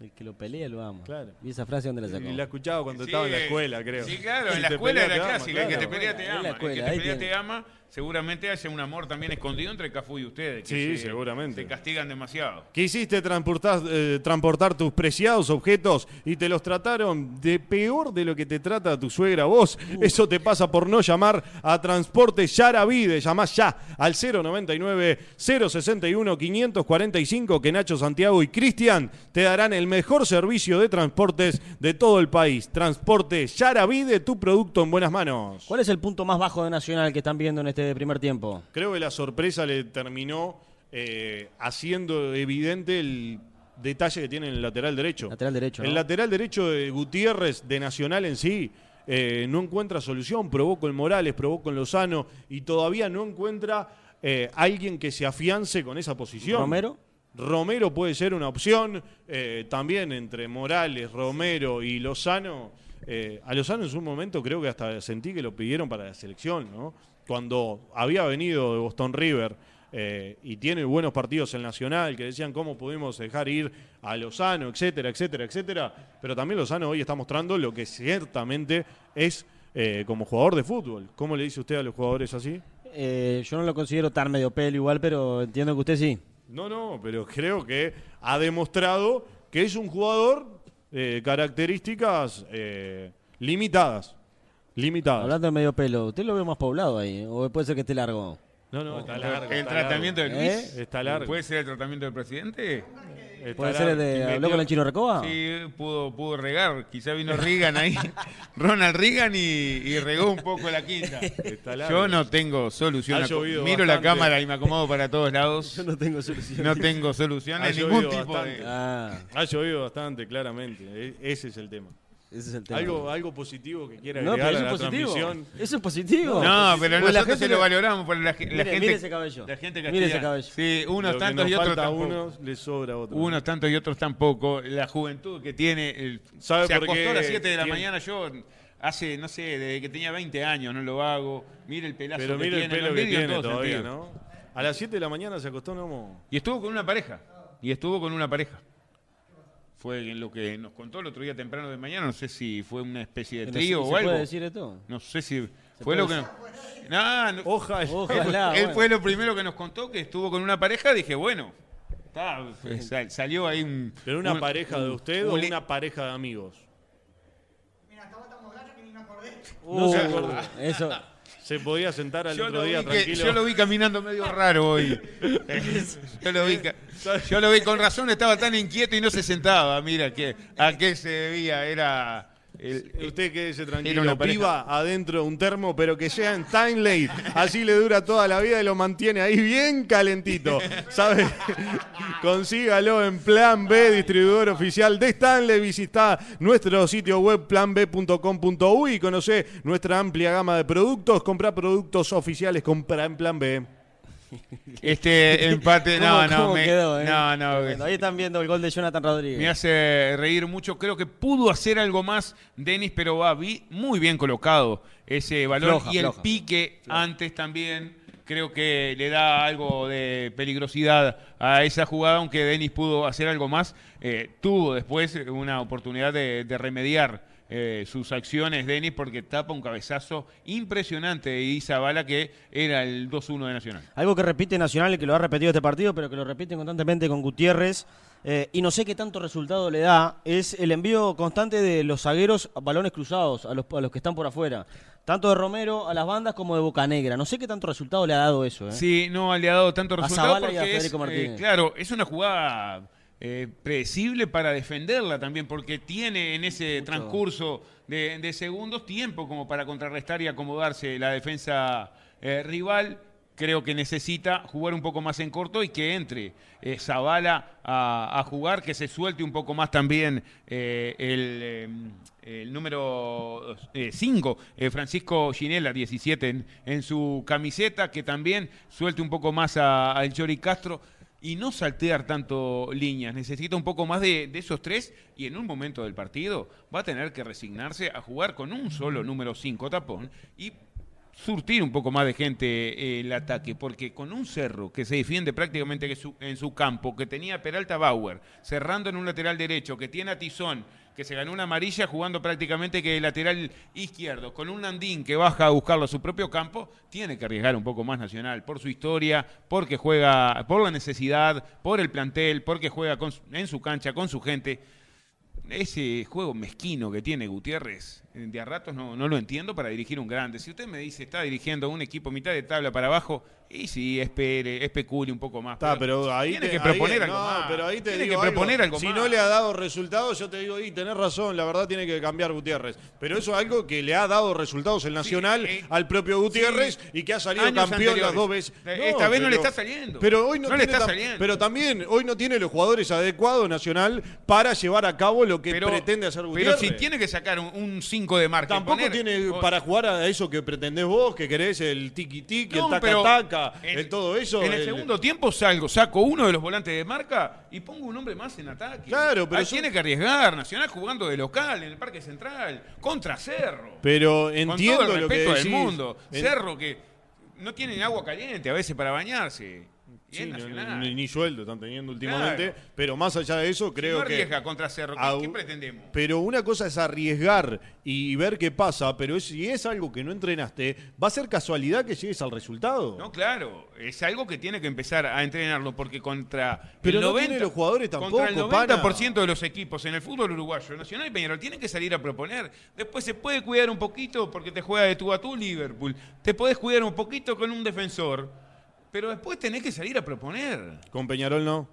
El que lo pelea lo ama.
Claro.
¿Y esa frase dónde la sacó?
Y la escuchaba cuando
Sí,
estaba en la escuela, creo.
Sí, claro, en la escuela
pelea,
era clásica. El que te
claro.
pelea te ama. el que te pelea te ama, seguramente haya un amor también escondido entre Cafú y ustedes. que
Sí,
se-
seguramente.
Se castigan demasiado.
Quisiste transportar, eh, transportar tus preciados objetos y te los trataron de peor de lo que te trata tu suegra vos. Eso te pasa por no llamar a Transporte Yaravide. Llamás ya al 099-061-545 que Nacho Santiago y Cristian te darán el mejor servicio de transportes de todo el país. Transporte Yaravide, tu producto en buenas manos.
¿Cuál es el punto más bajo de Nacional que están viendo en este primer tiempo?
Creo que la sorpresa le terminó eh, haciendo evidente el detalle que tiene en el lateral derecho.
Lateral derecho,
El
¿no?
lateral derecho de Gutiérrez, de Nacional en sí, eh, no encuentra solución. Probó con Morales, probó con Lozano y todavía no encuentra eh, alguien que se afiance con esa posición.
¿Romero?
Romero puede ser una opción. eh, también entre Morales, Romero y Lozano. a Lozano en su momento creo que hasta sentí que lo pidieron para la selección, ¿no? Cuando había venido de Boston River eh, y tiene buenos partidos en Nacional, que decían cómo pudimos dejar ir a Lozano, etcétera, etcétera, etcétera. Pero también Lozano hoy está mostrando lo que ciertamente es eh, como jugador de fútbol. ¿Cómo le dice usted a los jugadores así?
Eh, yo no lo considero tan medio pelo igual, pero entiendo que usted sí.
No, no, pero creo que ha demostrado que es un jugador de características eh, limitadas. Limitadas.
Hablando de medio pelo, ¿usted lo ve más poblado ahí? ¿O puede ser que esté largo?
No, no, está largo.
¿El
está
tratamiento de
largo.
Luis?
¿Eh?
Está largo.
¿Puede ser el tratamiento del presidente?
Está
¿Puede ser el de... ¿Habló con el chino Recoba?
Sí, pudo, pudo regar. Quizá vino Reagan ahí, Ronald Reagan y, y regó un poco la quinta.
Está largo.
Yo no tengo solución.
Ha
Aco-
llovido
Miro la cámara y me acomodo para todos lados.
Yo no tengo solución.
No tengo solución
Ha
a ningún
llovido
tipo
bastante.
de...
Ah,
Ha llovido bastante, claramente. E- ese es el tema.
Ese es el tema.
Algo, algo positivo que quiera
no,
agregar
pero
a
eso
la
es positivo.
transmisión.
Eso es positivo.
No, pero
Pues la
nosotros
gente
se lo
le-
valoramos por la, ge- la
Mire,
gente.
mire ese cabello.
La gente
Mire ese cabello.
Sí, unos
Lo que
tantos
nos
y otros
falta a
tampoco.
unos, le sobra a otros.
Unos tantos y otros tampoco. La juventud que tiene. el-
¿Sabe
se
por
acostó
qué
a las 7 de la
tiene-
mañana. Yo hace, no sé, desde que tenía 20 años no lo hago. Mire el pelazo
Pero
que
mire el
tiene.
pelo
lo
que
envidio en
tiene
todo
todavía,
sentido.
¿no? A las 7 de la mañana se acostó, no.
Y estuvo con una pareja. Y estuvo con una pareja. Fue lo que nos contó el otro día temprano de mañana. No sé si fue una especie de trío
¿se-
o
¿Se
algo.
puede decir esto?
No sé si fue lo que. No, no-
Ojalá.
Ojalá.
él
bueno.
fue lo primero que nos contó que estuvo con una pareja. Dije, bueno, está, sal- salió ahí un.
¿Pero una
un-
pareja de usted o
un
una pareja de amigos?
Uh,
No se acordó.
Eso.
Se podía sentar al
Yo
otro día
que-
tranquilo.
yo lo vi caminando medio raro hoy. yo, lo vi, yo lo vi con razón, estaba tan inquieto y no se sentaba. Mira, que, a qué se debía. Era. El-
Usted quédese tranquilo,
una
piba adentro un termo, pero que sea en time late. Así le dura toda la vida y lo mantiene ahí bien calentito. ¿Sabe? Consígalo en Plan B, distribuidor oficial de Stanley. Visita nuestro sitio web planb.com.uy y conoce nuestra amplia gama de productos. Compra productos oficiales, compra en Plan B.
este empate, no,
¿Cómo-
no,
cómo
me-
quedó, eh?
no, no,
Bueno, ahí están viendo el gol de Jonathan Rodríguez.
Me hace reír mucho. Creo que pudo hacer algo más Denis, pero va vi- muy bien colocado ese balón.
Floja,
y el
floja.
pique antes también. Creo que le da algo de peligrosidad a esa jugada, aunque Denis pudo hacer algo más. eh, tuvo después una oportunidad de, de remediar eh, sus acciones, Denis, porque tapa un cabezazo impresionante de Izabala, que era el 2-1 de Nacional.
Algo que repite Nacional y que lo ha repetido este partido, pero que lo repite constantemente con Gutiérrez. eh, y no sé qué tanto resultado le da, es el envío constante de los zagueros a balones cruzados a los, a los que están por afuera. Tanto de Romero a las bandas como de Bocanegra. No sé qué tanto resultado le ha dado eso. ¿eh?
Sí, no le ha dado tanto
A
resultado
y a
porque es,
Federico
eh,
Martínez.
claro, es una jugada eh, predecible para defenderla también, porque tiene en ese transcurso de, de segundos tiempo como para contrarrestar y acomodarse la defensa eh, rival. Creo que necesita jugar un poco más en corto y que entre eh, Zavala a, a jugar, que se suelte un poco más también eh, el, eh, el número 5, Francisco Ginela, 17 en, en su camiseta, que también suelte un poco más a- al Chori Castro y no saltear tanto líneas. Necesita un poco más de, esos tres y en un momento del partido va a tener que resignarse a jugar con un solo número 5 tapón y surtir un poco más de gente eh, el ataque, porque con un cerro que se defiende prácticamente que su- en su campo, que tenía Peralta Bauer, cerrando en un lateral derecho, que tiene a Tizón, que se ganó una amarilla jugando prácticamente que lateral izquierdo, con un Andín que baja a buscarlo a su propio campo, tiene que arriesgar un poco más Nacional, por su historia, porque juega, por la necesidad, por el plantel, porque juega en su cancha, con su gente. Ese juego mezquino que tiene Gutiérrez, de a ratos no, no lo entiendo para dirigir un grande. Si usted me dice está dirigiendo un equipo mitad de tabla para abajo, y sí, espere, especule un poco más.
Está, pero ahí
tiene
te-
que
ahí-
proponer algo
no,
más.
pero ahí te
tiene
digo
que proponer
algo.
algo,
si
más.
no le ha dado resultados, yo te digo, y tenés razón, la verdad tiene que cambiar Gutiérrez. Pero eso es algo que le ha dado resultados el Nacional
eh,
al propio Gutiérrez
sí,
y que ha salido campeón las
anteriores.
dos veces.
Eh, esta vez no le está saliendo.
Pero hoy no,
No le
tiene
está saliendo.
Pero también hoy no tiene los jugadores adecuados Nacional para llevar a cabo lo que
Pero-
pretende hacer Gutiérrez.
Pero si tiene que sacar un 5 de marca.
Tampoco
poner-
tiene
o-
para jugar a eso que pretendés vos, que querés el tiki-tiki,
No,
el taca-taca, el todo eso.
En el,
el-
segundo tiempo salgo, saco uno de los volantes de marca y pongo un hombre más en ataque.
Claro, pero
Ahí tiene que arriesgar. Nacional jugando de local en el Parque Central, contra Cerro.
Pero
Con
entiendo
todo el
lo que
respeto
decís.
del mundo.
En-
Cerro que no tiene ni agua caliente a veces para bañarse. Y
Sí, no- ni, ni sueldo están teniendo últimamente,
Claro.
pero más allá de eso
Si
creo
no
que
arriesga contra Cerro, ¿qué, pretendemos?
pero una cosa es arriesgar y ver qué pasa, pero es- si es algo que no entrenaste, va a ser casualidad que llegues al resultado.
No, claro, es algo que tiene que empezar a entrenarlo porque contra
Pero
el
no
90,
tiene los jugadores tampoco,
contra el
pana.
90% de los equipos en el fútbol uruguayo, Nacional y Peñarol tienen que salir a proponer. Después se puede cuidar un poquito porque te juega de tú a tú Liverpool. Te podés cuidar un poquito con un defensor, pero después tenés que salir a proponer.
Con Peñarol no.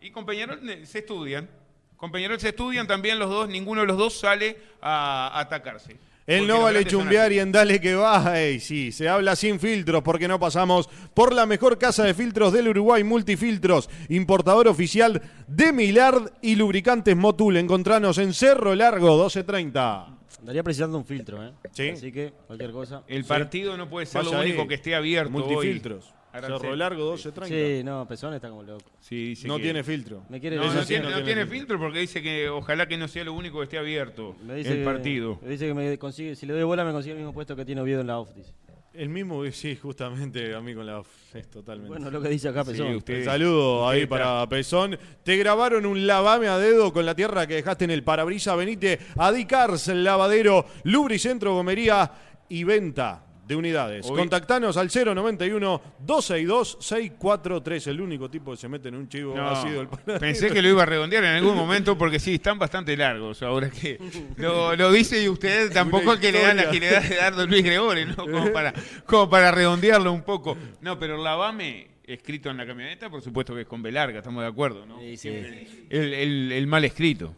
Y con Peñarol eh, se estudian. Con Peñarol se estudian también los dos, ninguno de los dos sale a atacarse.
El
Porque
no vale chumbear y en dale que va. Ey, sí, se habla sin filtros porque no pasamos por la mejor casa de filtros del Uruguay, Multifiltros, importador oficial de Milard y lubricantes Motul. Encontranos en Cerro Largo 1230.
Daría precisando un filtro, ¿eh?
Sí.
Así que cualquier cosa.
El partido no puede ser
Vaya
lo
ahí.
único que esté abierto
Multifiltros.
hoy.
Cerro Largo 1230.
Sí, no, Pezón está como loco.
Sí, dice
No
que-
tiene filtro.
Me quiere
No, tiene,
no
no
tiene
tiene
filtro.
filtro porque dice que ojalá que no sea lo único que esté abierto
Me dice
el
que-
partido.
Me dice que me consigue, si le doy bola me consigue el mismo puesto que tiene Oviedo en la off. dice.
El mismo, sí, justamente a mí con la... Es totalmente.
Bueno, lo que dice acá Pezón.
Sí, usted-
Un saludo
usted
ahí
está-
para Pezón. Te grabaron un lavame a dedo con la tierra que dejaste en el parabrisa. Venite a Dicars, lavadero, lubricentro, gomería y venta de unidades.
Hoy-
Contactanos al 091 262 643. El único tipo que se mete en un chivo
No,
ha sido el panadero.
pensé que lo iba a redondear en algún momento porque sí, están bastante largos. Ahora que lo, lo dice y usted tampoco es que le dan la agilidad de Dardo Luis Gregorio, ¿no? Como para, como para redondearlo un poco. No, pero lavame escrito en la camioneta, por supuesto que es con B larga, estamos de acuerdo, ¿no?
Sí, sí.
Siempre El, el- el mal escrito.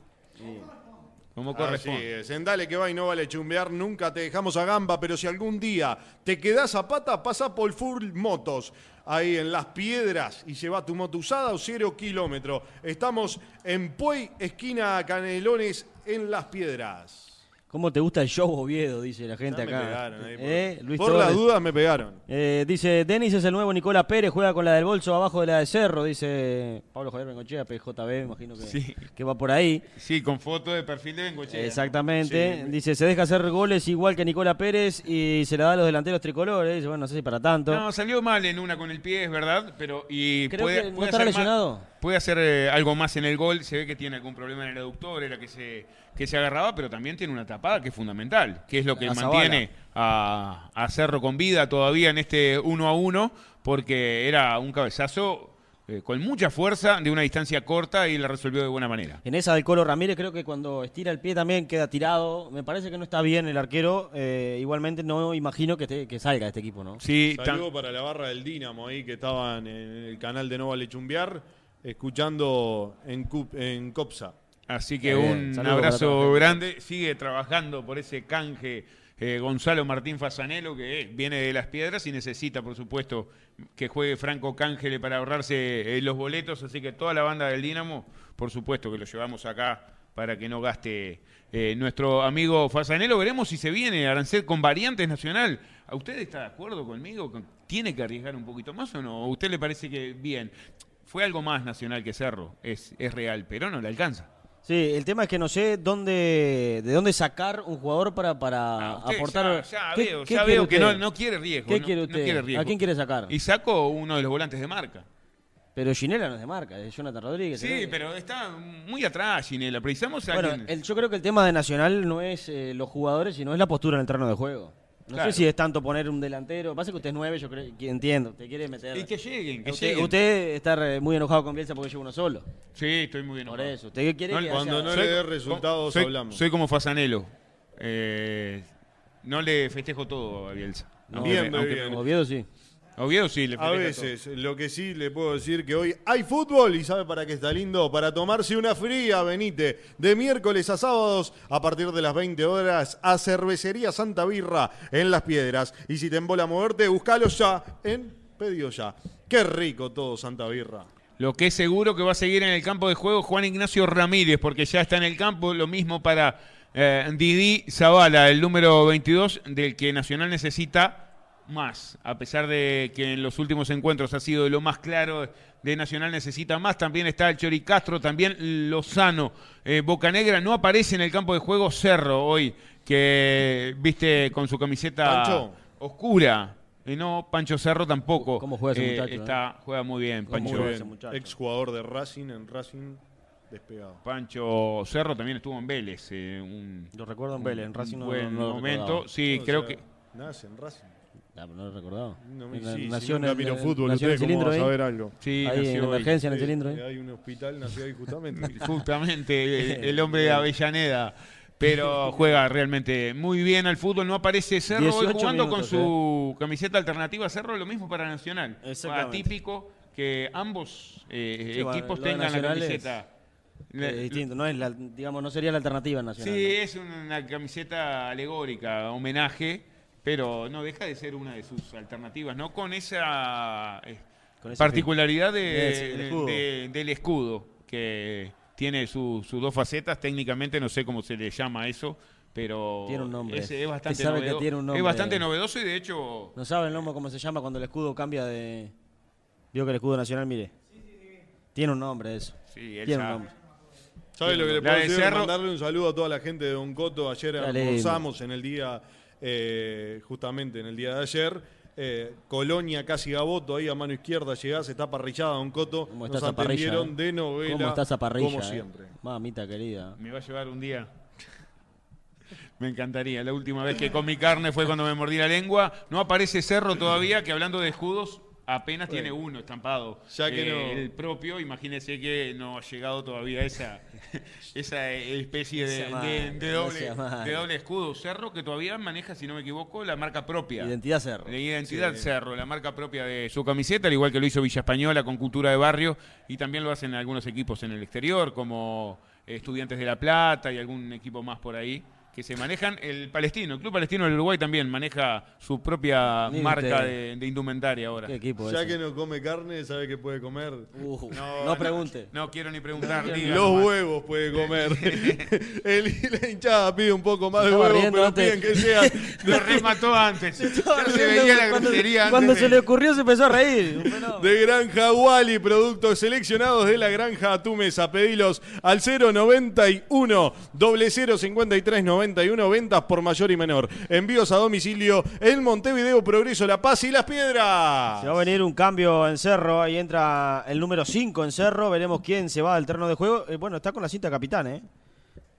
Como
Así
corresponde.
es, en Dale que va y no vale chumbear, nunca te dejamos a gamba, pero si algún día te quedás a pata, pasa por Full Motos, ahí en Las Piedras, y lleva tu moto usada o cero kilómetro. Estamos en Puey, esquina Canelones, en Las Piedras.
¿Cómo te gusta el show Oviedo? Dice la gente
Ya me
acá.
pegaron ahí, por,
¿Eh? Luis
por las dudas me pegaron.
Eh, dice, Denis es el nuevo Nicola Pérez, juega con la del bolso abajo de la de Cerro, dice Pablo Javier Bengochea, PJB, me imagino que,
Sí.
que va por ahí.
Sí, con foto de perfil de Bengochea.
Exactamente.
Sí.
Dice, se deja hacer goles igual que Nicola Pérez y se la da a los delanteros tricolores. Dice, bueno, no sé si para tanto.
No, salió mal en una con el pie, es verdad, pero y
Creo
puede,
que no
puede más-
lesionado.
Puede hacer eh, algo más en el gol. Se ve que tiene algún problema en el aductor, era que se, que se agarraba, pero también tiene una tapada que es fundamental, que es lo que mantiene a, a Cerro con vida todavía en este uno a uno, porque era un cabezazo eh, con mucha fuerza de una distancia corta y la resolvió de buena manera.
En esa del Colo Ramírez creo que cuando estira el pie también queda tirado. Me parece que no está bien el arquero. Eh, igualmente no imagino que, esté- que salga de este equipo, ¿no?
Sí,
Saludo para la barra del Dinamo ahí que estaban en el canal de Nova Lechumbiar, escuchando en, Cup- en Copsa.
Así que un
saludos
abrazo grande. Sigue trabajando por ese canje eh, Gonzalo Martín Fasanelo, que eh, viene de las piedras y necesita, por supuesto, que juegue Franco Cángele para ahorrarse eh, los boletos. Así que toda la banda del Dinamo, por supuesto que lo llevamos acá para que no gaste eh, nuestro amigo Fasanelo. Veremos si se viene Arancel con variantes nacional. ¿A usted está de acuerdo conmigo? ¿Tiene que arriesgar un poquito más o no? ¿O a usted le parece que bien? Fue algo más nacional que Cerro, es, es real, pero no le alcanza.
Sí, el tema es que no sé dónde, de dónde sacar un jugador para, para
Ah,
aportar.
Ya, ya
¿Qué-
veo,
qué
ya veo que no, quiere riesgo.
¿Qué
no-
quiere
no
usted?
quiere riesgo.
¿A quién quiere sacar?
Y saco uno de los volantes de marca.
Pero Ginela no es de marca, es Jonathan Rodríguez.
Sí,
¿no?
pero está muy atrás, Ginela. Precisamos a
Bueno,
alguien-
el- yo creo que el tema de Nacional no es eh, los jugadores, sino es la postura en el terreno de juego. No
Claro.
sé si es tanto poner un delantero. Pasa que usted es nueve, yo creo que entiendo. Te quiere meter.
Y que lleguen, que
usted,
lleguen.
usted está muy enojado con Bielsa porque lleva uno solo.
Sí, estoy muy bien.
Por eso. Usted quiere
No,
que
cuando
haya-
no le dé resultados,
soy,
hablamos.
Soy como Fasanelo. Eh, no le festejo todo a Bielsa.
No,
Aunque
bien,
aunque
Oviedo sí.
Oviedo sí le
A veces, lo que sí le puedo decir que hoy hay fútbol y sabe para qué está lindo, para tomarse una fría, venite, de miércoles a sábados a partir de las 20 horas a Cervecería Santa Birra en Las Piedras. Y si te embola moverte, buscalo ya en Pedido Ya. Qué rico todo Santa Birra.
Lo que es seguro que va a seguir en el campo de juego Juan Ignacio Ramírez, porque ya está en el campo. Lo mismo para eh, Didi Zavala, el número 22, del que Nacional necesita más. A pesar de que en los últimos encuentros ha sido lo más claro de Nacional, necesita más. También está el Chori Castro, también Lozano. Eh, Bocanegra no aparece en el campo de juego Cerro hoy, que viste con su camiseta
Pancho.
oscura. Y no, Pancho Cerro tampoco.
¿Cómo juega ese
Eh,
muchacho,
Está, juega muy bien, Pancho.
Ex jugador de Racing en Racing despegado.
Pancho Cerro también estuvo en Vélez. eh, un,
Lo recuerdo en Vélez, en Racing
un
no,
buen
no lo
momento.
recordaba.
Sí, creo
sea,
que.
Nace en Racing.
Ah, pero no lo recordaba.
No me, sí,
nació en
nunca miro fútbol,
nació en el
¿ustedes cómo
cilindro
van a
ahí.
saber algo?
Sí,
Ahí en
nació hoy.
emergencia en el cilindro. ahí.
Hay un hospital, nació ahí justamente.
Justamente el, el hombre de Avellaneda. Pero juega realmente muy bien al fútbol. No aparece Cerro hoy
18
jugando
minutos,
con su camiseta alternativa. Cerro lo mismo para Nacional. Atípico que ambos eh,
Sí,
equipos tengan la
es-
camiseta.
Es distinto, no es la, digamos, no sería la alternativa nacional.
Sí,
¿no?
es una camiseta alegórica, homenaje, pero no deja de ser una de sus alternativas, ¿no? Con esa eh,
Con
particularidad de-
Ese, el escudo.
de- del escudo, que tiene su- sus dos facetas, técnicamente no sé cómo se le llama eso, pero
Tiene un nombre.
Es, es bastante
Usted sabe que
novedo-
tiene un
es bastante novedoso y de hecho
¿No sabe el nombre cómo se llama cuando el escudo cambia de. Vio que el escudo nacional, mire. Tiene un nombre eso.
sí, él
Tiene un nombre.
¿Sabes lo que le puedo
de
decir? Mandarle un saludo a toda la gente de Don Coto. Ayer almorzamos en el día, eh, justamente en el día de ayer. Eh, Colonia, casi Gaboto, ahí a mano izquierda llegás, está parrillada Don Coto.
¿Cómo está
Nos
parrilla?
atendieron
eh?
de novela.
¿Cómo está esa parrilla?
Como
eh?
siempre.
Mamita querida.
Me va a llevar un día. Me encantaría. La última vez que comí carne fue cuando me mordí la lengua. No aparece Cerro todavía, que hablando de escudos, apenas tiene uno estampado.
Ya que
Eh,
no-
El propio, imagínese que no ha llegado todavía esa, esa especie de,
sea mal,
de- de
no
doble, de doble escudo. Cerro que todavía maneja, si no me equivoco, la marca propia.
Identidad Cerro.
De identidad Cerro, la marca propia de su camiseta, al igual que lo hizo Villa Española con cultura de barrio, y también lo hacen algunos equipos en el exterior, como eh, Estudiantes de La Plata y algún equipo más por ahí, que se manejan. El Palestino, el Club Palestino del Uruguay también maneja su propia marca de, de indumentaria ahora.
¿Qué equipo
Ya
ese?
que no come carne, ¿sabe qué puede comer?
Uh, no, pregunte.
No, quiero ni preguntar. diga
Los
nomás.
huevos puede comer. El- la hinchada pide un poco más de huevos, pero
antes.
piden que sea
Lo remató antes. Ya se veía la
cuando,
grosería antes
cuando
de-
se le ocurrió se empezó a reír.
De Granja Wally, productos seleccionados de la Granja a tu mesa. Pedilos al 091 0053 091, ventas por mayor y menor. Envíos a domicilio en Montevideo, Progreso, La Paz y Las Piedras.
Se va a venir un cambio en Cerro, ahí entra el número 5 en Cerro, veremos quién se va del terreno de juego. Eh, bueno, está con la cinta capitán, ¿eh?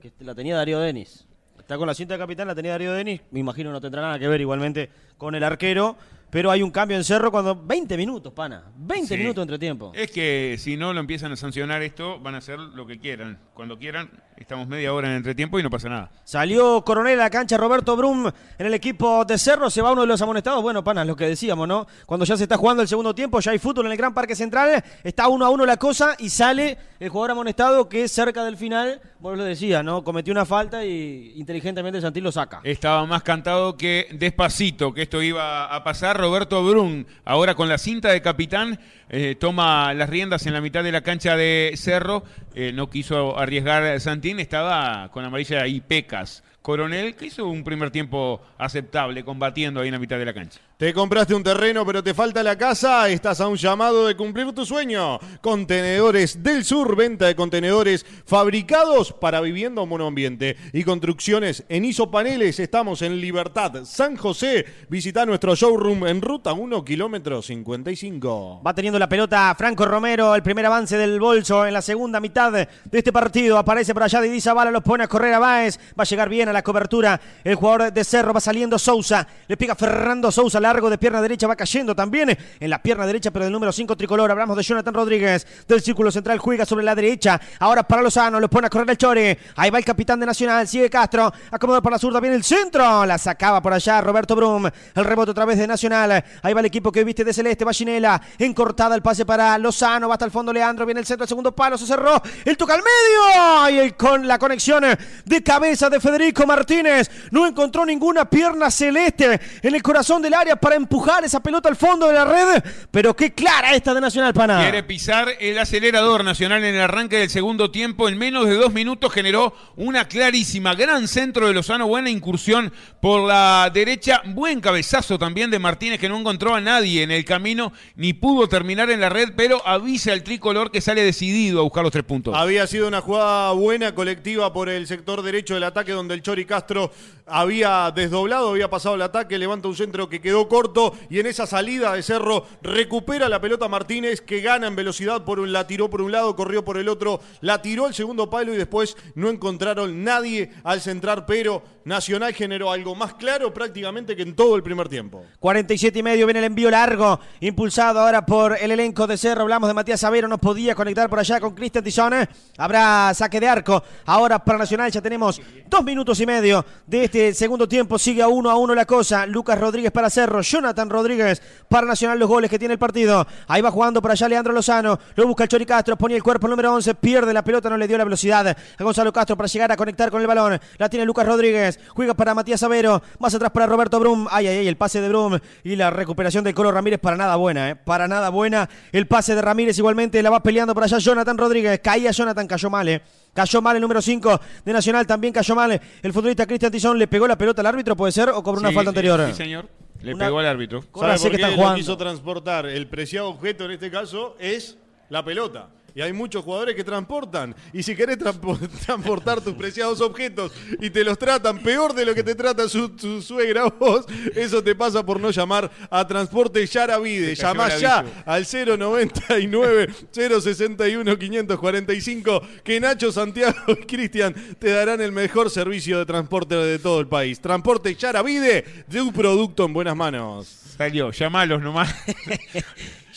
Que la tenía Darío Denis. Está con la cinta de capitán, la tenía Darío Denis. Me imagino no tendrá nada que ver igualmente con el arquero. Pero hay un cambio en Cerro cuando 20 minutos, pana. 20
Sí.
minutos entre tiempo.
Es que si no lo empiezan a sancionar esto, van a hacer lo que quieran. Cuando quieran, estamos media hora en entretiempo y no pasa nada.
Salió Coronel a la cancha Roberto Brum en el equipo de Cerro, se va uno de los amonestados. Bueno, pana, lo que decíamos, ¿no? Cuando ya se está jugando el segundo tiempo, ya hay fútbol en el Gran Parque Central, está uno a uno la cosa y sale el jugador amonestado que cerca del final, vos lo decías, ¿no? Cometió una falta y inteligentemente Santil lo saca.
Estaba más cantado que despacito que esto iba a pasar. Roberto Brun, ahora con la cinta de capitán, eh, toma las riendas en la mitad de la cancha de Cerro. Eh, no quiso arriesgar Santín, estaba con amarilla y pecas. Coronel, que hizo un primer tiempo aceptable, combatiendo ahí en la mitad de la cancha.
Te compraste un terreno pero te falta la casa, estás a un llamado de cumplir tu sueño. Contenedores del Sur, venta de contenedores fabricados para vivienda o monoambiente y construcciones en isopaneles. Estamos en Libertad, San José. Visita nuestro showroom en ruta 1, kilómetro 55.
Va teniendo la pelota Franco Romero, el primer avance del bolso en la segunda mitad de este partido. Aparece por allá Didi Zavala, los pone a correr a Báez. Va a llegar bien a la cobertura. El jugador de Cerro va saliendo Sousa. Le pega Fernando Sousa, largo de pierna derecha, va cayendo también en la pierna derecha, pero del número 5 tricolor. Hablamos de Jonathan Rodríguez, del círculo central, juega sobre la derecha. Ahora para Lozano, lo pone a correr el Chore. Ahí va el capitán de Nacional, sigue Castro. Acomodado por la zurda, viene el centro. La sacaba por allá Roberto Brum. El rebote otra vez de Nacional. Ahí va el equipo que viste de Celeste, Bachinela. Encortada el pase para Lozano, va hasta el fondo Leandro, viene el centro, el segundo palo, se cerró. El toca al medio. Y con la conexión de cabeza de Federico Martínez. No encontró ninguna pierna celeste en el corazón del área para empujar esa pelota al fondo de la red. Pero qué clara esta de Nacional Pana.
Quiere pisar el acelerador nacional en el arranque del segundo tiempo. En menos de dos minutos generó una clarísima, gran centro de Lozano, buena incursión por la derecha, buen cabezazo también de Martínez que no encontró a nadie en el camino ni pudo terminar en la red, pero avisa al tricolor que sale decidido a buscar los tres puntos.
Había sido una jugada buena colectiva por el sector derecho del ataque donde el Chori Castro había desdoblado, había pasado el ataque, levanta un centro que quedó corto y en esa salida de Cerro recupera la pelota Martínez que gana en velocidad por un la tiró por un lado, corrió por el otro, la tiró al segundo palo y después no encontraron nadie al centrar, pero Nacional generó algo más claro prácticamente que en todo el primer tiempo.
47 y medio viene el envío largo, impulsado ahora por el elenco de Cerro. Hablamos de Matías Savero, no podía conectar por allá con Cristian Tizón. Habrá saque de arco. Ahora para Nacional ya tenemos dos minutos y medio de este segundo tiempo. Sigue a uno a uno la cosa. Lucas Rodríguez para Cerro, Jonathan Rodríguez para Nacional los goles que tiene el partido. Ahí va jugando por allá Leandro Lozano. Lo busca el Chori Castro, ponía el cuerpo número 11, pierde la pelota, no le dio la velocidad a Gonzalo Castro para llegar a conectar con el balón. La tiene Lucas Rodríguez. Juega para Matías Savero. Más atrás para Roberto Brum. Ay, ay, ay, el pase de Brum y la recuperación del Colo Ramírez para nada buena, ¿eh? Para nada buena. El pase de Ramírez igualmente la va peleando por allá Jonathan Rodríguez. Caía Jonathan, cayó mal, ¿eh? Cayó mal el número 5 de Nacional, también cayó mal el futbolista Cristian Tizón. ¿Le pegó la pelota al árbitro, puede ser? ¿O cobró una
Sí,
falta
sí,
anterior?
Sí, señor. Le
Una-
pegó al árbitro.
¿Sabe por
que
qué
están
lo
jugando.
quiso transportar? El preciado objeto en este caso es la pelota. Y hay muchos jugadores que transportan. Y si querés transportar tus preciados objetos y te los tratan peor de lo que te trata su, su suegra vos, eso te pasa por no llamar a Transporte Yaravide.
Te cayó
Llamá
el
ya al 099 061 545 que Nacho, Santiago y Cristian te darán el mejor servicio de transporte de todo el país. Transporte Yaravide de un producto en buenas manos.
Salió, llamalos nomás.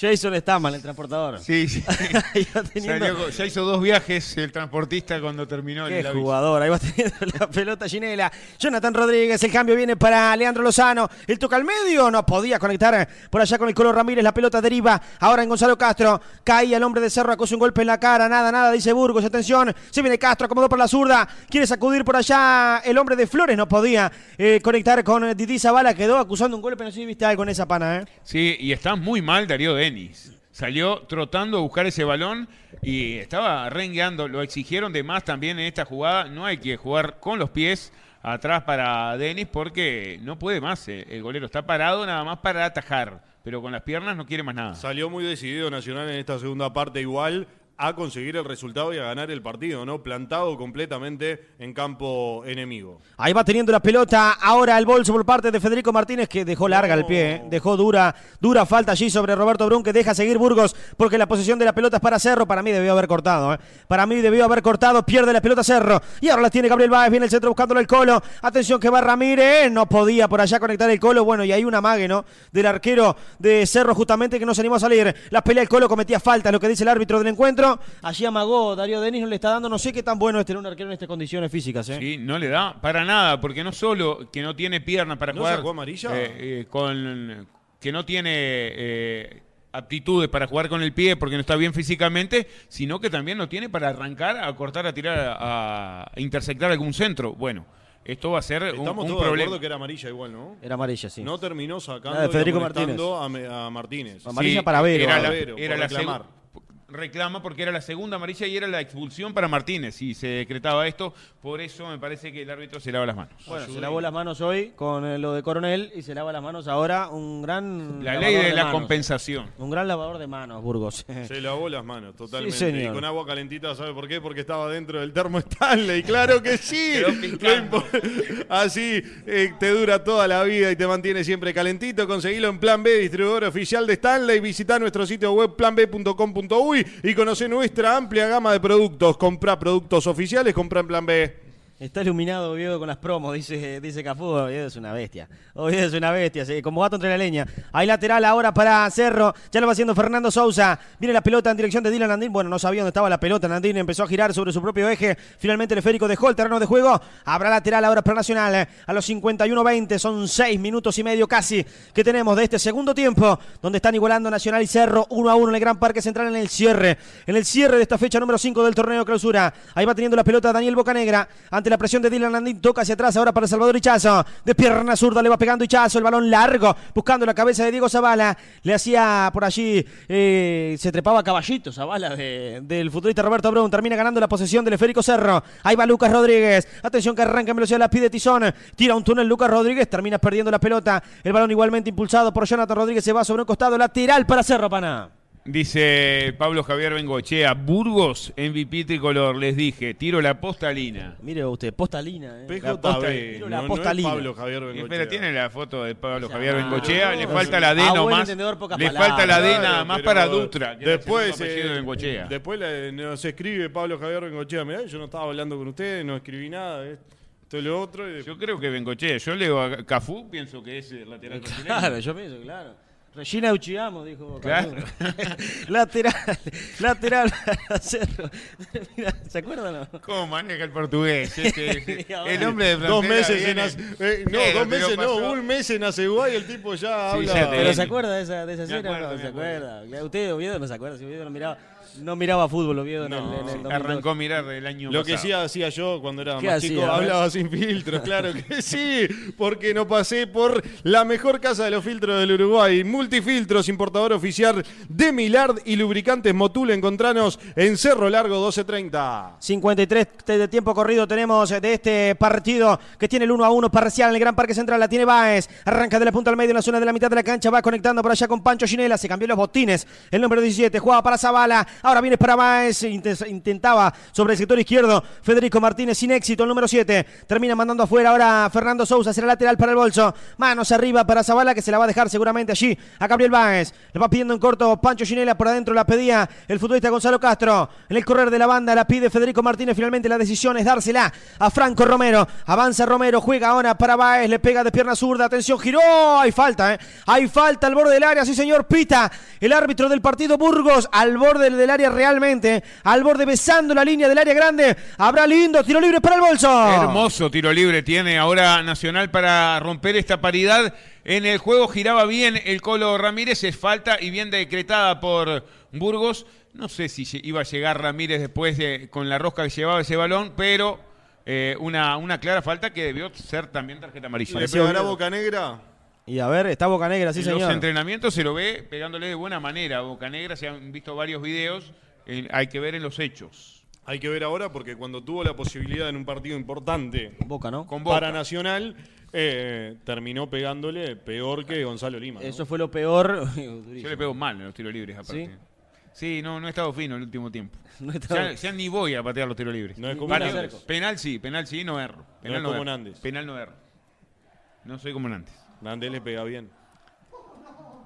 Jason está mal, el transportador.
Sí, sí.
Teniendo-
Salió ya hizo dos viajes el transportista cuando terminó
Qué
el aviso.
jugador, ahí va teniendo la pelota Ginela. Jonathan Rodríguez, el cambio viene para Leandro Lozano. El toca al medio, no podía conectar por allá con el Colo Ramírez. La pelota deriva ahora en Gonzalo Castro. Caía el hombre de Cerro, acusó un golpe en la cara. Nada, nada, dice Burgos. Atención, se viene Castro, acomodó por la zurda. Quiere sacudir por allá el hombre de Flores. No podía eh, conectar con Didi Zavala. Quedó acusando un golpe. No sé si viste algo en esa pana, ¿eh?
Sí, y está muy mal Darío Denis. Salió trotando a buscar ese balón y estaba rengueando. Lo exigieron de más también en esta jugada. No hay que jugar con los pies atrás para Denis porque no puede más. eh. El golero está parado nada más para atajar, pero con las piernas no quiere más nada.
Salió muy decidido Nacional en esta segunda parte igual. A conseguir el resultado y a ganar el partido, ¿no? Plantado completamente en campo enemigo.
Ahí va teniendo la pelota. Ahora el bolso por parte de Federico Martínez, que dejó larga el pie. ¿eh? Dejó dura, dura falta allí sobre Roberto Brun, que deja seguir Burgos, porque la posición de la pelota es para Cerro. Para mí debió haber cortado. ¿eh? Para mí debió haber cortado. Pierde la pelota Cerro. Y ahora la tiene Gabriel Báez. Viene el centro buscándolo el colo. Atención que va Ramírez. No podía por allá conectar el colo. Bueno, y hay una mague, ¿no? Del arquero de Cerro, justamente, que no se animó a salir. La pelea el colo cometía falta, lo que dice el árbitro del encuentro. Allí amagó Darío Denis, no le está dando. No sé qué tan bueno es tener un arquero en estas condiciones físicas, ¿eh?
Sí, no le da para nada, porque no solo que no tiene piernas para
¿No
jugar.
sacó amarilla?
eh, eh, con, que no tiene eh, aptitudes para jugar con el pie porque no está bien físicamente, sino que también no tiene para arrancar, a cortar, a tirar, a, a intersectar algún centro. Bueno, esto va a ser un,
Estamos
un
todos de
problema.
acuerdo que era amarilla igual, ¿no?
Era amarilla, sí.
No terminó sacando
de Federico
y amonestando a, Martínez.
Amarilla para Vero.
Era
Para
la,
Vero,
era
por
la
reclamar.
segu- reclama porque era la segunda amarilla y era la expulsión para Martínez y se decretaba esto. Por eso me parece que el árbitro se lava las manos.
Bueno, se lavó las manos hoy con eh, lo de Coronel y se lava las manos ahora un gran.
La ley de la
manos.
compensación.
Un gran lavador de manos, Burgos.
Se lavó las manos, totalmente.
Sí, señor.
Y con agua calentita, ¿sabe por qué? Porque estaba dentro del termo Stanley. ¡Claro que sí! Así eh, te dura toda la vida y te mantiene siempre calentito. Conseguilo en Plan B, distribuidor oficial de Stanley. Visita nuestro sitio web planb.com.uy y conoce nuestra amplia gama de productos. Compra productos oficiales, compra en Plan B.
Está iluminado Oviedo con las promos, dice, dice Cafú. Oviedo es una bestia. Oviedo es una bestia, sí, como gato entre la leña. Hay lateral ahora para Cerro. Ya lo va haciendo Fernando Sousa. Viene la pelota en dirección de Dylan Andín. Bueno, no sabía dónde estaba la pelota. Andín empezó a girar sobre su propio eje. Finalmente el esférico dejó el terreno de juego. Habrá lateral ahora para Nacional. A los 51-20. Son seis minutos y medio casi que tenemos de este segundo tiempo. Donde están igualando Nacional y Cerro 1 a 1 en el Gran Parque Central en el cierre. En el cierre de esta fecha número 5 del torneo clausura. Ahí va teniendo la pelota Daniel Bocanegra. Ante la presión de Dylan Landín, toca hacia atrás ahora para Salvador Ichazo. De pierna zurda le va pegando Ichazo. El balón largo, buscando la cabeza de Diego Zavala. Le hacía por allí, eh, se trepaba caballito Zavala de- del futbolista Roberto Brun. Termina ganando la posesión del esférico Cerro. Ahí va Lucas Rodríguez. Atención que arranca en velocidad, la pide Tizón. Tira un túnel Lucas Rodríguez. Termina perdiendo la pelota. El balón igualmente impulsado por Jonathan Rodríguez. Se va sobre un costado lateral para Cerro, Pana.
Dice Pablo Javier Bengochea, Burgos, MVP tricolor, les dije, tiro la postalina.
Mire usted, postalina. Eh. La posta- tiro la
no, no es
postalina.
Pablo Javier Bengochea.
Espera, tiene la foto de Pablo
Ya,
Javier
no,
Bengochea, le
no,
falta la D
Ah,
nomás. Le
palabras.
falta la D nada más para Dutra.
Después,
de
eh, después le- nos escribe Pablo Javier Bengochea. Mirá, yo no estaba hablando con ustedes, no escribí nada. Esto y lo otro. y-
Yo creo que Bengochea, yo leo a Cafú, pienso que es el lateral.
Claro, yo pienso, claro. Regina Uchigamo, dijo.
Claro.
lateral, lateral para Cerro. ¿Se acuerdan? o no?
¿Cómo maneja el portugués? Este, el hombre de
Dos meses en
viene-
eh, No, dos meses no,
pasó.
un mes en Aceguay el tipo ya
Sí,
habla.
ya
Pero. ¿se acuerda de esa, de esa escena?
acuerdo,
no, se acuerda. Usted, Oviedo, no se acuerda. Si Oviedo no miraba, no miraba fútbol, Oviedo en el-
No,
en el,
sí,
2002.
Arrancó a mirar el año
Lo que
pasado.
sí hacía yo cuando era
¿Qué
más
hacía?
chico,
A ver.
hablaba sin filtros, claro que sí, porque no pasé por la mejor casa de los filtros del Uruguay. Multifiltros, importador oficial de Milard y lubricantes Motul. Encontranos en Cerro Largo 1230.
53 de de tiempo corrido tenemos de este partido que tiene el 1 a 1 parcial en el Gran Parque Central. La tiene Baez. Arranca de la punta al medio en la zona de la mitad de la cancha. Va conectando por allá con Pancho Ginela. Se cambió los botines. El número 17 jugaba para Zavala. Ahora viene para. Inten- Intentaba sobre el sector izquierdo. Federico Martínez sin éxito. El número 7 termina mandando afuera. Ahora Fernando Sousa será lateral para el bolso. Manos arriba para Zavala que se la va a dejar seguramente allí a Gabriel Baez. Le va pidiendo en corto Pancho Ginela. Por adentro la pedía el futbolista Gonzalo Castro. En el correr de la banda la pide Federico Martínez. Finalmente la decisión es dársela a Franco Romero. Avanza Romero, juega ahora para Baez, le pega de pierna zurda. Atención, giró. Hay falta, ¿eh? Hay falta al borde del área, sí señor. Pita el árbitro del partido Burgos al borde del área realmente. Al borde besando la línea del área grande. Habrá lindo tiro libre para el bolso.
Hermoso tiro libre tiene ahora Nacional para romper esta paridad. En el juego giraba bien el Colo Ramírez, es falta y bien decretada por Burgos. No sé si iba a llegar Ramírez después de, con la rosca que llevaba ese balón, pero eh, una, una clara falta que debió ser también tarjeta amarilla.
¿Le pegará Boca Negra?
Y a ver, está Boca Negra, sí
en los
señor.
entrenamientos se lo ve pegándole de buena manera a Boca Negra, se han visto varios videos, eh, hay que ver en los hechos.
Hay que ver ahora porque cuando tuvo la posibilidad en un partido importante
Boca, ¿no?
Con Boca.
para Nacional, eh, terminó pegándole peor que Gonzalo Lima. ¿no?
Eso fue lo peor.
Yo le pego mal en los tiros libres aparte.
¿Sí?
Sí, no, no he estado fino el último tiempo.
No
Ya, ya ni voy a patear los tiros libres.
No es como
penal sí, penal sí, no erro. Penal
es como
erro.
Nández.
Penal no erro. No soy como Nández.
Nández le pega bien.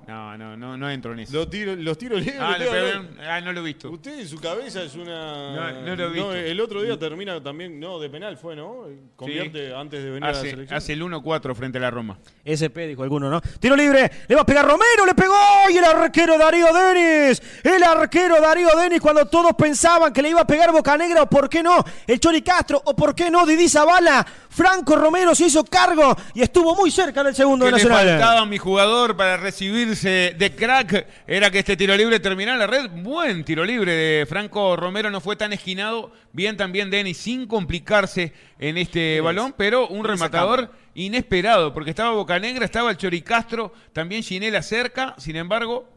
No, no, no, no entro en eso.
Los tiros, los tiros libres.
Ah, le un- ah, no lo he visto.
usted en su cabeza es una.
No, no lo he visto.
el otro día termina también. No, de penal fue, ¿no? Convierte antes de venir a la
Hace,
selección.
hace el 1-4 frente a la Roma.
SP, dijo alguno, ¿no? Tiro libre, le va a pegar Romero, le pegó y el arquero Darío Denis. El arquero Darío Denis cuando todos pensaban que le iba a pegar Bocanegra o por qué no, el Chori Castro o por qué no, Didi Zavala. Franco Romero se hizo cargo y estuvo muy cerca del segundo de
le
Nacional.
faltaba a mi jugador para recibirse de crack era que este tiro libre terminara la red. Buen tiro libre de Franco Romero, no fue tan esquinado. Bien también Denis, sin complicarse en este balón, pero un rematador inesperado, porque estaba Bocanegra, estaba el Choricastro, también Ginela cerca. Sin embargo,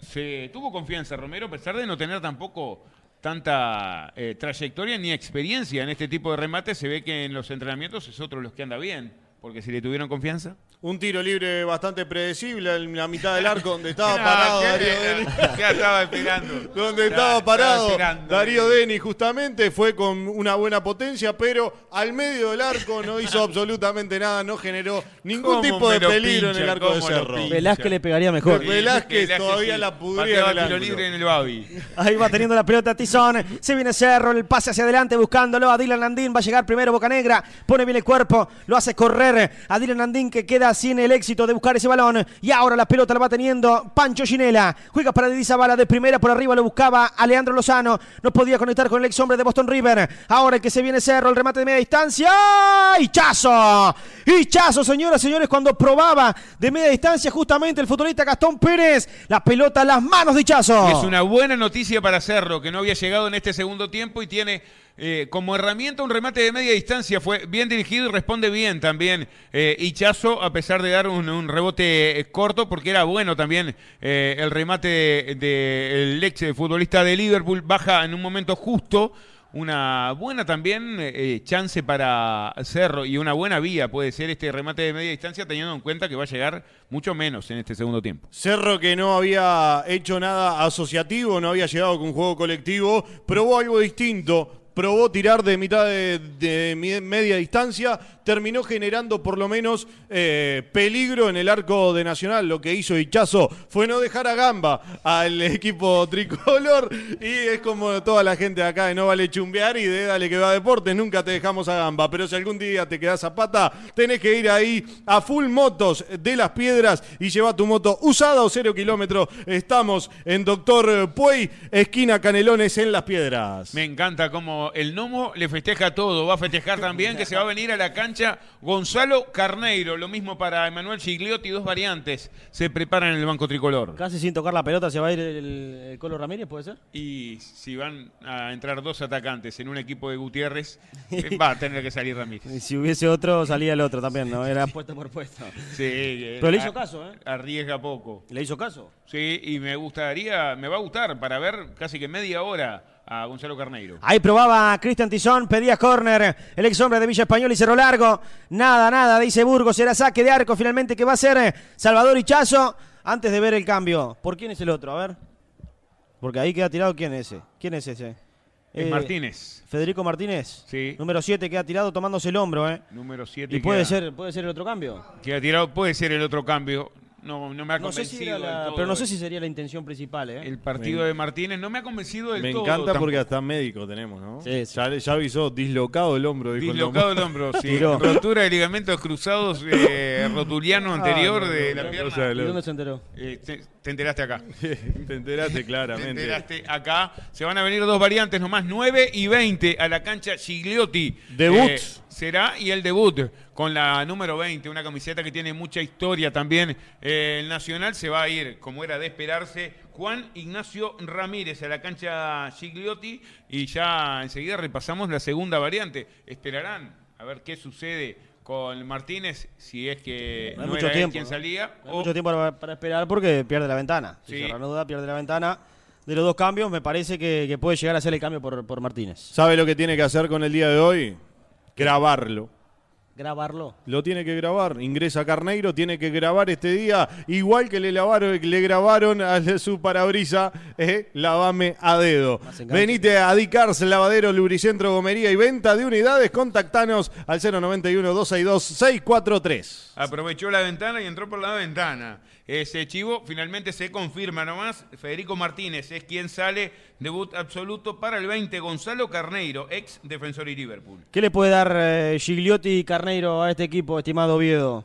se tuvo confianza Romero, a pesar de no tener tampoco tanta eh, trayectoria ni experiencia en este tipo de remates. Se ve que en los entrenamientos es otro los que anda bien, porque si le tuvieron confianza.
Un tiro libre bastante predecible en la mitad del arco donde estaba parado. Darío Denis.
Ya estaba esperando.
Donde estaba parado. Darío Denis justamente fue con una buena potencia, pero al medio del arco no hizo absolutamente nada, no generó ningún
¿Cómo
tipo de peligro en el arco de
¿Cómo lo
Cerro.
Velázquez le pegaría mejor.
Sí. Velázquez todavía la pudría en el
tiro libre en el Babi.
Ahí va teniendo la pelota Tizón. Se viene Cerro, el pase hacia adelante buscándolo a Dylan Landín. Va a llegar primero Bocanegra. Pone bien el cuerpo, lo hace correr a Dylan Landín que queda sin el éxito de buscar ese balón. Y ahora la pelota la va teniendo Pancho Ginela. Juega para Didi Zavala de primera por arriba. Lo buscaba a Leandro Lozano. No podía conectar con el ex hombre de Boston River. Ahora el que se viene Cerro, el remate de media distancia. ¡Hichazo! ¡Hichazo, señoras y señores! Cuando probaba de media distancia justamente el futbolista Gastón Pérez. La pelota a las manos de Hichazo.
Es una buena noticia para Cerro, que no había llegado en este segundo tiempo y tiene eh, como herramienta un remate de media distancia. Fue bien dirigido y responde bien también eh, Hichazo, a pesar de dar un, un rebote eh, corto, porque era bueno también eh, el remate del de, el ex futbolista de Liverpool. Baja en un momento justo. Una buena también eh, chance para Cerro y una buena vía puede ser este remate de media distancia, teniendo en cuenta que va a llegar mucho menos en este segundo tiempo.
Cerro que no había hecho nada asociativo, no había llegado con juego colectivo, probó algo distinto, probó tirar de mitad de, de media distancia, terminó generando por lo menos eh, peligro en el arco de Nacional. Lo que hizo Hichazo fue no dejar a gamba al equipo tricolor y es como toda la gente acá de no vale chumbear y de dale que va a deporte, nunca te dejamos a gamba, pero si algún día te quedas a pata, tenés que ir ahí a full motos de las piedras y lleva tu moto usada o cero kilómetros. Estamos en Doctor Puey, esquina Canelones en las piedras.
Me encanta cómo el Nomo le festeja todo. Va a festejar también que se va a venir a la cancha Gonzalo Carneiro. Lo mismo para Emanuel Gigliotti, dos variantes se preparan en el banco tricolor.
Casi sin tocar la pelota se va a ir el, el Colo Ramírez, ¿puede ser?
Y si van a entrar dos atacantes en un equipo de Gutiérrez, va a tener que salir Ramírez.
Y si hubiese otro, salía el otro también, ¿no? Era puesto por puesto.
Sí,
Pero le hizo caso, ¿eh?
Arriesga poco.
¿Le hizo caso?
Sí, y me gustaría, me va a gustar para ver casi que media hora a Gonzalo Carneiro.
Ahí probaba Cristian Tizón, pedía córner, el ex hombre de Villa Español y cerró largo. Nada, nada, dice Burgos, será saque de arco finalmente que va a ser eh, Salvador Hichazo. Antes de ver el cambio, ¿por quién es el otro? A ver. Porque ahí queda tirado, ¿quién es ese? ¿Quién es ese?
Es
Eh,
Martínez,
Federico Martínez.
Sí.
Número 7 queda tirado tomándose el hombro, ¿eh?
número 7.
Y puede ser, puede ser el otro cambio.
Que ha tirado, puede ser el otro cambio. No, no me ha
No sé
convencido.
si era la-
del todo
pero no sé si sería la intención principal, ¿eh?
el partido de Martínez no me ha convencido del
Me
todo.
encanta porque
tampoco.
hasta médico tenemos, ¿no?
Sí, sí.
Ya, ya avisó, dislocado el hombro. Dijo el
Dislocado el hombro, sí.
Tiró.
Rotura de ligamentos cruzados eh, rotuliano anterior
Ah, no,
de
no,
la
no,
pierna.
o sea,
¿Y dónde se enteró?
Eh, te, te enteraste acá.
Te enteraste
Te
claramente.
enteraste acá. Se van a venir dos variantes nomás, 9 y 20 a la cancha Gigliotti.
Debut.
Será y el debut con la número 20, una camiseta que tiene mucha historia también. Eh, el Nacional se va a ir, como era de esperarse, Juan Ignacio Ramírez a la cancha Gigliotti y ya enseguida repasamos la segunda variante. Esperarán a ver qué sucede con Martínez, si es que
No hay
no
mucho
era él
tiempo,
quien
¿no?
salía.
Hay
o-
mucho tiempo para, para esperar porque pierde la ventana. Si
Sí.
se reanuda, pierde la ventana. De los dos cambios, me parece que, que puede llegar a ser el cambio por, por Martínez.
¿Sabe lo que tiene que hacer con el día de hoy? Grabarlo.
grabarlo.
Lo tiene que grabar. Ingresa Carneiro, tiene que grabar este día, igual que le, lavaron, le grabaron a su parabrisa, eh, lavame a dedo. Venite a Dicars, lavadero, lubricentro, gomería y venta de unidades. Contactanos al 091-262-643.
Aprovechó la ventana y entró por la ventana. Ese chivo finalmente se confirma nomás. Federico Martínez es quien sale. Debut absoluto para el 20. Gonzalo Carneiro, ex defensor y Liverpool.
¿Qué le puede dar eh, Gigliotti y Carneiro a este equipo, estimado Oviedo?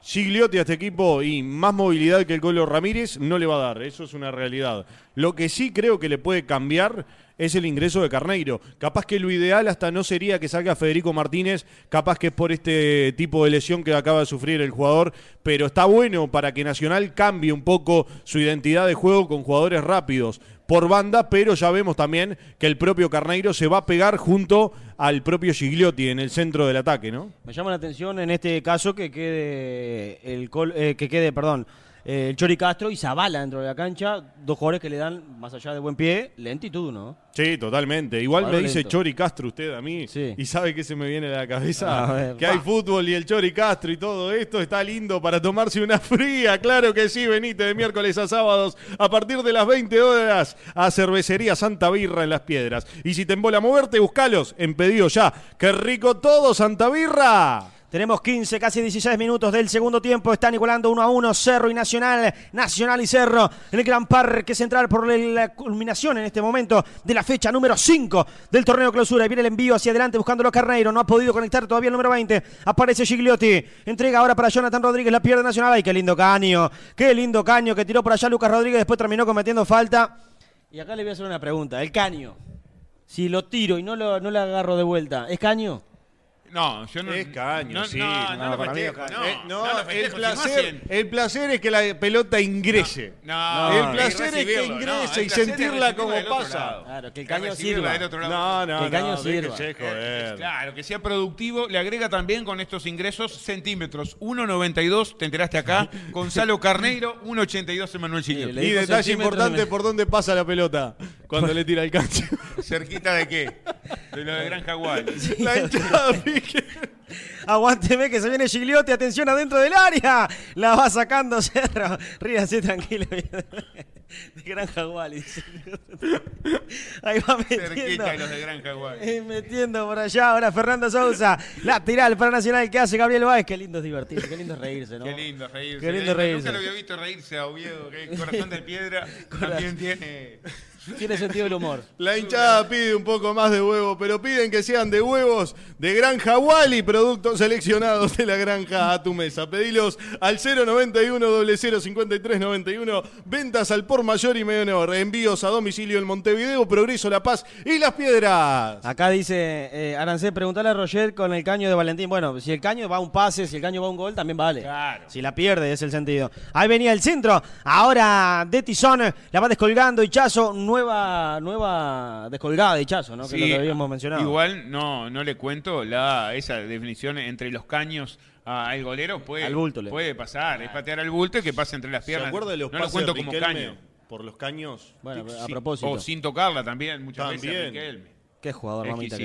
Gigliotti a este equipo y más movilidad que el Colo Ramírez no le va a dar, eso es una realidad. Lo que sí creo que le puede cambiar es el ingreso de Carneiro. Capaz que lo ideal hasta no sería que salga Federico Martínez, capaz que es por este tipo de lesión que acaba de sufrir el jugador, pero está bueno para que Nacional cambie un poco su identidad de juego con jugadores rápidos por banda, pero ya vemos también que el propio Carneiro se va a pegar junto al propio Gigliotti en el centro del ataque, ¿no?
Me llama la atención en este caso que quede el col- eh, que quede, perdón, eh, el Chori Castro y Zabala dentro de la cancha, dos jugadores que le dan, más allá de buen pie, lentitud, ¿no?
Sí, totalmente. Igual me dice
lento.
Chori Castro usted a mí.
Sí.
¿Y sabe qué se me viene a la cabeza?
A ver,
que hay
va.
fútbol y el Chori Castro y todo esto está lindo para tomarse una fría. Claro que sí, venite de miércoles a sábados a partir de las 20 horas a Cervecería Santa Birra en Las Piedras. Y si te embola moverte, buscalos en pedido ya. ¡Qué rico todo, Santa Birra!
Tenemos 15, casi 16 minutos del segundo tiempo. Están igualando 1 a 1 Cerro y Nacional. Nacional y Cerro en el Gran Parque Central por la culminación en este momento de la fecha número 5 del torneo clausura. Y viene el envío hacia adelante buscándolo a Carneiro. No ha podido conectar todavía el número 20. Aparece Gigliotti. Entrega ahora para Jonathan Rodríguez. La pierde Nacional. ¡Ay, qué lindo caño! ¡Qué lindo caño que tiró por allá Lucas Rodríguez! Después terminó cometiendo falta. Y acá le voy a hacer una pregunta. El caño. Si lo tiro y no lo, no lo agarro de vuelta, ¿es caño?
No, yo no.
Es caño,
no,
sí.
No, no,
No,
lo
para mí es
festejo,
caño.
no.
Eh, no,
no
el, placer, el es que la pelota ingrese.
No,
el
y
placer es que ingrese
no,
y
el
sentirla como pasa.
lado.
Claro, que el caño sirva.
del otro lado.
No, no,
Que el caño
no,
sirva.
déjese joder.
Claro, que sea productivo, le agrega también con estos ingresos centímetros. 1.92, te enteraste acá. Gonzalo Carneiro, 1.82 Emanuel
Sí,
Chiñón.
le
Y detalle importante por dónde pasa la pelota cuando le tira el cancho.
¿Cerquita de qué? De lo de Granja Guay.
la hinchada.
Aguánteme que se viene Gigliotti, atención adentro del área. La va sacando Cerro. Ríase tranquilo. De Granja Wally. dice. Ahí va metiendo.
Los de Granja Guay.
Eh, Metiendo por allá ahora Fernando Sousa. Lateral para Nacional que hace Gabriel Báez. Qué lindo es divertirse, qué lindo es reírse, ¿no?
Qué lindo reírse.
Qué lindo reírse.
Nunca lo había visto reírse a Oviedo, que el corazón de piedra también tiene.
Tiene sentido el humor.
La hinchada pide un poco más de huevo, pero piden que sean de huevos de Granja Wally, productos seleccionados de la granja a tu mesa. Pedilos al 091 0053 91, ventas al por mayor y menor, envíos a domicilio en Montevideo, Progreso, La Paz y Las Piedras.
Acá dice eh, Arancé, preguntale a Roger con el caño de Valentín. Bueno, si el caño va a un pase, si el caño va a un gol, también vale.
Claro.
Si la pierde, es el sentido. Ahí venía el centro. Ahora de Tizón la va descolgando. Hichazo, nueva, nueva descolgada de Hichazo, ¿no? Que es lo que habíamos mencionado.
Igual no, no le cuento la, esa definición entre los caños al golero. Puede,
Al bulto le-
puede pasar, es patear al bulto y que pase entre las
¿Se
piernas.
acuerda de los
no lo cuento
de
como caño.
por los caños?
Bueno, a propósito.
O sin tocarla también, muchas
También.
veces. Riquelme.
Qué jugador, mamita.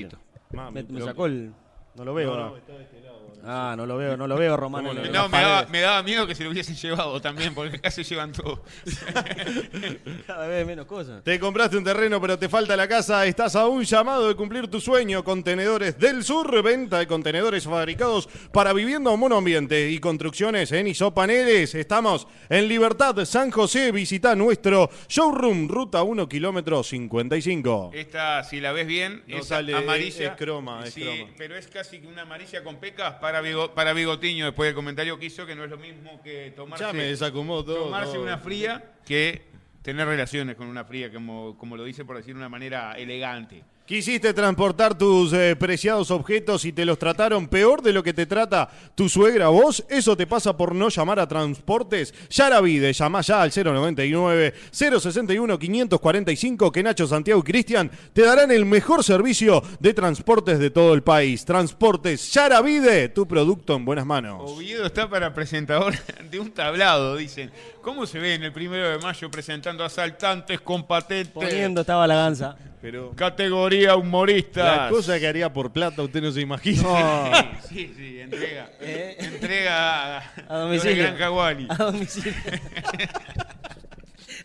Me, sacó el. No lo veo.
No,
¿no?
no, está de este lado.
Ah, no lo veo, no lo veo, Romano.
No, me daba, me daba miedo que se lo hubiesen llevado también, porque acá se llevan todo.
Cada vez menos cosas.
Te compraste un terreno pero te falta la casa, estás a un llamado de cumplir tu sueño. Contenedores del Sur, venta de contenedores fabricados para vivienda o monoambiente y construcciones en Isopaneles. Estamos en Libertad, San José. Visita nuestro showroom, ruta 1, kilómetro 55.
Esta, si la ves bien,
No
es
sale,
amarilla.
es croma, es
Sí,
croma.
Pero es casi que una amarilla con pecas para, Bigo- para Bigotiño, después del comentario que hizo, que no es lo mismo que tomarse,
Ya me desacomodó todo.
tomarse
todo.
una fría que tener relaciones con una fría, como, como lo dice por decir de una manera elegante.
Quisiste transportar tus eh, preciados objetos y te los trataron peor de lo que te trata tu suegra vos. Eso te pasa por no llamar a Transportes Yaravide. Llama ya al 099 061 545 que Nacho, Santiago y Cristian te darán el mejor servicio de transportes de todo el país. Transportes Yaravide, tu producto en buenas manos.
Oviedo está para presentador de un tablado, dicen. ¿Cómo se ve en el primero de mayo presentando asaltantes con patentes?
Poniendo estaba la ganza.
Pero
Categoría humorista.
la cosa que haría por plata usted no se imagina.
No,
Sí, sí, entrega.
Eh.
Entrega a,
a domicilio. A domicilio.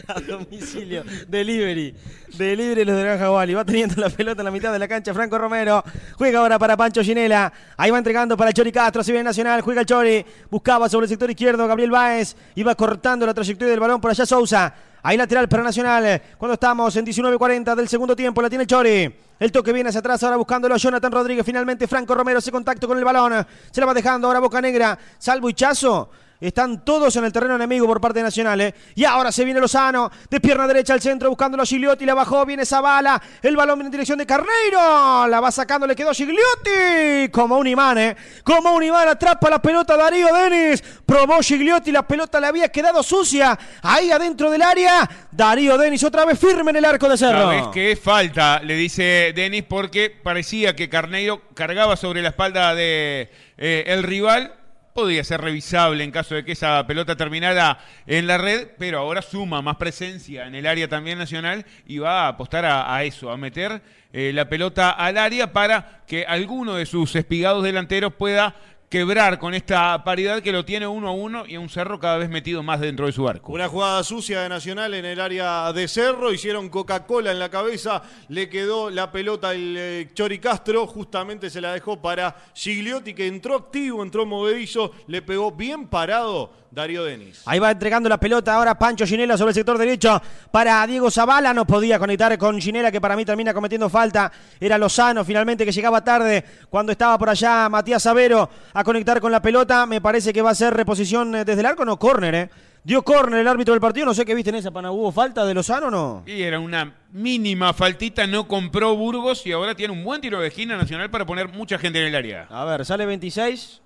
A domicilio. Delivery. Delivery los de Granja Wally. Va teniendo la pelota en la mitad de la cancha. Franco Romero. Juega ahora para Pancho Ginela. Ahí va entregando para Chori Castro. Si bien Nacional. Juega el Chori. Buscaba sobre el sector izquierdo. Gabriel Báez. Iba cortando la trayectoria del balón por allá Sousa. Ahí lateral para Nacional. Cuando estamos en 19.40 del segundo tiempo. La tiene Chori. El toque viene hacia atrás. Ahora buscándolo a Jonathan Rodríguez. Finalmente Franco Romero hace contacto con el balón. Se la va dejando ahora Boca Negra. Salvo y Chazo. Están todos en el terreno enemigo por parte de Nacional. ¿eh? Y ahora se viene Lozano. De pierna derecha al centro buscándolo a Gigliotti. La bajó. Viene Zavala. El balón viene en dirección de Carneiro. La va sacando. Le quedó Gigliotti. Como un imán. ¿eh? Como un imán. Atrapa la pelota Darío Denis. Probó Gigliotti. La pelota le había quedado sucia. Ahí adentro del área. Darío Denis otra vez firme en el arco de Cerro.
Sabes que falta, le dice Denis, porque parecía que Carneiro cargaba sobre la espalda de eh, rival. Podría ser revisable en caso de que esa pelota terminara en la red, pero ahora suma más presencia en el área también nacional y va a apostar a, eso, a meter eh, la pelota al área para que alguno de sus espigados delanteros pueda quebrar con esta paridad que lo tiene uno a uno y a un cerro cada vez metido más dentro de su arco.
Una jugada sucia de Nacional en el área de Cerro, hicieron Coca-Cola en la cabeza, le quedó la pelota al eh, Chori Castro, justamente se la dejó para Gigliotti que entró activo, entró movedizo, le pegó bien parado Darío Denis.
Ahí va entregando la pelota ahora Pancho Ginela sobre el sector derecho para Diego Zavala. No podía conectar con Ginela, que para mí termina cometiendo falta. Era Lozano finalmente que llegaba tarde cuando estaba por allá Matías Savero a conectar con la pelota. Me parece que va a ser reposición eh, desde el arco, no córner, ¿eh? Dio córner el árbitro del partido. No sé qué viste en esa pana. ¿Hubo falta de Lozano o no?
Y era una mínima faltita, no compró Burgos y ahora tiene un buen tiro de esquina nacional para poner mucha gente en el área.
A ver, sale 26.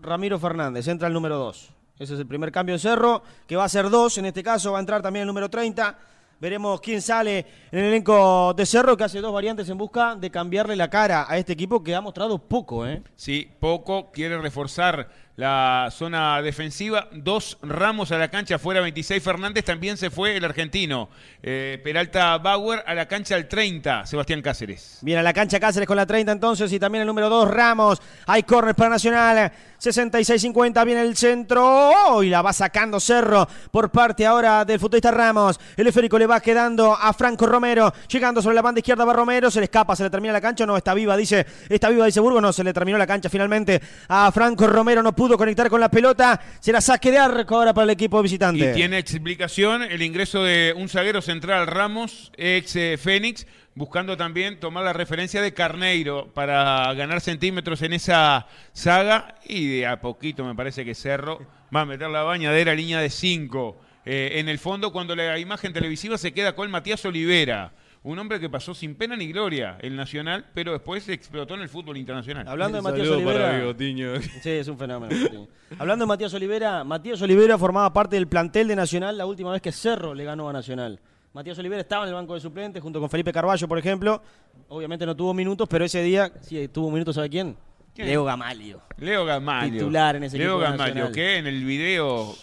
Ramiro Fernández, entra el número 2. Ese es el primer cambio en Cerro, que va a ser 2. En este caso va a entrar también el número 30. Veremos quién sale en el elenco de Cerro, que hace dos variantes en busca de cambiarle la cara a este equipo que ha mostrado poco, ¿eh?
Sí, poco, quiere reforzar la zona defensiva. Dos ramos a la cancha, fuera 26 Fernández, también se fue el argentino. Eh, Peralta Bauer a la cancha al 30, Sebastián Cáceres.
Viene a la cancha Cáceres con la 30 entonces y también el número 2 Ramos. Hay córner para Nacional. 66-50 viene el centro. ¡Oh! y la va sacando Cerro por parte ahora del futbolista Ramos. El esférico le va quedando a Franco Romero. Llegando sobre la banda izquierda va Romero. Se le escapa, se le termina la cancha. No, está viva, dice. Está viva, dice Burgos. No, se le terminó la cancha finalmente a Franco Romero. No pudo conectar con la pelota. Será saque de arco ahora para el equipo visitante.
Y tiene explicación el ingreso de un zaguero central Ramos, ex eh, Fénix, buscando también tomar la referencia de Carneiro para ganar centímetros en esa saga. Y de a poquito me parece que Cerro va a meter la bañadera línea de 5 en el fondo cuando la imagen televisiva se queda con Matías Olivera. Un hombre que pasó sin pena ni gloria el Nacional, pero después explotó en el fútbol internacional.
Hablando de Matías Olivera.
Bigotiño.
Sí, es un fenómeno. Hablando de Matías Olivera, Matías Olivera formaba parte del plantel de Nacional la última vez que Cerro le ganó a Nacional. Matías Olivera estaba en el banco de suplentes junto con Felipe Carballo, por ejemplo. Obviamente no tuvo minutos, pero ese día sí tuvo minutos, ¿sabe quién?
¿Quién?
Leo Gamalio.
Leo Gamalio.
Titular en ese
Leo
equipo
Gamalio,
Nacional.
que en el video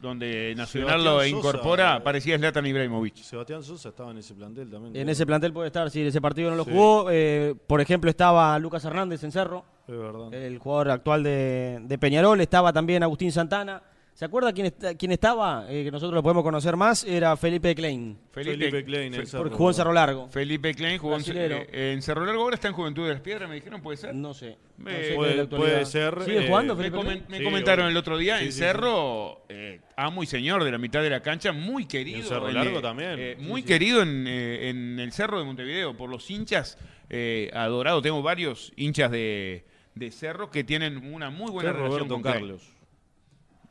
donde Nacional
Sebastián
lo
Sosa,
incorpora
eh.
parecía Zlatan Ibrahimovic.
Sebastián Sosa estaba en ese plantel también.
En ese plantel puede estar, si ese partido no lo
Sí.
jugó. eh, por ejemplo, estaba Lucas Hernández en Cerro,
Es verdad.
el jugador actual de, de Peñarol. Estaba también Agustín Santana. ¿Se acuerda quién, está- quién estaba? Eh, que nosotros lo podemos conocer más. Era Felipe Klein.
Felipe Klein,
Fe-
el Cerro.
Porque jugó en Cerro Largo.
Felipe Klein jugó en,
Brasilero.
eh, en Cerro Largo, ahora está en Juventud de las Piedras, me dijeron, ¿puede ser?
No sé. No
Eh,
sé
puede- puede ser,
¿Sigue
eh,
jugando
Me,
Felipe
comen- me
Sí,
comentaron
obvio.
el otro día
Sí,
en
sí,
Cerro, eh, amo y señor de la mitad de la cancha, muy querido.
En Cerro Largo
eh,
también.
eh, muy
sí.
querido en, eh, en el Cerro de Montevideo por los hinchas, eh, adorado. Tengo varios hinchas de, de Cerro que tienen una muy buena relación
Roberto
con Klein.
Carlos.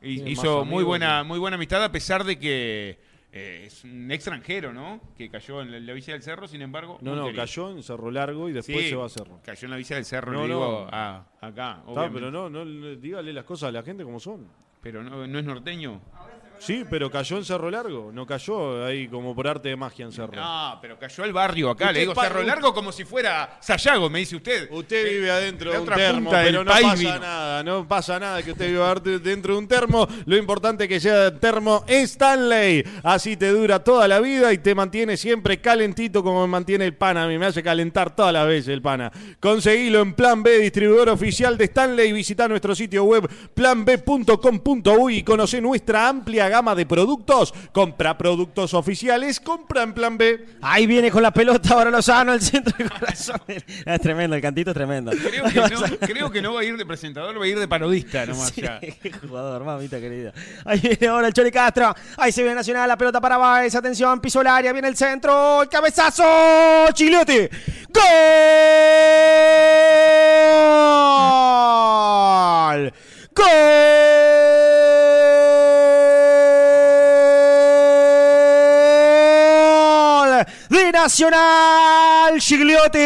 Hizo muy buena, muy buena amistad a pesar de que eh, es un extranjero, ¿no? Que cayó en la, la Villa del Cerro, sin embargo.
No, no,
querido.
cayó en Cerro Largo y después
Sí,
se va a Cerro.
Cayó en la Villa del Cerro,
No,
le
no.
digo a- acá.
Está,
obviamente.
pero no, no, le- dígale las cosas a la gente como son.
Pero no, no es norteño.
Sí, pero cayó en Cerro Largo. No cayó ahí como por arte de magia en Cerro.
No, pero cayó el barrio acá. Le digo
pa-
Cerro Largo como si fuera Sayago, me dice usted.
Usted
Eh,
vive adentro
la
de un
otra
termo,
punta del
pero no
país
pasa
vino.
nada, no pasa nada que usted viva arte- dentro de un termo. Lo importante es que sea termo Stanley. Así te dura toda la vida y te mantiene siempre calentito como me mantiene el pana. A mí me hace calentar todas las veces el pana. Conseguilo en Plan B, distribuidor oficial de Stanley. Visita nuestro sitio web planb.com.uy y conoce nuestra amplia gama de productos. Compra productos oficiales, compra en Plan B.
Ahí viene con la pelota ahora Lozano al centro del corazón. Es tremendo, el cantito es tremendo.
Creo que, no, creo que no va a ir de presentador, va a ir de parodista nomás
Sí,
ya.
qué jugador, mamita querida. Ahí viene ahora el Chori Castro. Ahí se viene Nacional, la pelota para Baez. Atención, piso el área, viene el centro. El cabezazo. Chigliotti. ¡Gol! ¡Gol! De Nacional, Gigliotti,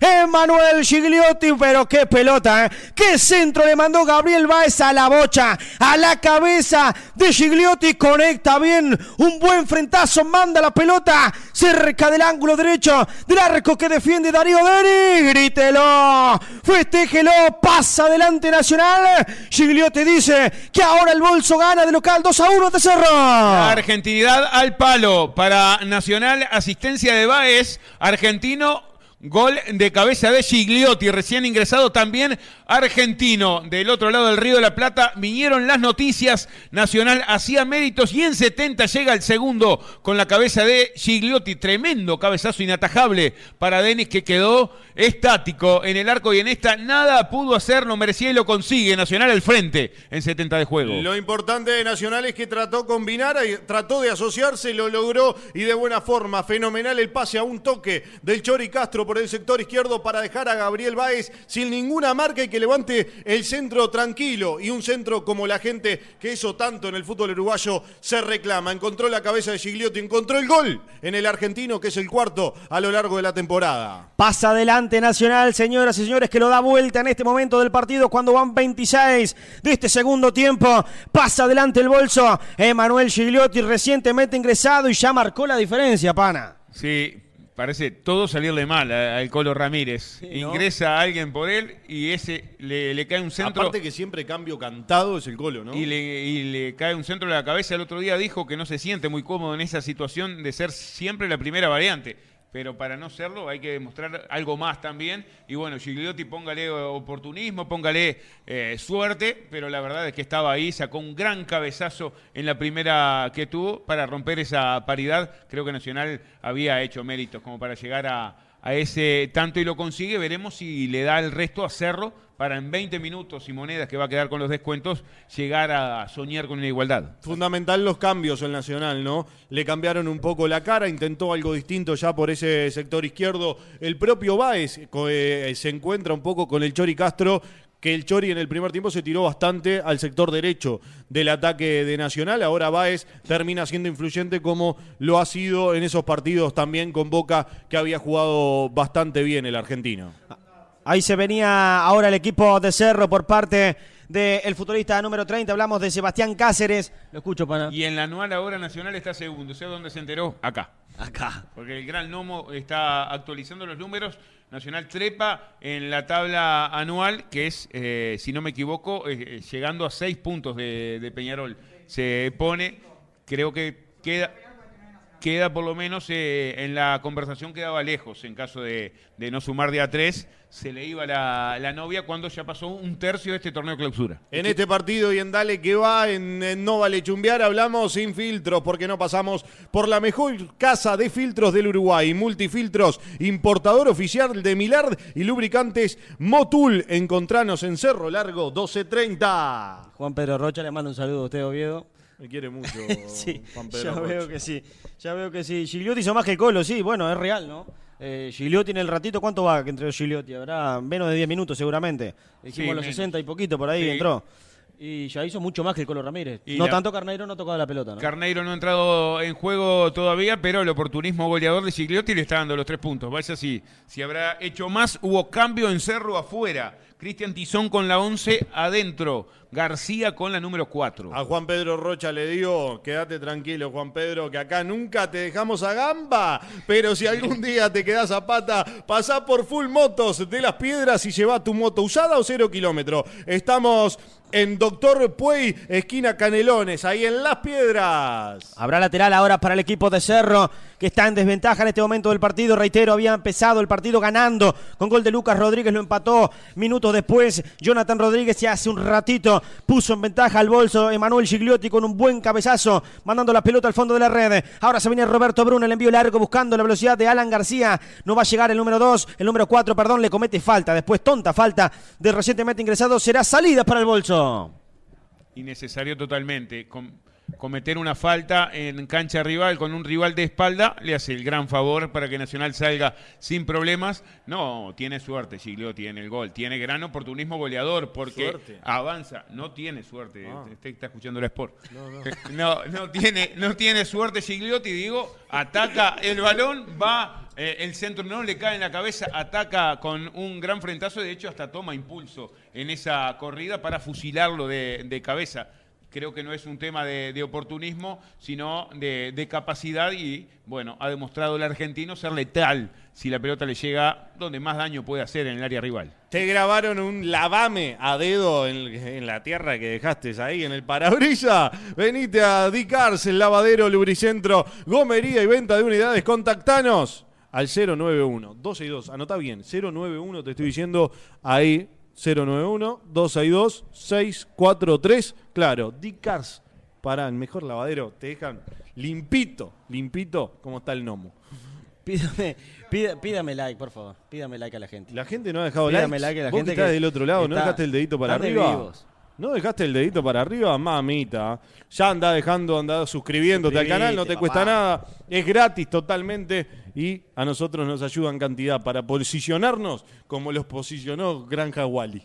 Emanuel Gigliotti, pero qué pelota, ¿eh? qué centro le mandó Gabriel Baez a la bocha, a la cabeza de Gigliotti, conecta bien, un buen frentazo, manda la pelota cerca del ángulo derecho del arco que defiende Darío Deni, grítelo, festéjelo, pasa adelante Nacional, Gigliotti dice que ahora el bolso gana de local 2 a 1 de Cerro.
La argentinidad al palo para Nacional, asistencia de Baez, argentino, gol de cabeza de Gigliotti, recién ingresado también argentino. Del otro lado del Río de la Plata vinieron las noticias, Nacional hacía méritos y en 70 llega el segundo con la cabeza de Gigliotti, tremendo cabezazo inatajable para Denis que quedó estático en el arco y en esta nada pudo hacer, no merecía y lo consigue Nacional al frente en 70 de juego.
Lo importante de Nacional es que trató combinar, trató de asociarse, lo logró y de buena forma. Fenomenal el pase a un toque del Chori Castro por el sector izquierdo para dejar a Gabriel Báez sin ninguna marca y que levante el centro tranquilo. Y un centro como la gente que eso tanto en el fútbol uruguayo se reclama. Encontró la cabeza de Gigliotti, encontró el gol en el argentino que es el cuarto a lo largo de la temporada.
Pasa adelante Nacional, señoras y señores, que lo da vuelta en este momento del partido cuando van 26 de este segundo tiempo. Pasa adelante el bolso. Emanuel Gigliotti, recientemente ingresado y ya marcó la diferencia, pana.
Sí, parece todo salirle mal a- al Colo Ramírez.
¿no?
Ingresa alguien por él y ese le, le cae un centro.
Aparte que siempre cambio cantado es el colo, ¿no?
Y le, y le cae un centro en la cabeza. El otro día dijo que no se siente muy cómodo en esa situación de ser siempre la primera variante. Pero para no serlo hay que demostrar algo más también. Y bueno, Gigliotti, póngale oportunismo, póngale eh, suerte. Pero la verdad es que estaba ahí, sacó un gran cabezazo en la primera que tuvo para romper esa paridad. Creo que Nacional había hecho méritos como para llegar a, a ese tanto y lo consigue. Veremos si le da el resto a Cerro para en 20 minutos y monedas que va a quedar con los descuentos llegar a soñar con una igualdad.
Fundamental los cambios en Nacional, ¿no? Le cambiaron un poco la cara, intentó algo distinto ya por ese sector izquierdo. El propio Báez eh, se encuentra un poco con el Chori Castro, que el Chori en el primer tiempo se tiró bastante al sector derecho del ataque de Nacional. Ahora Báez termina siendo influyente como lo ha sido en esos partidos también con Boca, que había jugado bastante bien el argentino.
Ahí se venía ahora el equipo de Cerro por parte del futbolista número 30. Hablamos de Sebastián Cáceres. Lo escucho, pana.
Y en la anual ahora Nacional está segundo. ¿Sé dónde se enteró? Acá.
Acá.
Porque el Gran Nomo está actualizando los números. Nacional trepa en la tabla anual, que es, eh, si no me equivoco, eh, eh, llegando a seis puntos de, de Peñarol. Se pone, creo que queda, queda por lo menos eh, en la conversación quedaba lejos en caso de, de no sumar de a tres. Se le iba la, la novia cuando ya pasó un tercio de este torneo de clausura.
En este partido y en Dale que va, en, en No Vale Chumbear, hablamos sin filtros porque no pasamos por la mejor casa de filtros del Uruguay. Multifiltros, importador oficial de Milard y lubricantes Motul. Encontranos en Cerro Largo 1230.
Juan Pedro Rocha le mando un saludo a usted, Oviedo.
Me quiere mucho
Sí,
Juan Pedro
ya
Rocha.
veo que sí. Ya veo que sí. Gigliotti hizo más que el Colo, sí. Bueno, es real, ¿no? Eh, Gigliotti en el ratito, ¿cuánto va que entró Gigliotti? Habrá menos de 10 minutos seguramente. Dijimos
Sí,
los
menos.
60 y poquito por ahí
Sí.
entró. Y ya hizo mucho más que el Colo Ramírez.
Y
no
la-
tanto Carneiro no tocaba la pelota, ¿no?
Carneiro no ha entrado en juego todavía, pero el oportunismo goleador de Gigliotti le está dando los tres puntos. Vaya si, si habrá hecho más. Hubo cambio en Cerro afuera. Cristian Tizón con la 11 adentro. García con la número 4.
A Juan Pedro Rocha le digo, quédate tranquilo, Juan Pedro, que acá nunca te dejamos a gamba, pero si algún día te quedas a pata, pasá por Full Motos de las Piedras y lleva tu moto usada o cero kilómetro. Estamos en Doctor Puey, esquina Canelones, ahí en Las Piedras.
Habrá lateral ahora para el equipo de Cerro, que está en desventaja en este momento del partido. Reitero, había empezado el partido ganando con gol de Lucas Rodríguez, lo empató minutos después. Jonathan Rodríguez ya hace un ratito puso en ventaja al bolso Emanuel Gigliotti con un buen cabezazo, mandando la pelota al fondo de la red. Ahora se viene Roberto Bruno, el envío largo buscando la velocidad de Alan García. No va a llegar el número 2, el número 4, perdón, le comete falta. Después tonta falta de recientemente ingresado. Será salida para el bolso.
Innecesario totalmente. Com- cometer una falta en cancha rival con un rival de espalda le hace el gran favor para que Nacional salga sin problemas. No, tiene suerte Gigliotti en el gol. Tiene gran oportunismo goleador porque
Suerte.
avanza. No tiene suerte.
Ah.
Usted está escuchando el Sport. No, no, tiene, no tiene suerte Gigliotti, digo. Ataca el balón, va. Eh, el centro no le cae en la cabeza, ataca con un gran frentazo, de hecho hasta toma impulso en esa corrida para fusilarlo de, cabeza. Creo que no es un tema de, oportunismo, sino de, de capacidad y, bueno, ha demostrado el argentino ser letal si la pelota le llega donde más daño puede hacer en el área rival.
Te grabaron un lavame a dedo en, en la tierra que dejaste ahí en el parabrisa. Venite a Dicars, el lavadero, lubricentro, gomería y venta de unidades. Contactanos al 091 262. Anota bien, 091 te estoy diciendo ahí 091 262 643. Claro, Dicars para el mejor lavadero te dejan limpito, limpito como está el gnomo.
Pídame, pídame like, por favor. Pídame like a la gente.
La gente no ha dejado
Pídame
likes.
like a la
Vos
gente
que estás
que
del otro lado, ¿no dejaste el dedito para arriba?
vivos.
¿No dejaste el dedito para arriba? Mamita. Ya anda dejando, anda suscribiéndote al canal, no te cuesta nada. Es gratis totalmente y a nosotros nos ayuda en cantidad para posicionarnos como los posicionó Granja Wally.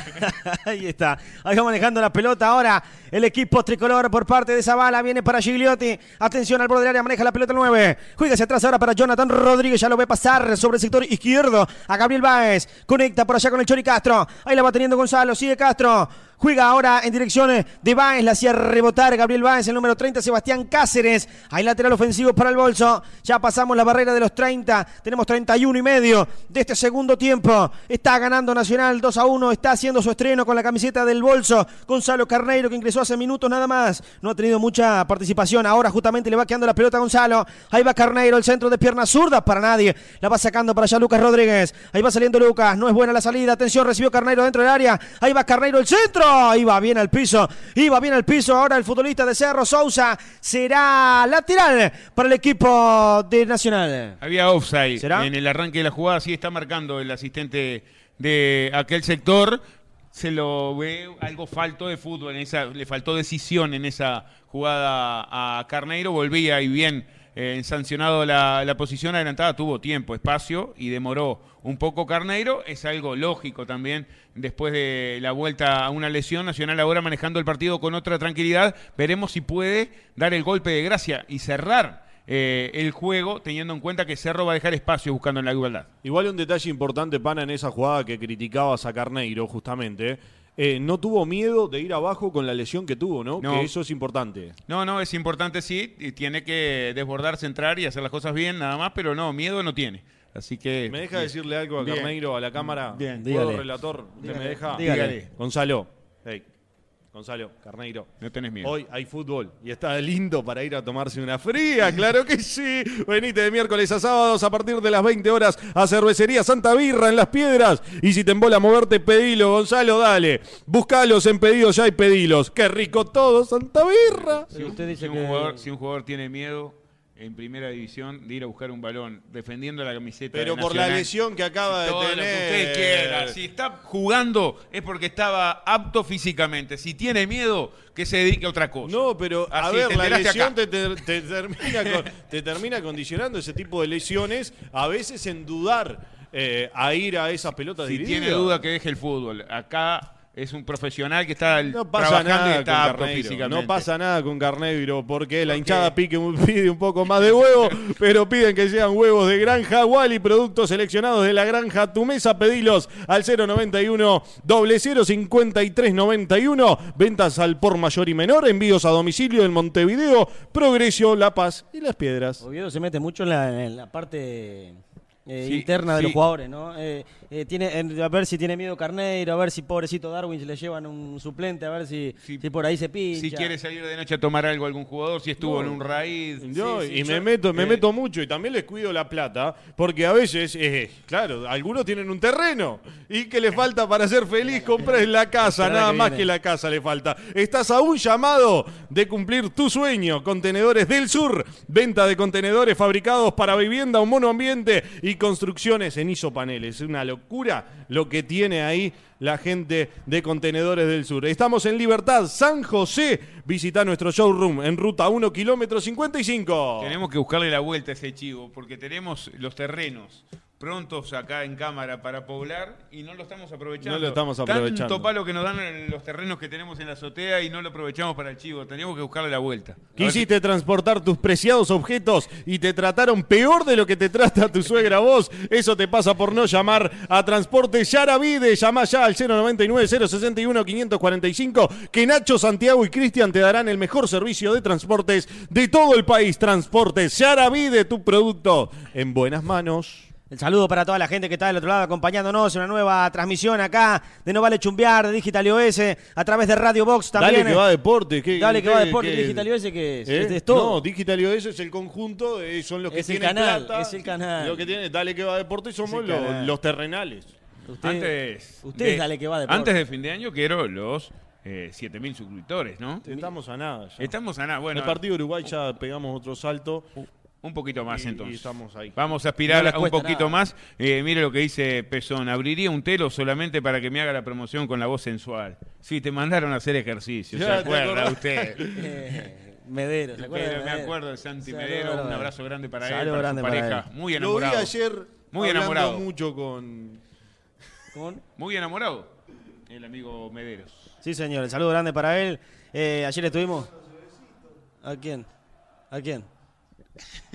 Ahí está. Ahí va manejando la pelota ahora. El equipo tricolor por parte de Zavala viene para Gigliotti. Atención al borde del área, maneja la pelota el 9. Juega hacia atrás ahora para Jonathan Rodríguez. Ya lo ve pasar sobre el sector izquierdo a Gabriel Báez. Conecta por allá con el Chori Castro. Ahí la va teniendo Gonzalo. Sigue Castro. Juega ahora en dirección de Báez. La hacía rebotar Gabriel Báez, el número 30, Sebastián Cáceres. Hay lateral ofensivo para el bolso. Ya pasamos la barrera de los 30. Tenemos 31 y medio de este segundo tiempo. Está ganando Nacional 2 a 1. Está haciendo su estreno con la camiseta del bolso. Gonzalo Carneiro, que ingresó hace minutos nada más. No ha tenido mucha participación. Ahora justamente le va quedando la pelota a Gonzalo. Ahí va Carneiro, el centro de piernas zurdas para nadie. La va sacando para allá Lucas Rodríguez. Ahí va saliendo Lucas. No es buena la salida. Atención, recibió Carneiro dentro del área. Ahí va Carneiro, el centro. Iba bien al piso. Iba bien al piso. Ahora el futbolista de Cerro Sousa será lateral para el equipo de Nacional.
Había offside
¿Será?
en el arranque de la jugada, sí está marcando el asistente de aquel sector. Se lo ve algo falto de fútbol, en esa, le faltó decisión en esa jugada a Carneiro. Volvía y bien eh, sancionado la, la posición adelantada, tuvo tiempo, espacio y demoró un poco Carneiro. Es algo lógico también después de la vuelta a una lesión. Nacional ahora manejando el partido con otra tranquilidad. Veremos si puede dar el golpe de gracia y cerrar eh, el juego, teniendo en cuenta que Cerro va a dejar espacio buscando en la igualdad.
Igual un detalle importante, Pana, en esa jugada que criticabas a Carneiro, justamente. Eh, no tuvo miedo de ir abajo con la lesión que tuvo, ¿no?
No.
Que eso es importante.
No, no, es importante sí, y tiene que desbordarse, entrar y hacer las cosas bien, nada más, pero no, miedo no tiene. Así que.
¿Me deja decirle algo a. Carneiro, a la cámara?
Bien.
¿Puedo,
Dígale.
relator? ¿Usted
Dígale.
me deja?
Dígale.
Gonzalo. Gonzalo, Carneiro.
No tenés miedo.
Hoy hay fútbol y está lindo para ir a tomarse una fría, claro que sí. Venite de miércoles a sábados a partir de las 20 horas a Cervecería Santa Birra en Las Piedras. Y si te embola moverte, pedilo, Gonzalo, dale. Buscalos en pedidos ya y pedilos. Qué rico todo, Santa Birra.
Si,
usted dice
si un
que-
jugador, si un jugador tiene miedo en primera división de ir a buscar un balón defendiendo la camiseta
Pero
de
por la lesión que acaba de
todo lo que
tener.
usted quiera. Si está jugando es porque estaba apto físicamente. Si tiene miedo, que se dedique a otra cosa.
No, pero a
Así,
ver,
te
la lesión te, te- te termina con- te termina condicionando ese tipo de lesiones, a veces en dudar eh, a ir a esas pelotas
Si tiene duda que deje el fútbol. Acá es un profesional que está
No pasa
trabajando y
nada con
está apto físicamente.
No pasa nada con Carneiro porque la hinchada pique un- pide un poco más de huevo, pero piden que sean huevos de granja Wally, productos seleccionados de la granja Tu Mesa. Pedilos al 091 0053 91. Ventas al por mayor y menor. Envíos a domicilio en Montevideo, Progreso, La Paz y Las Piedras.
Oviedo se mete mucho en la, en la parte eh,
Sí,
interna de
sí.
los jugadores, ¿no? Eh, eh, tiene, en- a ver si tiene miedo Carneiro, a ver si pobrecito Darwin se le llevan un suplente, a ver si, si por ahí se pincha.
Si quiere salir de noche a tomar algo algún jugador, si estuvo en un raíz.
Yo,
Sí, sí,
y
yo-
me meto, me
eh,
meto mucho y también les cuido la plata, porque a veces, eh, claro, algunos tienen un terreno y que le falta para ser feliz comprar la casa, nada
que
más que la casa le falta. Estás a un llamado de cumplir tu sueño. Contenedores del Sur, venta de contenedores fabricados para vivienda, un monoambiente y construcciones en isopaneles. Es una locura lo que tiene ahí la gente de Contenedores del Sur. Estamos en Libertad, San José. Visita nuestro showroom en ruta 1, kilómetro 55.
Tenemos que buscarle la vuelta a ese chivo, porque tenemos los terrenos prontos acá en cámara para poblar y no lo estamos aprovechando.
No lo estamos aprovechando.
Tanto palo que nos dan en los terrenos que tenemos en la azotea y no lo aprovechamos para el chivo. Teníamos que buscarle la vuelta.
Quisiste transportar tus preciados objetos y te trataron peor de lo que te trata tu suegra vos. Eso te pasa por no llamar a Transportes Yaravide. Llama ya al 099-061-545 que Nacho, Santiago y Cristian te darán el mejor servicio de transportes de todo el país. Transportes Yaravide, tu producto en buenas manos.
El saludo para toda la gente que está del otro lado acompañándonos en una nueva transmisión acá de No Vale Chumbear, de Digital iOS, a través de Radio Box también.
Dale que va deporte. ¿qué-
Dale que va
qué-
deporte,
qué-
Digital iOS que es,
¿Eh?
es, es todo.
No, Digital iOS es el conjunto, eh, son los que
Es el
tienen
canal,
plata.
es el canal.
Lo que tiene, dale que va deporte somos los, terrenales.
Usted-
Antes,
ustedes dale que va deporte.
Antes de fin de año quiero los eh, 7.000 suscriptores, ¿no?
Estamos a nada. ya.
Estamos a nada.
en
Bueno,
el partido de Uruguay ya pegamos otro salto.
Un poquito más
y-
entonces.
y estamos ahí.
Vamos a aspirar
No
un poquito
nada.
más. Eh, mire lo que dice Pezón. Abriría un telo solamente para que me haga la promoción con la voz sensual. Sí, te mandaron a hacer ejercicio. ¿Se
Ya, ¿te
acuerda usted?
Eh, Medero, ¿se acuerda
me
Medero?
acuerdo de Santi
Saludo
Medero. Un abrazo grande para él, para
grande
su
para
pareja.
él.
Muy
Lo vi
enamorado.
ayer
Muy enamorado.
mucho con...
Muy enamorado. El amigo Mederos.
Sí, señor, el saludo grande para él. Eh, ayer estuvimos. ¿A quién? ¿A quién?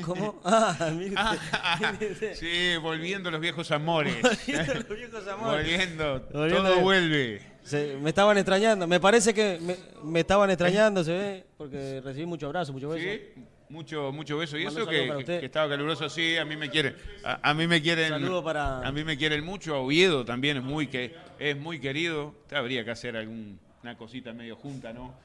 ¿Cómo? Ah, mire usted.
Sí, volviendo los viejos amores.
Los viejos amores.
volviendo.
Volviendo
Todo
de-
vuelve.
Se- me estaban extrañando. Me parece que me, me estaban extrañando, se ve, porque recibí mucho abrazo, mucho beso.
Sí, mucho, mucho beso. Y
Mando
eso que, estaba caluroso, sí, a mí me quieren. A, a mí me quieren.
Saludo para-
A mí me quieren mucho. A Oviedo también es muy, que, es muy querido. Habría que hacer alguna cosita medio junta, ¿no?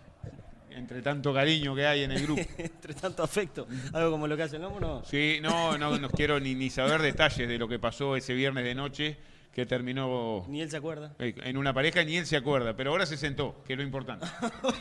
Entre tanto cariño que hay en el grupo.
Entre tanto afecto. Algo como lo que hace el lomo, ¿no?
Sí, no, no, no quiero ni, ni saber detalles de lo que pasó ese viernes de noche que terminó
Ni él se acuerda.
eh, en una pareja ni él se acuerda, pero ahora se sentó, que es lo importante.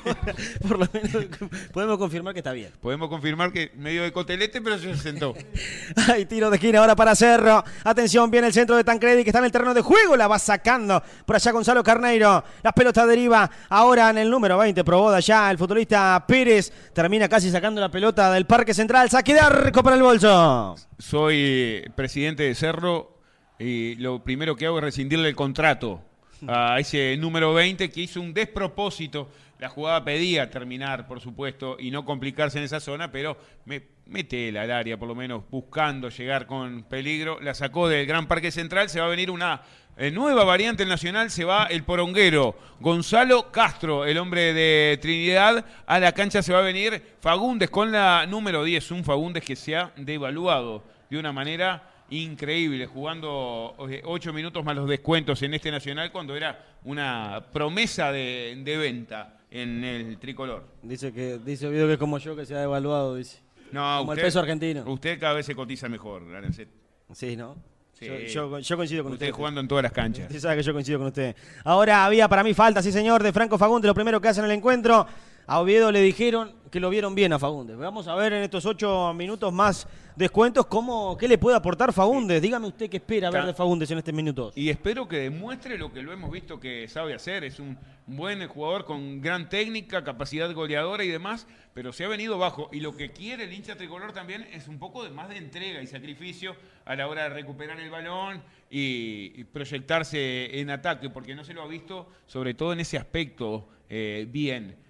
Por lo menos podemos confirmar que está bien.
Podemos confirmar que medio de cotelete, pero se sentó.
Hay tiro de esquina ahora para Cerro. Atención, viene el centro de Tancredi que está en el terreno de juego. La va sacando por allá Gonzalo Carneiro. Las pelotas deriva ahora en el número 20. Probó de allá el futbolista Pérez. Termina casi sacando la pelota del Parque Central. Saque de arco para el bolso.
Soy presidente de Cerro y lo primero que hago es rescindirle el contrato a ese número 20 que hizo un despropósito. La jugada pedía terminar, por supuesto, y no complicarse en esa zona, pero me mete al área, por lo menos buscando llegar con peligro. La sacó del Gran Parque Central, se va a venir una eh, nueva variante nacional, se va el poronguero. Gonzalo Castro, el hombre de Trinidad, a la cancha se va a venir Fagundes con la número 10, un Fagundes que se ha devaluado de una manera increíble, jugando eh, ocho minutos más los descuentos en este Nacional cuando era una promesa de, de venta en el tricolor.
Dice que dice Oviedo que es como yo que se ha devaluado, dice.
No,
Como el
usted-
peso argentino.
Usted cada vez se cotiza mejor, Arancet.
Sí, ¿no?
Sí.
Yo, yo- yo coincido con
Usted
usted.
jugando en todas las canchas.
Usted sabe que yo coincido con usted. Ahora había para mí falta, sí señor, de Franco Fagundes, lo primero que hace en el encuentro. A Oviedo le dijeron que lo vieron bien a Fagundes. Vamos a ver en estos ocho minutos más descuentos cómo, qué le puede aportar Fagundes. Dígame usted qué espera ver de Fagundes en estos minutos.
Y espero que demuestre lo que lo hemos visto que sabe hacer. Es un buen jugador con gran técnica, capacidad goleadora y demás, pero se ha venido bajo. Y lo que quiere el hincha tricolor también es un poco de más de entrega y sacrificio a la hora de recuperar el balón y, proyectarse en ataque, porque no se lo ha visto, sobre todo en ese aspecto, eh, bien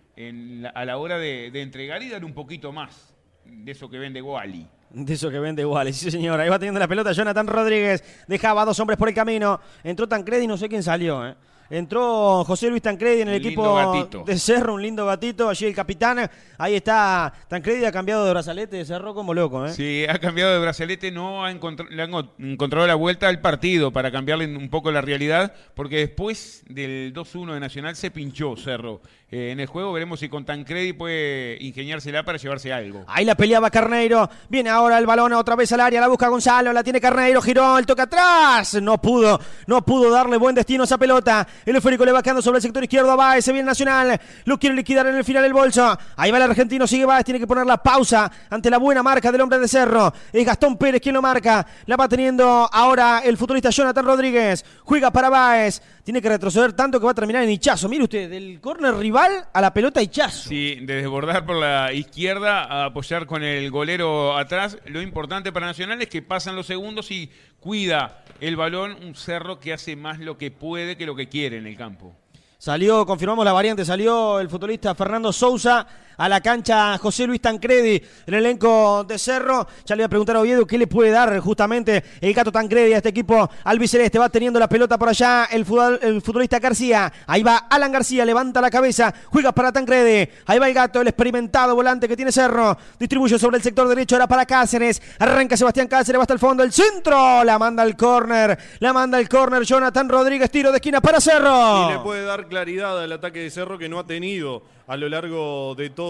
a la hora de, entregar y dar un poquito más de eso que vende Wally.
De eso que vende Wally, sí señor. Ahí va teniendo la pelota Jonathan Rodríguez. Dejaba a dos hombres por el camino. Entró Tancredi no sé quién salió. ¿eh? Entró José Luis Tancredi en el equipo de Cerro, un lindo gatito. Allí el capitán. Ahí está. Tancredi ha cambiado de brazalete de Cerro como loco. ¿eh?
Sí, ha cambiado de brazalete. No ha le han encontrado la vuelta al partido para cambiarle un poco la realidad. Porque después del 2-1 de Nacional se pinchó Cerro. Eh, en el juego veremos si con Tancredi puede ingeniársela para llevarse algo.
Ahí la peleaba Carneiro. Viene ahora el balón otra vez al área. La busca Gonzalo. La tiene Carneiro. Giró. El toque atrás. No pudo. No pudo darle buen destino a esa pelota. El esférico le va quedando sobre el sector izquierdo a Baez. Se viene Nacional. Lo quiere liquidar en el final el bolso. Ahí va el argentino. Sigue Baez. Tiene que poner la pausa ante la buena marca del hombre de Cerro. Es Gastón Pérez quien lo marca. La va teniendo ahora el futbolista Jonathan Rodríguez. Juega para Baez. Tiene que retroceder tanto que va a terminar en hichazo. Mire usted, del córner rival a la pelota hichazo.
Sí, de desbordar por la izquierda a apoyar con el golero atrás. Lo importante para Nacional es que pasan los segundos y cuida el balón, un cerro que hace más lo que puede que lo que quiere en el campo.
Salió, confirmamos la variante, salió el futbolista Fernando Sousa a la cancha José Luis Tancredi, el elenco de Cerro. Ya le voy a preguntar a Oviedo qué le puede dar justamente el gato Tancredi a este equipo albiceleste. Va teniendo la pelota por allá el, futbolista García. Ahí va Alan García, levanta la cabeza, juega para Tancredi. Ahí va el gato, el experimentado volante que tiene Cerro. Distribuye sobre el sector derecho, ahora para Cáceres. Arranca Sebastián Cáceres, va hasta el fondo, el centro. La manda al córner, la manda al córner Jonathan Rodríguez, tiro de esquina para Cerro.
Y le puede dar claridad al ataque de Cerro que no ha tenido a lo largo de todo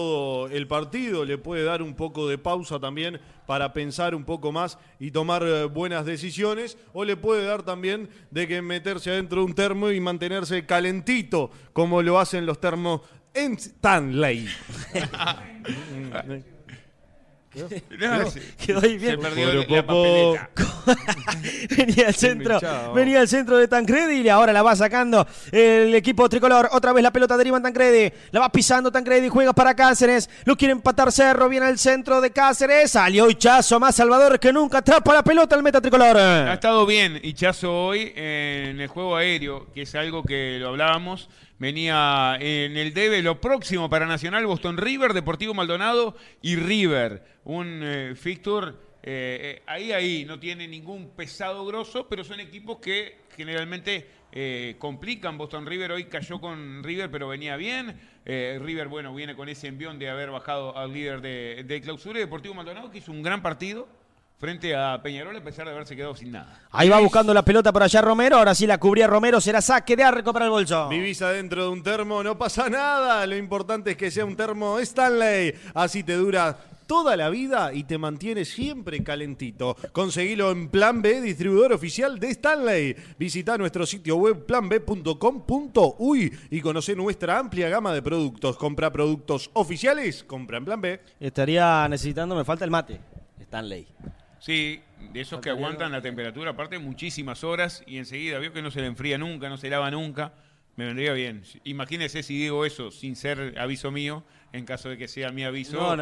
el partido. Le puede dar un poco de pausa también para pensar un poco más y tomar eh, buenas decisiones. O le puede dar también de que meterse adentro de un termo y mantenerse calentito, como lo hacen los termos en Stanley.
quedó, ahí bien. Se perdió la papeleta. venía al centro, venía al centro de Tancredi y ahora la va sacando el equipo tricolor. Otra vez la pelota deriva en Tancredi, la va pisando Tancredi, juega para Cáceres, lo quiere empatar Cerro, viene al centro de Cáceres, salió Hichazo, más Salvador que nunca, atrapa la pelota al meta tricolor.
Ha estado bien Hichazo hoy en el juego aéreo, que es algo que lo hablábamos venía en el debe lo próximo para Nacional, Boston River, Deportivo Maldonado y River. Un eh, fixture eh, eh, ahí, ahí, no tiene ningún pesado grosso, pero son equipos que generalmente complican. Boston River hoy cayó con River, pero venía bien. River, bueno, viene con ese envión de haber bajado al líder de, de clausura. Y Deportivo Maldonado, que hizo un gran partido frente a Peñarol a pesar de haberse quedado sin nada.
Ahí va buscando la pelota por allá Romero, ahora sí la cubría Romero, será saque de arco para el bolso.
Vivís adentro de un termo, no pasa nada, lo importante es que sea un termo Stanley, así te dura toda la vida y te mantiene siempre calentito. Conseguilo en Plan B, distribuidor oficial de Stanley. Visita nuestro sitio web planb.com.uy y conoce nuestra amplia gama de productos. Compra productos oficiales, compra en Plan B.
Estaría necesitando, me falta el mate. Stanley.
Sí, de esos que aguantan la temperatura, aparte muchísimas horas y enseguida vio que no se le enfría nunca, no se lava nunca. Me vendría bien. Imagínese si digo eso sin ser aviso mío, en caso de que sea mi aviso,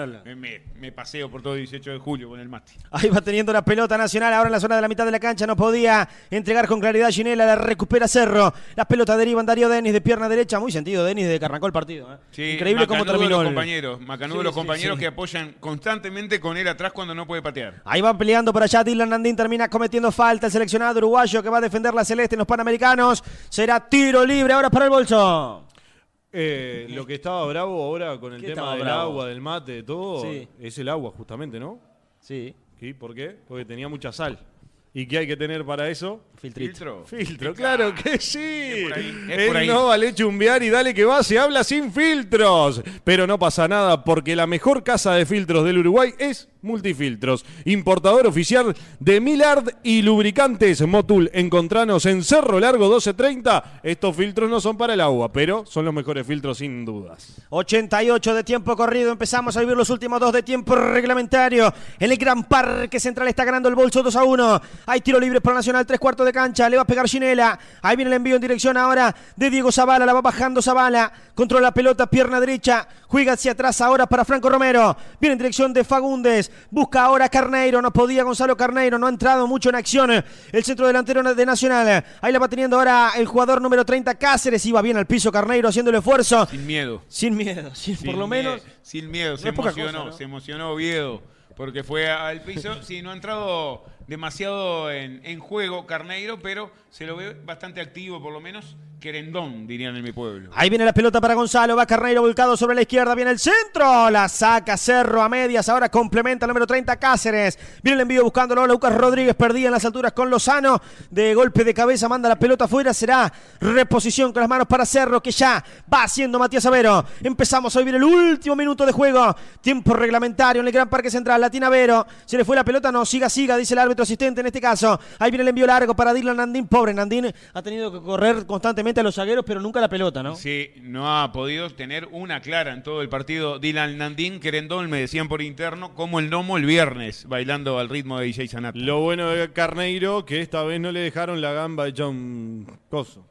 Me, paseo por todo el 18 de julio con el mate.
Ahí va teniendo la pelota nacional, ahora en la zona de la mitad de la cancha, no podía entregar con claridad Ginela, la recupera Cerro. Las pelotas derivan Darío Denis de pierna derecha, muy sentido Denis de que arrancó el partido. ¿eh? Increíble cómo terminó.
Los compañeros, Macanudo los compañeros que apoyan constantemente con él atrás cuando no puede patear.
Ahí van peleando por allá, Dylan Nandín termina cometiendo falta, el seleccionado uruguayo que va a defender la celeste en los Panamericanos. Será tiro libre ahora para el bolso.
Eh, lo que estaba bravo ahora con el tema del agua, del mate, de todo, es el agua justamente, ¿no?
Sí.
¿Y por qué? Porque tenía mucha sal. ¿Y qué hay que tener para eso?
Filtro.
Filtro, claro que sí. Es no vale chumbear y dale que va, se habla sin filtros. Pero no pasa nada porque la mejor casa de filtros del Uruguay es Multifiltros, importador oficial de Milard y lubricantes Motul. Encontranos en Cerro Largo 1230. Estos filtros no son para el agua, pero son los mejores filtros sin dudas.
88 de tiempo corrido. Empezamos a vivir los últimos dos de tiempo reglamentario. En el Gran Parque Central está ganando el bolso 2 a 1. Hay tiro libre para Nacional, tres cuartos de cancha. Le va a pegar Ginela. Ahí viene el envío en dirección ahora de Diego Zavala. La va bajando Zavala. Controla la pelota, pierna derecha. Juega hacia atrás ahora para Franco Romero. Viene en dirección de Fagundes. Busca ahora Carneiro. No podía Gonzalo Carneiro. No ha entrado mucho en acción. El centro delantero de Nacional. Ahí la va teniendo ahora el jugador número 30, Cáceres. Iba bien al piso Carneiro haciendo el esfuerzo.
Sin miedo.
Sin miedo, sin, por lo menos.
Sin miedo, se emocionó,
cosa, ¿no?
se emocionó Oviedo, porque fue al piso. Sí, no ha entrado demasiado en, en juego Carneiro, pero se lo ve bastante activo, por lo menos querendón, dirían en mi pueblo.
Ahí viene la pelota para Gonzalo, va Carneiro volcado sobre la izquierda, viene el centro, la saca Cerro a medias, ahora complementa el número 30 Cáceres, viene el envío buscándolo, Lucas Rodríguez perdía en las alturas con Lozano, de golpe de cabeza manda la pelota afuera, será reposición con las manos para Cerro, que ya va haciendo Matías Avero, empezamos a vivir el último minuto de juego, tiempo reglamentario en el Gran Parque Central, Latina Avero, se le fue la pelota, no, siga, siga, dice el árbitro asistente en este caso, ahí viene el envío largo para Dylan Nandín, pobre Nandín, ha tenido que correr constantemente a los zagueros, pero nunca la pelota, ¿no?
Sí, no ha podido tener una clara en todo el partido. Dylan Nandín, querendón, me decían por interno, como el Nomo el viernes, bailando al ritmo de DJ Sanata.
Lo bueno de Carneiro, que esta vez no le dejaron la gamba hecha un coso.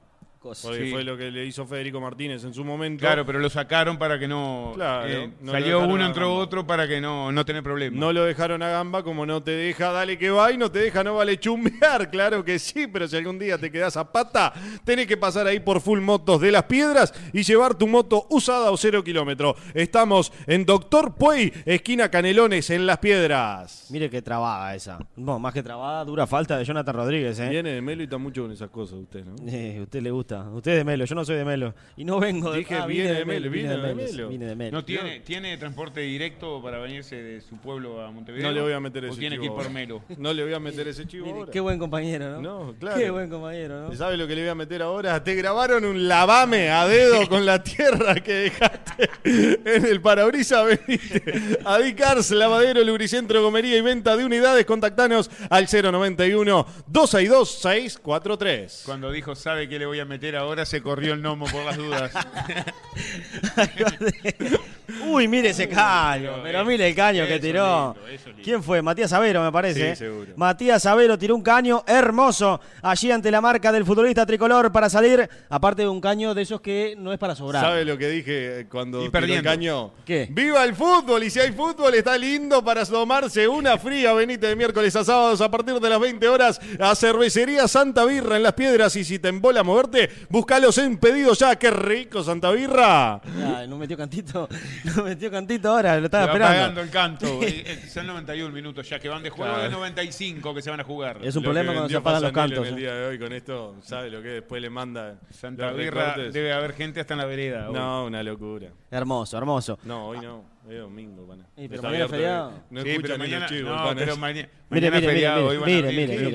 Porque
Sí.
fue lo que le hizo Federico Martínez en su momento.
Claro, pero lo sacaron para que no...
Claro,
eh,
no
salió uno, entró
gamba.
otro para que no, no tener problemas.
No lo dejaron a gamba, como no te deja, dale que va y no te deja, no vale chumbear. Claro que sí, pero si algún día te quedas a pata, tenés que pasar ahí por Full Motos de las Piedras y llevar tu moto usada o cero kilómetro. Estamos en Doctor Puey, esquina Canelones, en las Piedras.
Mire qué trabada esa. No, más que trabada, dura falta de Jonathan Rodríguez, ¿eh?
Viene de Melo y está mucho con esas cosas usted, ¿no?
Eh, usted le gusta. Usted es de Melo, yo no soy de Melo. Y no vengo de
Dije,
ah,
viene de Melo, viene de Melo.
Vine de Melo.
¿No tiene, tiene transporte directo para venirse de su pueblo a Montevideo?
No le voy a meter
¿O
ese
tiene
chivo
que ir por. Melo?
No le voy a meter ese chivo
Mire,
ahora.
qué buen compañero, ¿no?
No, claro.
Qué buen compañero, ¿no?
¿Sabe lo que le voy a meter ahora? Te grabaron un lavame a dedo con la tierra que dejaste en el parabrisas. Venite a Dicars, lavadero, lubricentro, gomería y venta de unidades. Contactanos al 091 262 643.
Cuando dijo, ¿sabe qué le voy a meter ahora? Se corrió el gnomo por las dudas.
Uy, mire ese caño.
pero
mire el caño que tiró.
lindo, eso lindo.
¿Quién fue? Matías Avero, me parece.
Sí,
¿eh?
seguro.
Matías Avero tiró un caño hermoso allí ante la marca del futbolista tricolor para salir. Aparte de un caño de esos que no es para sobrar.
¿Sabe lo que dije cuando
Y
tiró el caño?
¿Qué?
¡Viva el fútbol! Y si hay fútbol, está lindo para tomarse una fría. Venite de miércoles a sábados a partir de las 20 horas a Cervecería Santa Birra en Las Piedras. Y si te embola moverte, búscalos en pedido ya. ¡Qué rico, Santa Birra!
Ah, no metió cantito. No metió cantito ahora, lo estaba
Se va
esperando.
pagando el canto. Eh, eh, Son 91 minutos ya que van de juego,
Claro.
es 95 que se van a jugar.
Es un
Lo
problema cuando se apagan los cantos.
En el
¿eh?
día de hoy con esto, ¿sabe lo que después le manda?
Santa
los
Birra
recortes?
debe haber gente hasta en la vereda. hoy.
No, una locura.
Hermoso, hermoso.
No, hoy no. Es domingo, pana.
Y pero mañana feriado.
eh. No
Sí, pero mañana,
los chivos,
no, pero mañana,
Mire,
mañana
mire,
feriado,
mire, mire, mire,
Qué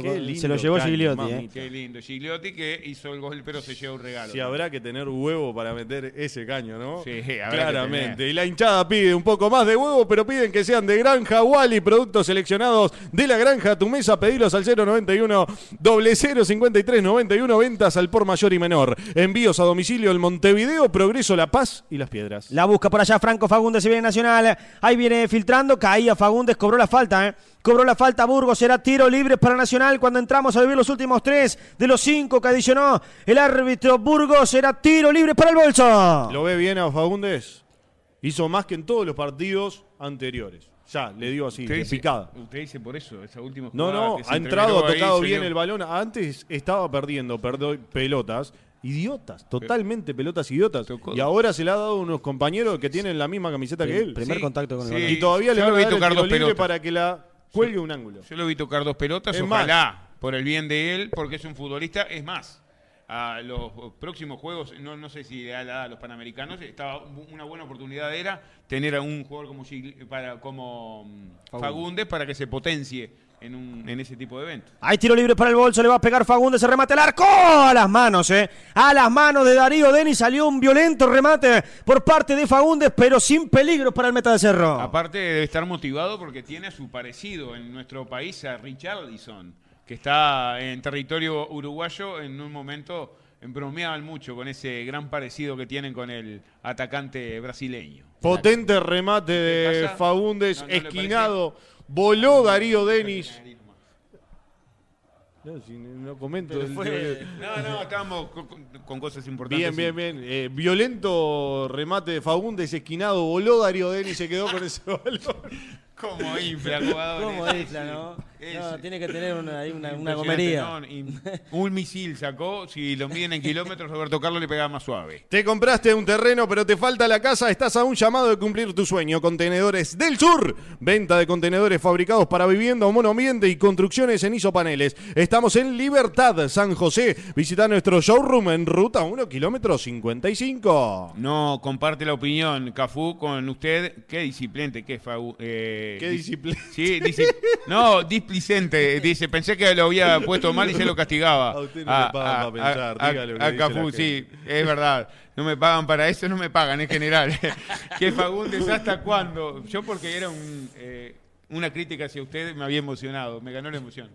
mire,
el
se lo llevó
caño,
Gigliotti.
mami.
¿eh?
Qué lindo. Gigliotti que hizo el gol, pero se lleva un regalo.
Si habrá que tener huevo para meter ese caño, ¿no?
Sí, habrá que
Claramente.
tener.
Y la hinchada pide un poco más de huevo, pero piden que sean de Granja Wally, productos seleccionados de la granja a tu mesa. Pedilos al 091 0053 91 ventas al por mayor y menor. Envíos a domicilio en Montevideo, Progreso, La Paz y Las Piedras.
La busca por allá Franco Fagundes y viene Nacional. Ahí viene filtrando. Caía Fagundes, cobró la falta. ¿eh? Cobró la falta Burgos. Será tiro libre para Nacional cuando entramos a vivir los últimos tres de los cinco que adicionó el árbitro Burgos. Será tiro libre para el bolso.
¿Lo ve bien a Fagundes? Hizo más que en todos los partidos anteriores. Ya, le digo así,
Usted
de
dice-
picada.
Usted dice por eso, esa última
No,
jugada
no,
que se
ha entrado, ha tocado
se
bien el balón. Antes estaba perdiendo perdo- pelotas. Idiotas, totalmente pelotas idiotas.
Tocó-
Y ahora se le ha dado a unos compañeros que tienen la misma camiseta que él.
Primer
Sí,
contacto con el balón.
Y todavía le van a dar el
tocar
tiro
dos
libre
pelotas.
para que la cuelgue un ángulo.
Yo lo vi tocar dos pelotas,
Es
ojalá, por el bien de él, porque es un futbolista. Es más, a los próximos juegos, no, no sé si le da la edad a los panamericanos, estaba una buena oportunidad era tener a un jugador como, Gigli- para, como mm, Fagundes para que se potencie en, un- en ese tipo de eventos.
Hay tiro libre para el bolso, le va a pegar Fagundes, el remate al arco, a las manos, eh. A las manos de Darío Denis salió un violento remate por parte de Fagundes, pero sin peligro para el meta de Cerro.
Aparte debe estar motivado porque tiene a su parecido en nuestro país, a Richarlison, que está en territorio uruguayo en un momento bromeaban mucho con ese gran parecido que tienen con el atacante brasileño.
Potente remate
¿Qué
de
No, no le
esquinado. Voló Darío Denis. No, si no comento.
Pero
el-
fue-
No, no, estamos con, cosas importantes.
Bien, bien, bien. Eh, violento remate de Faúndes, esquinado. Voló Darío Denis y se quedó con ese balón.
Como infla, jugadores.
¿Cómo isla, no? No, tiene que tener una, ahí una, una gomería.
no, un misil sacó, si lo miden en kilómetros, Roberto Carlos le pegaba más suave.
Te compraste un terreno, pero te falta la casa. Estás a un llamado de cumplir tu sueño. Contenedores del Sur. Venta de contenedores fabricados para vivienda o monoambiente y construcciones en isopaneles. Estamos en Libertad, San José. Visita nuestro showroom en ruta 1, kilómetro 55.
No comparte la opinión, Cafú, con usted. Qué disciplente, qué faú. Eh,
Qué
dis-
disciplina.
Sí, no, displicente. Dice, pensé que lo había puesto mal y se lo castigaba.
A usted no le pagan para pensar,
a-
dígale lo que
a
dice
Cafú, sí, es verdad. No me pagan para eso, no me pagan en general. que Fagundes, ¿hasta cuándo? Yo porque era un, eh, una crítica hacia usted, me había emocionado, me ganó la emoción.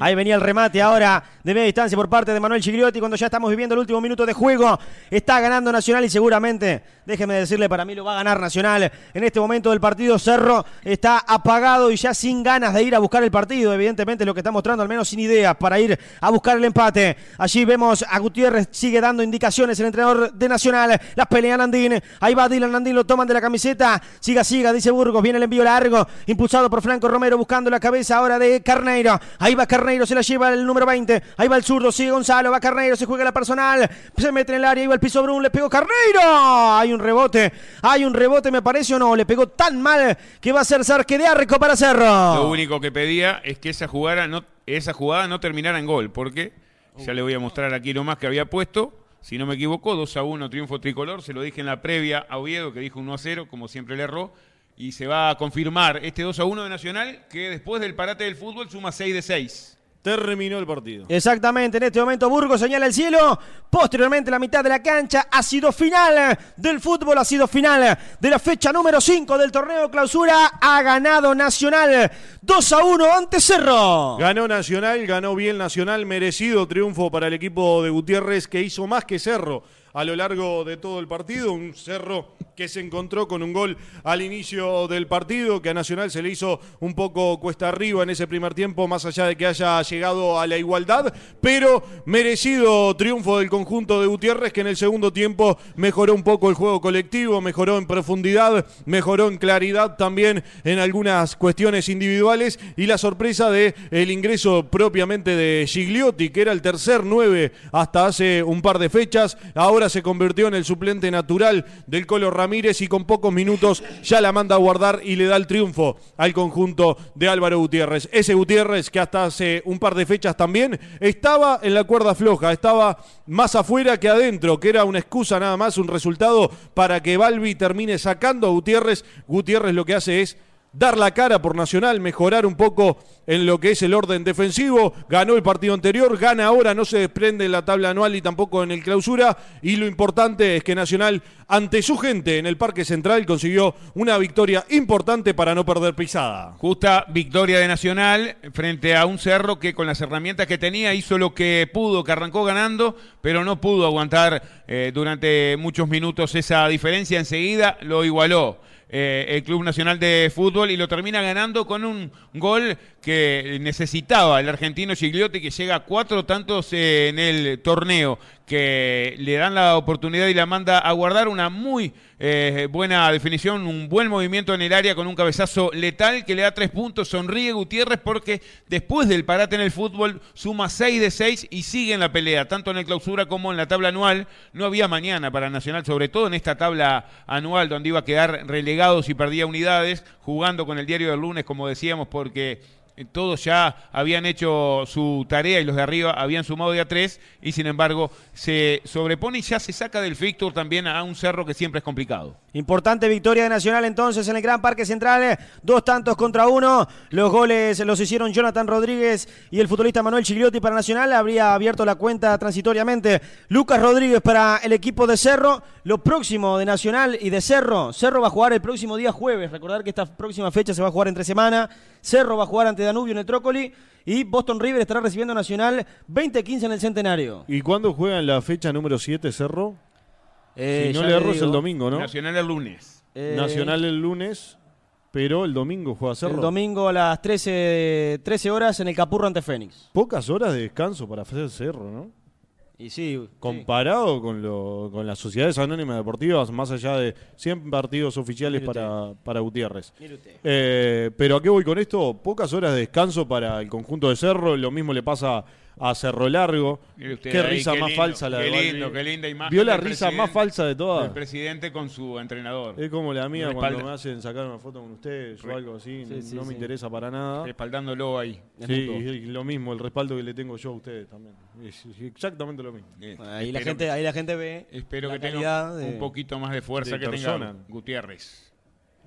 Ahí venía el remate ahora de media distancia por parte de Manuel Gigliotti cuando ya estamos viviendo el último minuto de juego. Está ganando Nacional y seguramente, déjeme decirle, para mí lo va a ganar Nacional. En este momento del partido Cerro está apagado y ya sin ganas de ir a buscar el partido. Evidentemente lo que está mostrando, al menos sin ideas para ir a buscar el empate. Allí vemos a Gutiérrez, sigue dando indicaciones el entrenador de Nacional. Las pelea Nandín. Ahí va Dylan Nandín, lo toman de la camiseta. Siga, siga, dice Burgos. Viene el envío largo, impulsado por Franco Romero, buscando la cabeza ahora de Carneiro. Ahí va Carneiro, se la lleva el número 20. Ahí va el zurdo, sigue Gonzalo, va Carneiro, se juega la personal. Se mete en el área, ahí va el piso Brun, le pegó Carneiro. Hay un rebote, hay un rebote, me parece o no. Le pegó tan mal que va a ser Sarque de arco para Cerro.
Lo único que pedía es que esa jugada no, esa jugada no terminara en gol, porque ya le voy a mostrar aquí lo más que había puesto. Si no me equivoco, 2 a 1 triunfo tricolor. Se lo dije en la previa a Oviedo, que dijo 1 a 0, como siempre le erró. Y se va a confirmar este 2 a 1 de Nacional, que después del parate del fútbol suma 6 de 6.
Terminó el partido.
Exactamente, en este momento Burgos señala el cielo. Posteriormente, la mitad de la cancha ha sido final del fútbol, ha sido final de la fecha número 5 del torneo clausura. Ha ganado Nacional 2 a 1 ante Cerro.
Ganó Nacional, ganó bien Nacional, merecido triunfo para el equipo de Gutiérrez que hizo más que Cerro a lo largo de todo el partido. Un Cerro que se encontró con un gol al inicio del partido, que a Nacional se le hizo un poco cuesta arriba en ese primer tiempo, más allá de que haya llegado a la igualdad, pero merecido triunfo del conjunto de Gutiérrez, que en el segundo tiempo mejoró un poco el juego colectivo, mejoró en profundidad, mejoró en claridad también en algunas cuestiones individuales y la sorpresa de ingreso propiamente de Gigliotti, que era el tercer 9 hasta hace un par de fechas, ahora se convirtió en el suplente natural del Colo Ramírez y con pocos minutos ya la manda a guardar y le da el triunfo al conjunto de Álvaro Gutiérrez. Ese Gutiérrez que hasta hace un par de fechas también estaba en la cuerda floja, estaba más afuera que adentro, que era una excusa nada más, un resultado para que Balbi termine sacando a Gutiérrez. Gutiérrez lo que hace es dar la cara por Nacional, mejorar un poco en lo que es el orden defensivo. Ganó el partido anterior, gana ahora, no se desprende en la tabla anual y tampoco en el clausura. Y lo importante es que Nacional, ante su gente en el Parque Central, consiguió una victoria importante para no perder pisada.
Justa victoria de Nacional frente a un Cerro que con las herramientas que tenía hizo lo que pudo, que arrancó ganando, pero no pudo aguantar eh, durante muchos minutos esa diferencia. Enseguida lo igualó. Eh, el Club Nacional de Fútbol y lo termina ganando con un gol que necesitaba el argentino Gigliotti que llega a cuatro tantos eh, en el torneo que le dan la oportunidad y la manda a guardar una muy eh, buena definición, un buen movimiento en el área con un cabezazo letal que le da tres puntos. Sonríe Gutiérrez porque después del parate en el fútbol suma seis de seis y sigue en la pelea, tanto en el clausura como en la tabla anual. No había mañana para Nacional, sobre todo en esta tabla anual donde iba a quedar relegado si perdía unidades, jugando con el diario del lunes, como decíamos, porque todos ya habían hecho su tarea y los de arriba habían sumado ya tres y sin embargo se sobrepone y ya se saca del fixture también a un cerro que siempre es complicado.
Importante victoria de Nacional entonces en el Gran Parque Central. Dos tantos contra uno. Los goles los hicieron Jonathan Rodríguez y el futbolista Manuel Chigliotti para Nacional. Habría abierto la cuenta transitoriamente Lucas Rodríguez para el equipo de Cerro. Lo próximo de Nacional y de Cerro. Cerro va a jugar el próximo día jueves. Recordar que esta próxima fecha se va a jugar entre semana. Cerro va a jugar ante Danubio en el Trócoli. Y Boston River estará recibiendo Nacional 20-15 en el Centenario.
¿Y cuándo juegan la fecha número 7, Cerro?
Eh,
si no le erro es el domingo, ¿no?
Nacional el lunes.
Eh,
Nacional el lunes, pero el domingo juega Cerro.
El domingo a las 13, 13 horas en el Capurro ante Fénix.
Pocas horas de descanso para hacer Cerro, ¿no?
Y sí, sí.
Comparado con, lo, con las sociedades anónimas deportivas, más allá de 100 partidos oficiales para, para Gutiérrez. Eh, pero ¿a qué voy con esto? Pocas horas de descanso para el conjunto de Cerro, lo mismo le pasa a Cerro Largo.
Usted
Qué
ahí,
risa
qué
más
lindo,
falsa la
qué
de
lindo, qué linda imagen
¿Vio la risa más falsa de todas?
El presidente con su entrenador.
Es como la mía cuando me hacen sacar una foto con ustedes o algo así,
Sí, sí,
no me
sí.
interesa para nada.
Respaldándolo ahí.
Sí, y lo mismo, el respaldo que le tengo yo a ustedes también. Es exactamente lo mismo.
Eh,
Ahí la, gente, ahí la gente ve
Espero
la
que tenga
de-
un poquito más de fuerza
de
que
persona.
tenga Gutiérrez.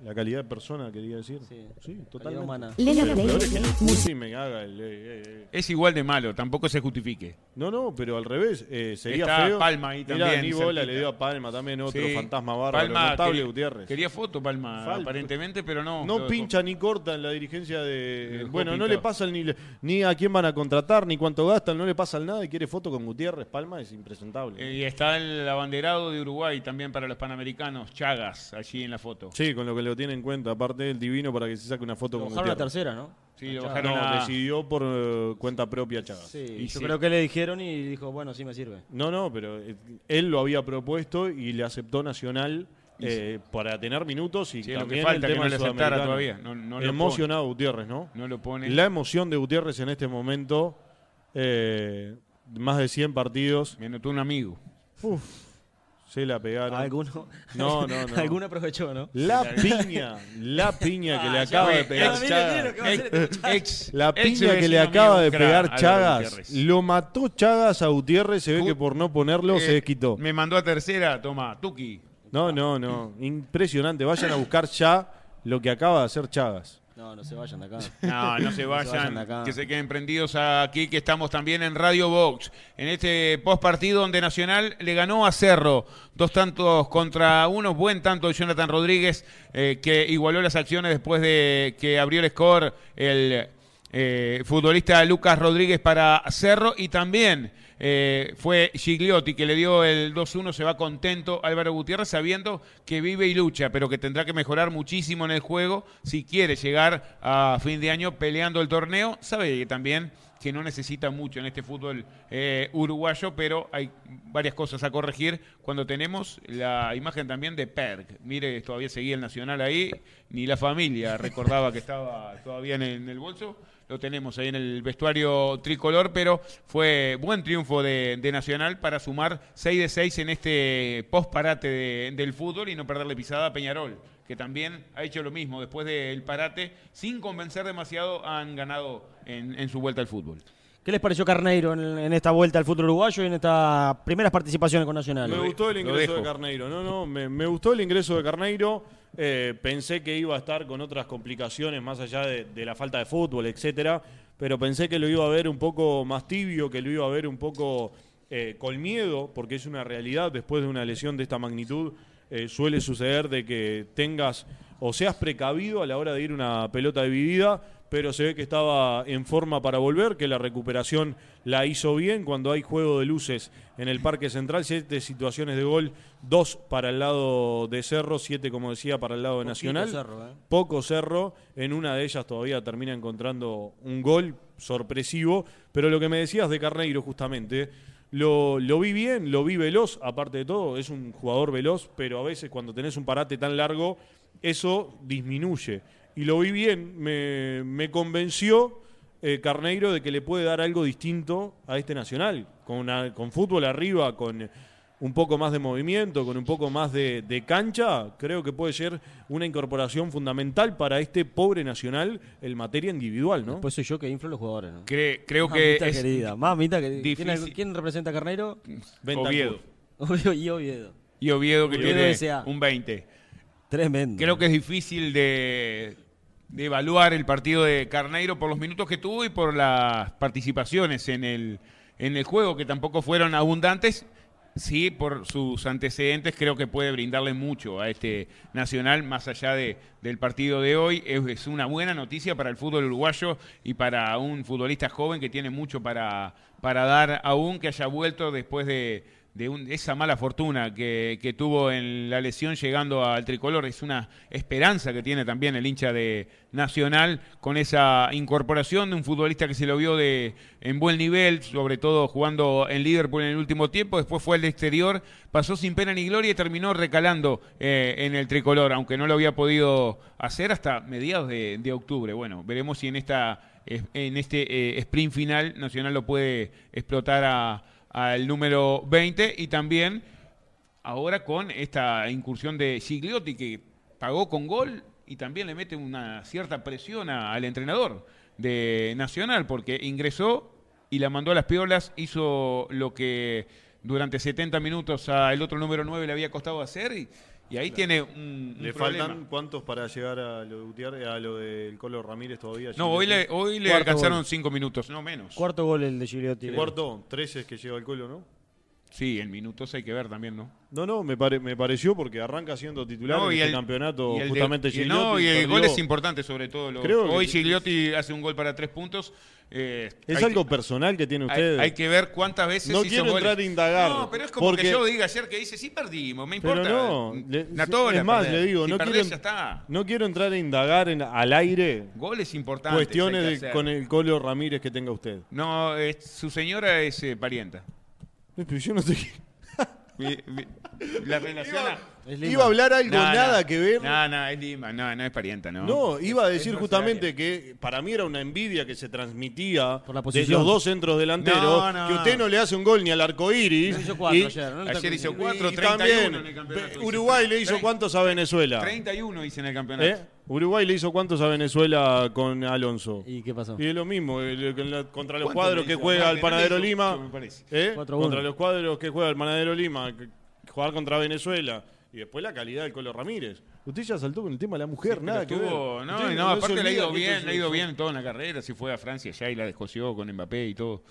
La calidad de persona, quería decir.
Sí.
Sí, totalmente.
humana.
Lelo
Pero
Play.
peor es que el Pussy me haga el... eh, eh, eh.
Es igual de malo, tampoco se justifique.
No, no, pero al revés. eh, sería
Está
feo.
Palma ahí
Mirá,
también,
ni bola le dio a Palma también, otro
Sí.
fantasma bárbaro.
Palma
notable
quería-
Gutiérrez.
Quería foto, Palma,
Fal-
aparentemente, pero no.
No pincha ni corta en la dirigencia de. Bueno, no le pasa ni, ni a quién van a contratar, ni cuánto gastan, no le pasa nada y quiere foto con Gutiérrez. Palma es impresentable.
Eh, Y está el abanderado de Uruguay también para los panamericanos, Chagas, allí en la foto.
Sí, con lo que lo tiene en cuenta. Aparte del divino para que se saque una foto
Lo
con
a la
Gutiérrez.
tercera, ¿no?
Sí, lo bajaron
No,
a-
decidió por eh, cuenta propia Chagas.
Sí,
Y
yo
sí.
creo que le dijeron y dijo, bueno, sí me sirve.
No, no, pero eh, él lo había propuesto y le aceptó Nacional eh, para tener minutos y
Sí, lo que
también
falta,
el
que
tema
no
del
le aceptara todavía. No- no lo
Emocionado Gutiérrez, ¿no?
No lo pone.
La emoción de Gutiérrez en este momento, eh, más de 100 partidos.
Me notó un amigo.
Se la pegaron.
Alguno,
No, no, no.
alguno aprovechó, ¿no?
La piña, la piña que le
Ah,
acaba de pegar
ah,
Chagas.
este
La piña que le acaba de pegar Chagas. Lo mató Chagas a Gutiérrez. Se ve que por no ponerlo se
Eh,
desquitó.
Me mandó a tercera, toma, Tuki.
No, no, no. Impresionante. Vayan a buscar ya lo que acaba de hacer Chagas.
No, no se vayan de acá.
No, no se
vayan
vayan,
de acá.
que se queden prendidos aquí, que estamos también en Radio Box, en este post partido donde Nacional le ganó a Cerro, dos tantos contra uno, buen tanto de Jonathan Rodríguez, eh, que igualó las acciones después de que abrió el score el eh, futbolista Lucas Rodríguez para Cerro y también eh, fue Gigliotti que le dio el 2-1, se va contento Álvaro Gutiérrez sabiendo que vive y lucha, pero que tendrá que mejorar muchísimo en el juego si quiere llegar a fin de año peleando el torneo. Sabe que también que no necesita mucho en este fútbol eh, uruguayo, pero hay varias cosas a corregir cuando tenemos la imagen también de Perk. Mire, todavía seguía el Nacional ahí, ni la familia recordaba que estaba todavía en el, en el bolso. Lo tenemos ahí en el vestuario tricolor, pero fue buen triunfo de, de Nacional para sumar 6 de 6 en este post-parate de- del fútbol y no perderle pisada a Peñarol, que también ha hecho lo mismo. Después del parate, sin convencer demasiado, han ganado en, en su vuelta al fútbol.
¿Qué les pareció Carneiro en, en esta vuelta al fútbol uruguayo y en estas primeras participaciones con Nacional?
Me gustó el ingreso de. Carneiro. No, no, me, me gustó el ingreso de Carneiro. Eh, pensé que iba a estar con otras complicaciones más allá de, la falta de fútbol, etcétera. Pero pensé que lo iba a ver un poco más tibio, que lo iba a ver un poco eh, con miedo, porque es una realidad después de una lesión de esta magnitud. eh, suele suceder de que tengas o seas precavido a la hora de ir una pelota dividida, pero se ve que estaba en forma para volver, que la recuperación la hizo bien cuando hay juego de luces en el Parque Central, siete situaciones de gol, dos para el lado de Cerro, siete como decía para el lado de Nacional.
Cerro, ¿eh?
Poco Cerro, en una de ellas todavía termina encontrando un gol sorpresivo, pero lo que me decías de Carneiro justamente, lo, lo vi bien, lo vi veloz, aparte de todo, es un jugador veloz, pero a veces cuando tenés un parate tan largo, eso disminuye. Y lo vi bien, me, me convenció eh, Carneiro de que le puede dar algo distinto a este Nacional, con, una- con fútbol arriba, con un poco más de movimiento, con un poco más de, de cancha, creo que puede ser una incorporación fundamental para este pobre Nacional en materia individual, ¿no?
Pues soy yo que inflo a los jugadores, ¿no?
Cre- creo que es
querida, mamita querida. ¿Quién,
difícil.
quién representa a Carneiro?
Oviedo.
Oviedo y Oviedo.
Y Oviedo que
Oviedo
tiene un 20.
Tremendo.
Creo que es difícil de, evaluar el partido de Carneiro por los minutos que tuvo y por las participaciones en el, en el juego, que tampoco fueron abundantes. Sí, por sus antecedentes creo que puede brindarle mucho a este Nacional, más allá de, del partido de hoy. Es, una buena noticia para el fútbol uruguayo y para un futbolista joven que tiene mucho para dar aún, que haya vuelto después de, de un- esa mala fortuna que, que tuvo en la lesión llegando al tricolor. Es una esperanza que tiene también el hincha de Nacional con esa incorporación de un futbolista que se lo vio de, en buen nivel, sobre todo jugando en Liverpool en el último tiempo. Después fue al exterior, pasó sin pena ni gloria y terminó recalando eh, en el tricolor, aunque no lo había podido hacer hasta mediados de, de octubre. Bueno, veremos si en esta eh, en este eh, sprint final Nacional lo puede explotar a- al número 20 y también ahora con esta incursión de Gigliotti que pagó con gol y también le mete una cierta presión al entrenador de Nacional porque ingresó y la mandó a las piolas, hizo lo que durante 70 minutos al otro número 9 le había costado hacer y, y ahí tiene un, un
¿Le
problema.
faltan cuántos para llegar a lo de Gutiérrez, a lo del Colo Ramírez todavía?
No, hoy le, hoy le alcanzaron
gol.
5 minutos, no menos.
Cuarto gol el de Gigliotti.
Cuarto, 13 es que llega el Colo, ¿no?
Sí, en minutos hay que ver también, ¿no?
No, no, me, pare- me pareció porque arranca siendo titular
No,
en
y
este
el-
campeonato
y el de-
justamente
y, no, y el
perdió.
gol es importante sobre todo. lo-
Creo
hoy Gigliotti hace un gol para tres puntos. eh,
Es algo
que-
personal que tiene usted.
hay que ver cuántas veces
No
hizo
quiero
goles.
entrar a indagar,
No, pero es como
porque-
que yo diga ayer que dice, sí perdimos, me
Pero
importa.
no, le-
Natola,
es más,
perder.
le digo,
Si
no
perdés,
quiero,
ya está.
no quiero entrar a indagar en- al aire
Goles importantes.
cuestiones de- con el Colo Ramírez que tenga usted.
No, es- su señora es eh, parienta.
Pero yo no sé qué-
Mi- mi- La
Lima.
Iba a hablar algo
No,
nada
no.
que ver.
No, no, es Lima, no, no es parienta, no.
No, iba a decir justamente que para mí era una envidia que se transmitía
Por la
de los dos centros delanteros,
No, no.
que usted no le hace un gol ni al arco iris.
Hizo cuatro
y,
ayer, ¿no?
Ayer hizo cuatro,
y
31
también
en el campeonato.
Be- Uruguay le hizo cuántos a Venezuela.
31 hice en el campeonato.
¿Eh? Uruguay le hizo cuántos a Venezuela con Alonso.
¿Y qué pasó?
Y es lo mismo, contra los
¿Cuánto
cuadros que
hizo?
juega el Panadero
hizo
Lima.
mucho, me parece.
4-1.
Contra los cuadros que juega el Panadero Lima. Jugar contra Venezuela. Y después la calidad del Colo Ramírez. Usted ya saltó con el tema de la mujer, nada que
estuvo-
ver.
No,
Usted
no, aparte le ha ido bien, le ha ido bien en toda la carrera. Si fue a Francia ya y la descoció con Mbappé y todo.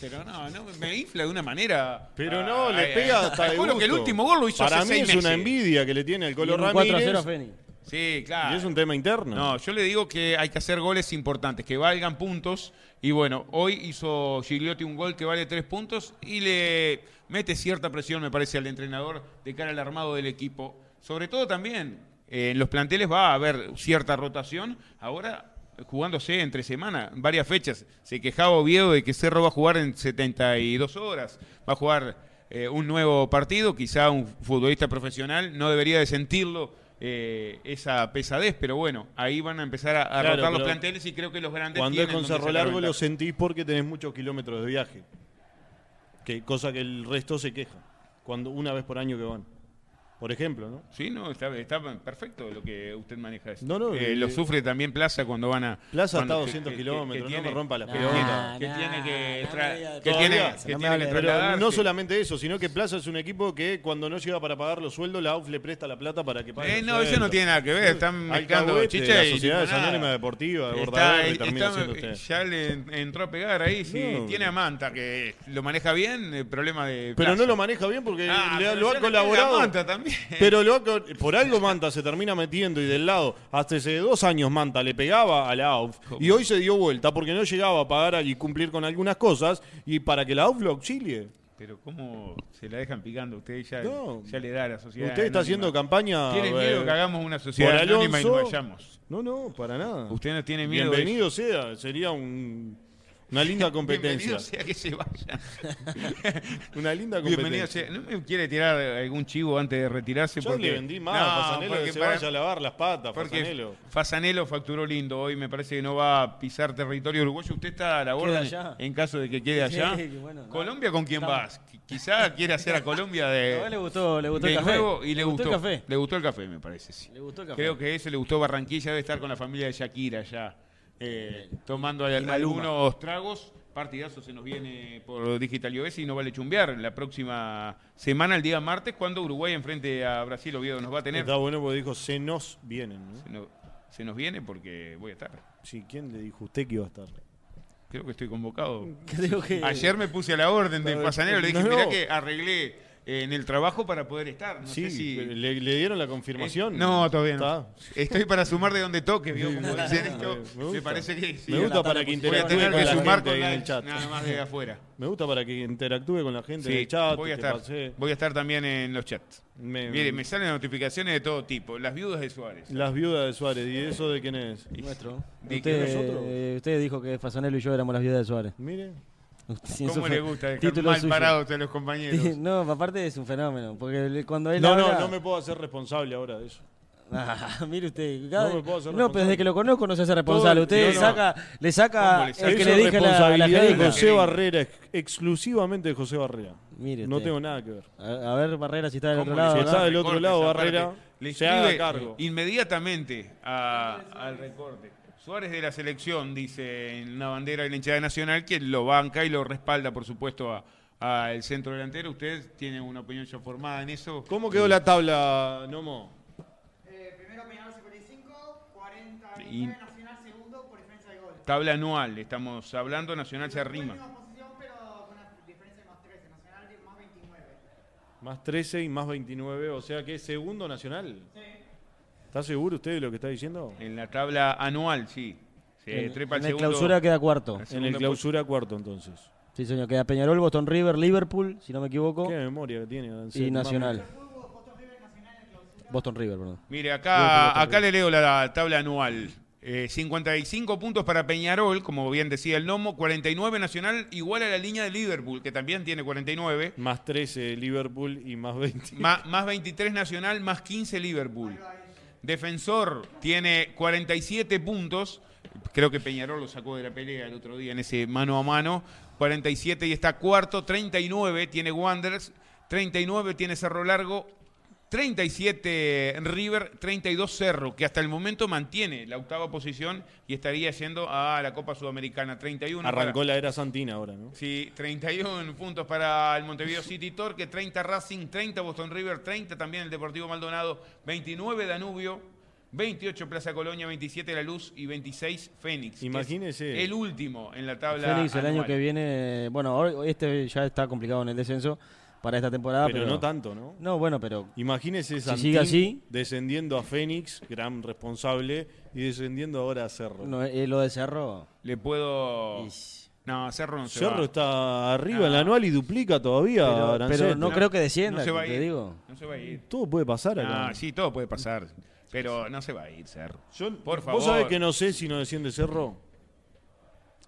Pero no, no, me infla de una manera.
Pero no,
Ay,
le
ay,
pega
ay.
hasta de
que el último gol lo hizo
Para
hace
mí
seis
es una envidia que le tiene al
Y
Colo
en un 4 a 0 a
Ramírez.
Feni.
Sí, claro.
Y es un tema interno.
No, yo le digo que hay que hacer goles importantes, que valgan puntos. Y bueno, hoy hizo Gigliotti un gol que vale tres puntos y le mete cierta presión, me parece, al entrenador de cara al armado del equipo. Sobre todo también, eh, en los planteles va a haber cierta rotación. Ahora, jugándose entre semana, varias fechas. Se quejaba Oviedo de que Cerro va a jugar en 72 horas. Va a jugar eh, un nuevo partido. Quizá un futbolista profesional no debería de sentirlo eh, esa pesadez, pero bueno, ahí van a empezar a, a
Claro,
rotar los planteles y creo que los grandes
Cuando es con Cerro Largo lo sentís porque tenés muchos kilómetros de viaje. Que, cosa que el resto se queja. Cuando una vez por año que van. Por ejemplo, ¿no?
Sí, no, está, está perfecto lo que usted maneja. eso.
No, no,
Eh,
eh,
lo sufre también Plaza cuando van a...
Plaza
cuando-
está a
que-
200
que- que-
kilómetros,
que
no me rompa las
Nah,
pelotas.
que
nah,
tiene que, que tiene, que
no
tiene que trasladarse.
solamente eso, sino que Plaza es un equipo que cuando no llega para pagar los sueldos, la AUF le presta la plata para que pague
Eh, no, eso no tiene nada que ver. Están mezclando chicha
la
y
Sociedad
limonada.
Anónima Deportiva de
Está-
Bordaberry termina
está-
usted.
ya le en- entró a pegar ahí. Si
No.
tiene a Manta que lo maneja bien, el problema de.
Pero no lo maneja bien porque
Ah,
le- lo ha colaborado.
Manta también.
Pero lo ha co- por algo Manta se termina metiendo y del lado, hasta hace dos años Manta le pegaba a la AUF y hoy se dio vuelta porque no llegaba a pagar y cumplir con algunas cosas y para que la AUF lo auxilie.
Pero cómo se la dejan picando usted ya,
No.
ya le da a la sociedad.
Usted está
anónima.
haciendo campaña.
Tiene miedo que hagamos una sociedad anónima y
Alonso.
vayamos.
No, no, para nada.
Usted no tiene miedo.
Bienvenido sea, sería un, Una linda
Bienvenido
competencia.
sea que se vaya.
Una linda
Bienvenido
competencia.
sea. ¿No me quiere tirar algún chivo antes de retirarse?
Yo
porque...
le vendí más
No,
a Fasanelo
porque
que se
para-
vaya a lavar las patas,
Porque
Fasanelo.
Fasanelo facturó lindo hoy, me parece que no va a pisar territorio uruguayo. ¿Usted está a la
allá.
en caso de que quede allá?
Sí, bueno, no.
¿Colombia con quién
Estamos.
vas? Qui- Quizá quiere hacer a Colombia
le
de,
gustó, le gustó
de
el café.
nuevo y le gustó,
el café.
Le gustó el café, me parece, sí.
Le gustó el café.
Creo que eso le gustó Barranquilla, debe estar con la familia de Shakira ya, eh, tomando algunos tragos. Partidazo se nos viene por Digital iOS y no vale chumbear. La próxima semana, el día martes, cuando Uruguay enfrente a Brasil, Oviedo nos va a tener.
Está bueno porque dijo, se nos vienen. ¿no?
Se, no- se nos viene porque voy a estar.
Sí, ¿quién le dijo usted que iba a estar?
Creo que estoy convocado.
Creo que...
Ayer me puse a la orden de
No,
Fasanero, le dije,
no.
mirá que arreglé en el trabajo para poder estar. No
sí,
sé si...
le, le dieron la confirmación.
Eh, no, todavía no.
Está.
Estoy para sumar de donde toque, ¿vio? Como
me
dicen
gusta.
esto,
Me
parece que sí.
Me gusta para que
tabla
Voy a
interactúe
tener
con
que
la
sumar
gente
con
en
la
el chat.
nada más de afuera.
Me gusta para que interactúe con la gente en
Sí,
el chat.
voy a estar.
pase.
Voy a estar también en los chats.
Me-
Mire, me salen notificaciones de todo tipo. Las viudas de Suárez.
Las viudas de Suárez. ¿Y eso de quién es?
Nuestro.
Que
Usted,
nosotros.
eh, usted dijo que Fasanelo y yo éramos las viudas de Suárez.
Mire.
¿Cómo le gusta dejar
título
mal
suyo.
parados a los compañeros?
No, aparte es un fenómeno, porque cuando él
No,
habla...
no, no me puedo hacer responsable ahora de eso.
Ah, mire usted, cada-
No me puedo hacer
no, pero desde que lo conozco no se hace responsable.
Todo-
Usted
no, no.
saca, le saca
¿Cómo le saca?
el que le dije la, la
responsabilidad de. José Barrera, ex- exclusivamente de José Barrera.
Mire
No
usted.
tengo nada que ver.
A, a ver, Barrera, si está del
¿Cómo
otro lado.
Si está del otro lado? Barrera,
Le
se haga cargo.
Inmediatamente a- al recorte. Suárez de la selección, dice en una bandera de la hinchada nacional, que lo banca y lo respalda, por supuesto, al centro delantero. ¿Usted tiene una opinión ya formada en eso?
¿Cómo quedó la tabla, Nomo?
Eh, primero Peñarol 55, 40
Y-
Nacional segundo por diferencia de gol.
Tabla anual, estamos hablando, Nacional se arrima.
Posición, pero con una diferencia de más 13. Nacional más 29.
Más 13 y más 29, o sea que segundo nacional.
Sí.
¿Está seguro usted de lo que está diciendo?
En la tabla anual, sí. Se
En,
trepa
en
el segundo.
clausura queda cuarto.
En el clausura cuarto, entonces.
Sí, señor, queda Peñarol, Boston River, Liverpool, si no me equivoco,
Qué memoria que tiene.
y
Sí,
Nacional. Boston River, perdón.
Mire, acá, acá le leo la tabla anual. Eh, 55 puntos para Peñarol, como bien decía el Nomo, 49 Nacional, igual a la línea de Liverpool, que también tiene 49.
Más 13 Liverpool y más 20.
Ma- más 23 Nacional, más 15 Liverpool. Defensor tiene 47 puntos. Creo que Peñarol lo sacó de la pelea el otro día en ese mano a mano. 47 y está cuarto. 39 tiene Wanderers. 39 tiene Cerro Largo. 37 River, 32 Cerro, que hasta el momento mantiene la octava posición y estaría yendo a la Copa Sudamericana. 31 para-
Arrancó la era Santina ahora, ¿no?
Sí, 31 puntos para el Montevideo City Torque, 30 Racing, 30 Boston River, 30 también el Deportivo Maldonado, 29 Danubio, 28 Plaza Colonia, 27 La Luz y 26 Fénix.
Imagínese.
El último en la tabla.
Fénix el año que viene, bueno, ahora este ya está complicado en el descenso para esta temporada,
pero,
pero,
no tanto, ¿no?
No, bueno, pero
Imagínese Santín
sigue así.
descendiendo a Fénix, gran responsable, y descendiendo ahora a Cerro.
no, eh, lo de Cerro.
Le puedo.
Ish.
No, Cerro no se
Cerro
va.
está arriba
No.
en la anual y duplica todavía.
Pero, pero no creo que descienda,
No se va a
te
ir.
digo.
No se va a ir.
Todo puede pasar acá.
Ah, sí, todo puede pasar. Pero no se va a ir, Cerro.
Yo-
Por
¿Vos
favor.
sabés que no sé si no desciende Cerro?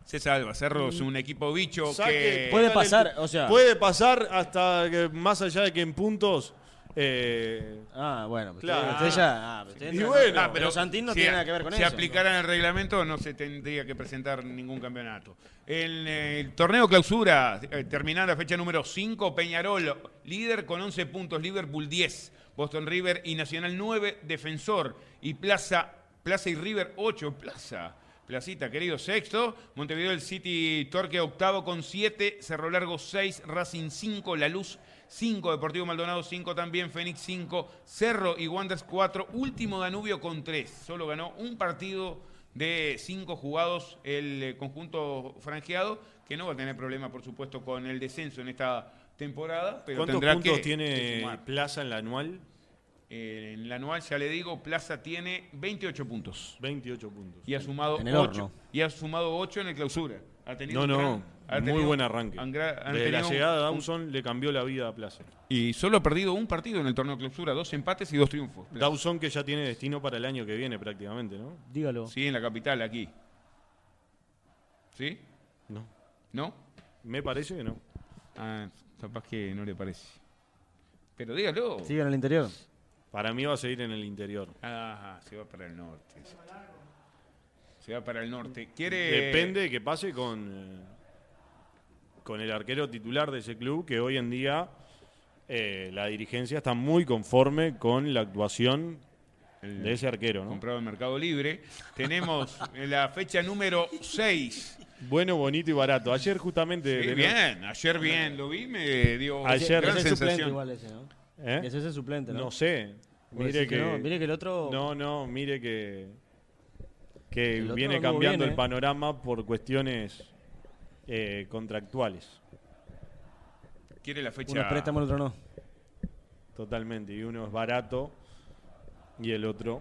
Se salva. Cerro es un equipo bicho
Saque-
que.
Puede pasar,
el-
o sea-
Puede pasar hasta que más allá de que en puntos. eh,
Ah, bueno, pues
Claro.
usted ya. ah, usted
Y
entra-
bueno,
ah, pero Santín no
si,
tiene nada que ver con
si
eso.
aplicaran el reglamento no se tendría que presentar ningún campeonato. En el torneo clausura, eh, terminada la fecha número 5, Peñarol, líder con 11 puntos, Liverpool 10, Boston River y Nacional 9, Defensor y Plaza, Plaza y River 8, Plaza. Placita, querido, sexto. Montevideo el City Torque octavo con 7. Cerro Largo 6. Racing 5. La Luz 5. Deportivo Maldonado 5 también. Fénix 5. Cerro y Wanderers 4. Último Danubio con 3. Solo ganó un partido de 5 jugados el eh, conjunto franjeado, que no va a tener problema, por supuesto, con el descenso en esta temporada. Pero
¿Cuántos
tendrá
puntos
que, que
tiene
sumar.
Plaza en la anual?
Eh, en la anual, ya le digo, Plaza tiene 28 puntos.
28 puntos.
Y ha sumado
En el
8.
horno.
Y ha sumado 8 en el clausura. Ha tenido
No,
un
no,
gran- ha
muy
tenido-
buen arranque.
han
Desde la llegada de
un-
Dawson le cambió la vida a Plaza.
Y solo ha perdido un partido en el torneo clausura, dos empates y dos triunfos.
Dawson que ya tiene destino para el año que viene prácticamente, ¿no?
Dígalo.
Sí, en la capital, aquí. ¿Sí?
No.
¿No?
Me parece que no.
Ah, capaz que no le parece. Pero dígalo.
Sigue en el interior.
Para mí va a seguir en el interior.
Ah, se va para el norte. Se va para el norte. Quiere.
Depende de que pase con, eh, con el arquero titular de ese club, que hoy en día eh, la dirigencia está muy conforme con la actuación
El-
de ese arquero. ¿no?
comprado en Mercado Libre. Tenemos en la fecha número 6.
Bueno, bonito y barato. Ayer justamente...
Sí, bien, ayer bien lo vi, me dio
Ayer-
gran sensación.
igual ese, ¿no?
¿Eh?
Ese es el suplente, ¿no?
No sé. Mire que,
no, mire que el otro...
no, no, mire que que
El
viene cambiando
bien,
el
¿eh?
panorama por cuestiones eh, contractuales.
Quiere la fecha.
Uno es préstamo, el otro no.
Totalmente. Y uno es barato y el otro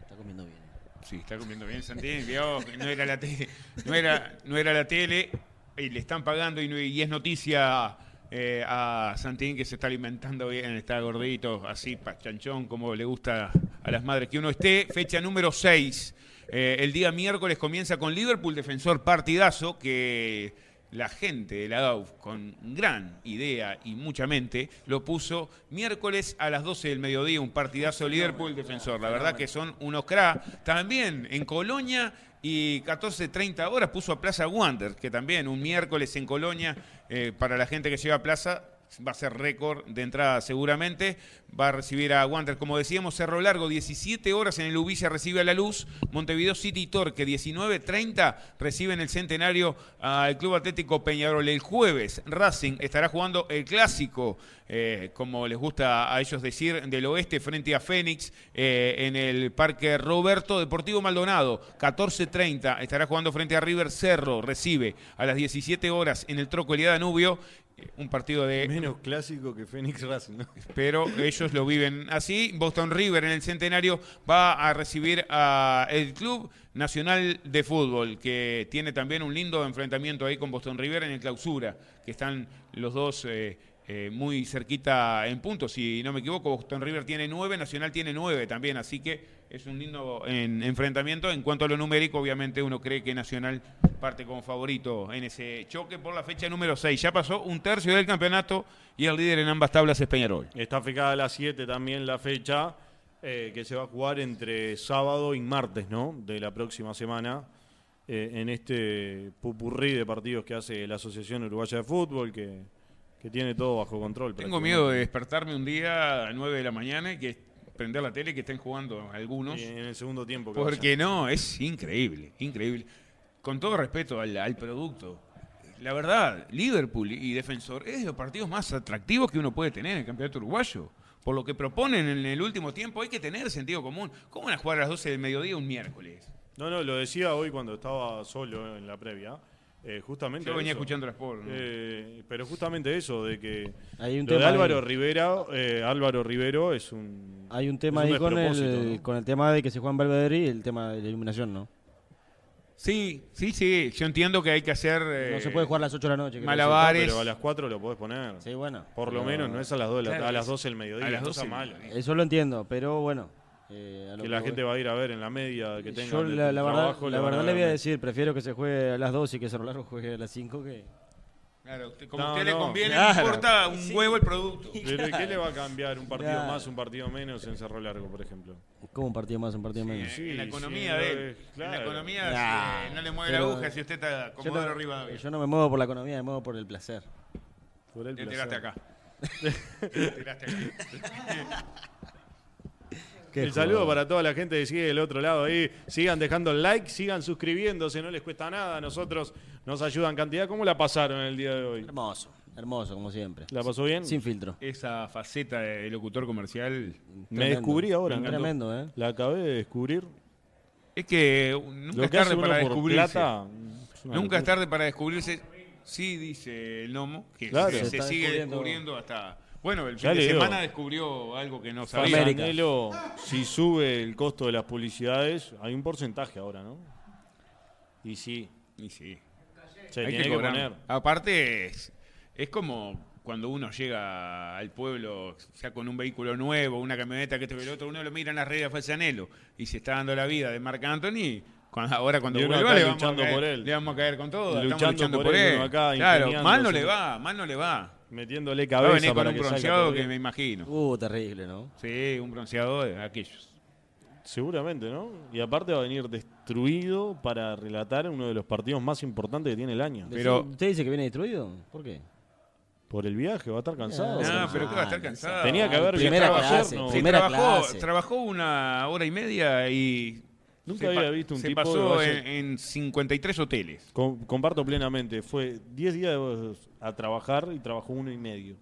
Está comiendo bien.
Sí, está comiendo bien Santín, vio, no era la tele, no era, no era la tele, y le están pagando y, no- y es noticia eh, a Santín que se está alimentando bien, está gordito, así, chanchón, como le gusta a las madres que uno esté. Fecha número 6. el día miércoles comienza con Liverpool, defensor partidazo, que la gente de la DAUF, con gran idea y mucha mente, lo puso miércoles a las 12 del mediodía, un partidazo Liverpool defensor. La verdad que son unos cra. También en Colonia y 14.30 horas puso a Plaza Wander, que también un miércoles en Colonia, eh, para la gente que lleva a Plaza, va a ser récord de entrada seguramente. Va a recibir a Wander, como decíamos, Cerro Largo, 17 horas en el Ubilla recibe a la luz. Montevideo City Torque, 19.30 recibe en el centenario al Club Atlético Peñarol. El jueves, Racing estará jugando el clásico, eh, como les gusta a ellos decir, del oeste frente a Fénix eh, en el Parque Roberto Deportivo Maldonado. 14.30 estará jugando frente a River Cerro. Recibe a las 17 horas en el Troco Danubio. Eh, Un partido de
menos clásico que Phoenix Racing. ¿no?
pero ellos lo viven así. Boston River en el centenario va a recibir a el Club Nacional de Fútbol, que tiene también un lindo enfrentamiento ahí con Boston River en el clausura, que están los dos eh, eh, muy cerquita en puntos. Si no me equivoco, Boston River tiene nueve, Nacional tiene nueve también, así que es un lindo en- enfrentamiento. En cuanto a lo numérico, obviamente uno cree que Nacional parte como favorito en ese choque por la fecha número 6. Ya pasó un tercio del campeonato y el líder en ambas tablas es Peñarol.
Está fijada a las 7 también la fecha eh, que se va a jugar entre sábado y martes, ¿no? De la próxima semana. eh, en este pupurrí de partidos que hace la Asociación Uruguaya de Fútbol, que, que tiene todo bajo control.
Tengo miedo de despertarme un día a 9 de la mañana y que prender la tele y que estén jugando algunos.
Y en el segundo tiempo. que.
Porque no, es increíble, increíble. Con todo respeto al, al producto. La verdad, Liverpool y Defensor es de los partidos más atractivos que uno puede tener en el campeonato uruguayo. Por lo que proponen en el último tiempo, hay que tener sentido común. ¿Cómo van a jugar a las 12 del mediodía un miércoles?
No, no, lo decía hoy cuando estaba solo en la previa. Eh, justamente.
Yo venía
eso.
escuchando las por.
Eh, pero justamente eso, de que
Hay un
lo de
tema
Álvaro
ahí.
Rivera, eh, Álvaro Rivero es un.
Hay un tema
un
ahí con el,
¿no?
con el tema de que se juega en Belvedere y el tema de la iluminación, ¿no?
Sí, sí, sí. Yo entiendo que hay que hacer.
No
eh,
se puede jugar a las 8 de la noche.
malabares.
Pero a las 4 lo podés poner.
Sí, bueno.
Por lo menos, no es a las 2 de la
Claro,
a las
es-
12 del mediodía.
a las
no
12
está
del
mal.
mediodía.
Eso lo entiendo, pero bueno. Eh, a lo
Que la
voy.
gente va a ir a ver en la media que tenga.
Yo la, la verdad,
trabajo,
la verdad
ver
le voy a decir, prefiero que se juegue a las 2 y que Cerro Largo juegue a las 5 que...
Claro, como
No,
a usted le conviene,
Claro.
no importa un huevo el producto.
Pero ¿y ¿qué le va a cambiar un partido
Claro.
más, un partido menos en Cerro Largo, por ejemplo?
Como un partido más, un partido menos.
Sí,
en la economía de él. En la economía
Nah,
eh, no le mueve
pero-
la aguja si usted está
Yo
como
no,
Rivadavia.
yo no me muevo por la economía, me muevo por el placer.
Por el
Te
placer.
tiraste acá. Te tiraste acá.
Qué
El saludo
joder.
para toda la gente que sigue del otro lado ahí. Sigan dejando el like, sigan suscribiéndose, no les cuesta nada. A nosotros nos ayudan cantidad. ¿Cómo la pasaron el día de hoy?
Hermoso, hermoso, como siempre.
¿La pasó bien?
Sin filtro.
Esa faceta de locutor comercial
Me descubrí ahora. ¿no?
Tremendo, ¿eh?
La acabé de descubrir.
es que nunca
Lo
es tarde para descubrirse.
plata. es
Nunca es tarde para descubrirse. Sí, dice el Nomo, que
Claro.
se,
Se
sigue
descubriendo.
descubriendo hasta. Bueno, el
Ya
fin de
digo.
semana descubrió algo que no sabía.
Canelo, si sube el costo de las publicidades, hay un porcentaje ahora, ¿no? Y sí,
Y sí.
se
Hay
tiene
que
que,
cobrar.
poner.
Aparte, es, es como cuando uno llega al pueblo, ya con un vehículo nuevo, una camioneta que este que el otro, uno lo mira en las redes de Falsanelo y se está dando la vida de Marc Anthony, Cuando- ahora cuando vuelva le vamos, a
luchando
caer,
por él.
le vamos a caer con todo. Estamos
Luchando
luchando
por
por
él,
él.
uno acá
claro, mal no le va, mal no le va.
Metiéndole
Va a
cabeza
venir con
para
un
que
bronceado que me imagino.
Uh, terrible, ¿no?
Sí, un bronceado de aquellos.
Seguramente, ¿no? Y aparte va a venir destruido para relatar uno de los partidos más importantes que tiene el año.
Pero-
¿Usted dice que viene destruido? ¿Por qué?
Por el viaje, va a estar cansado.
No,
pero que va a estar cansado.
Tenía que haber
Primera
viajado
clase,
ayer, ¿no?
Sí,
primera
trabajó,
clase.
trabajó una hora y media y.
Nunca
se
había visto un
se
tipo que
pasó en, en 53 hoteles.
Com- comparto plenamente. Fue 10 días a trabajar y trabajó uno y medio.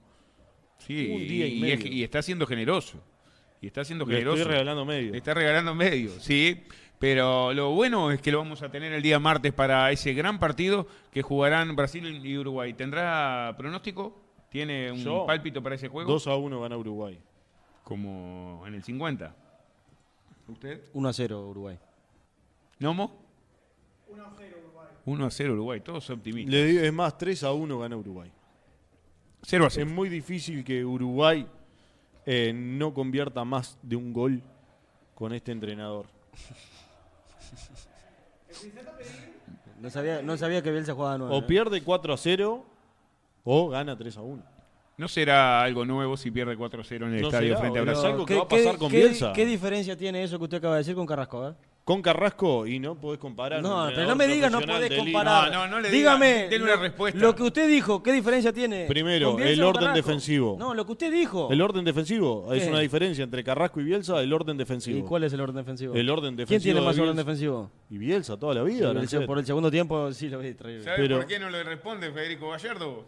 Sí,
Un día y
y, es-
medio.
y está siendo generoso. Y está siendo
Le
generoso.
estoy regalando medio.
Le está regalando medio, sí. Pero lo bueno es que lo vamos a tener el día martes para ese gran partido que jugarán Brasil y Uruguay. ¿Tendrá pronóstico? ¿Tiene un
Yo,
pálpito para ese juego?
2 a 1 gana Uruguay.
Como en el 50. ¿Usted?
1 a 0 Uruguay.
¿Nomo? 1 a 0 Uruguay. Todos optimistas.
Le digo, es más, 3 a 1 gana Uruguay.
0 a
Es
0.
muy difícil que Uruguay eh, no convierta más de un gol con este entrenador.
No sabía, no sabía que Bielsa jugaba 9.
O pierde 4 a 0 o gana 3 a 1.
¿No será algo nuevo si pierde 4 a 0 en el
No
estadio
será,
frente a. Brasil?
que va a pasar con Bielsa.
¿Qué diferencia tiene eso que usted acaba de decir con Carrasco? A ver?
Con Carrasco y no podés comparar.
No, pero no me
entrenador
diga, no podés
de
comparar.
No, no, no le
Dígame,
diga, una
lo-
respuesta.
Lo que usted dijo, ¿qué diferencia tiene?
Primero, el orden
Carrasco?
defensivo.
No, lo que usted dijo.
El orden defensivo. Es una diferencia entre Carrasco y Bielsa, el orden defensivo.
¿Y cuál es el orden defensivo?
El orden
¿Quién
defensivo
tiene
de
más orden
Bielsa.
defensivo?
Y Bielsa toda la vida.
el, por el segundo tiempo sí lo vi traído.
¿Sabe
Pero-
por qué no le responde Federico Gallardo?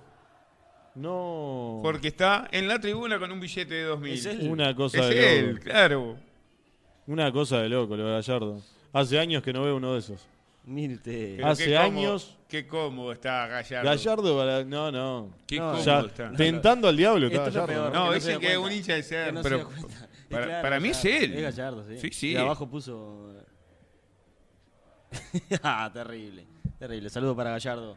No.
Porque está en la tribuna con un billete de 2000.
Es él.
Una cosa
Es
de
él,
loco.
claro.
Una cosa de loco lo de Gallardo. Hace años que no veo uno de esos.
Mire usted.
Pero
Hace
qué cómodo-
años-
Qué cómodo está Gallardo.
Gallardo, para- no, no.
Qué
No,
cómodo
Ya,
está.
tentando al diablo está
Esto es lo
Gallardo.
peor.
No,
que no se
dicen
da
que es
cuenta.
un hincha de ser,
Que no
pero
da cuenta.
Para-
claro,
para mí es
Gallardo.
él.
Es Gallardo, sí.
Sí, sí.
Y abajo puso. ah, terrible. Terrible. Saludo para Gallardo.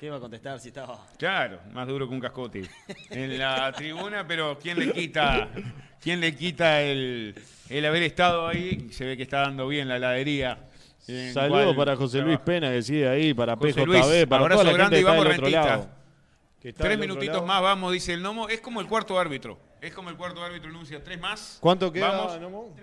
¿Qué iba a contestar si estaba.?
Claro, más duro que un cascote. En la tribuna, pero ¿quién le quita, quién le quita el, el haber estado ahí? Se ve que está dando bien la heladería.
Saludos para José Luis. Pena que sigue ahí, para
José
PJB,
Luis,
para
abrazo
toda la
grande
gente
y vamos, rentista.
lado. Que está
Tres minutitos
lado.
más, vamos, dice el Nomo. Es como el cuarto árbitro. Es como el cuarto árbitro anuncia. Tres más.
¿Cuánto queda?
Vamos.
Nomo?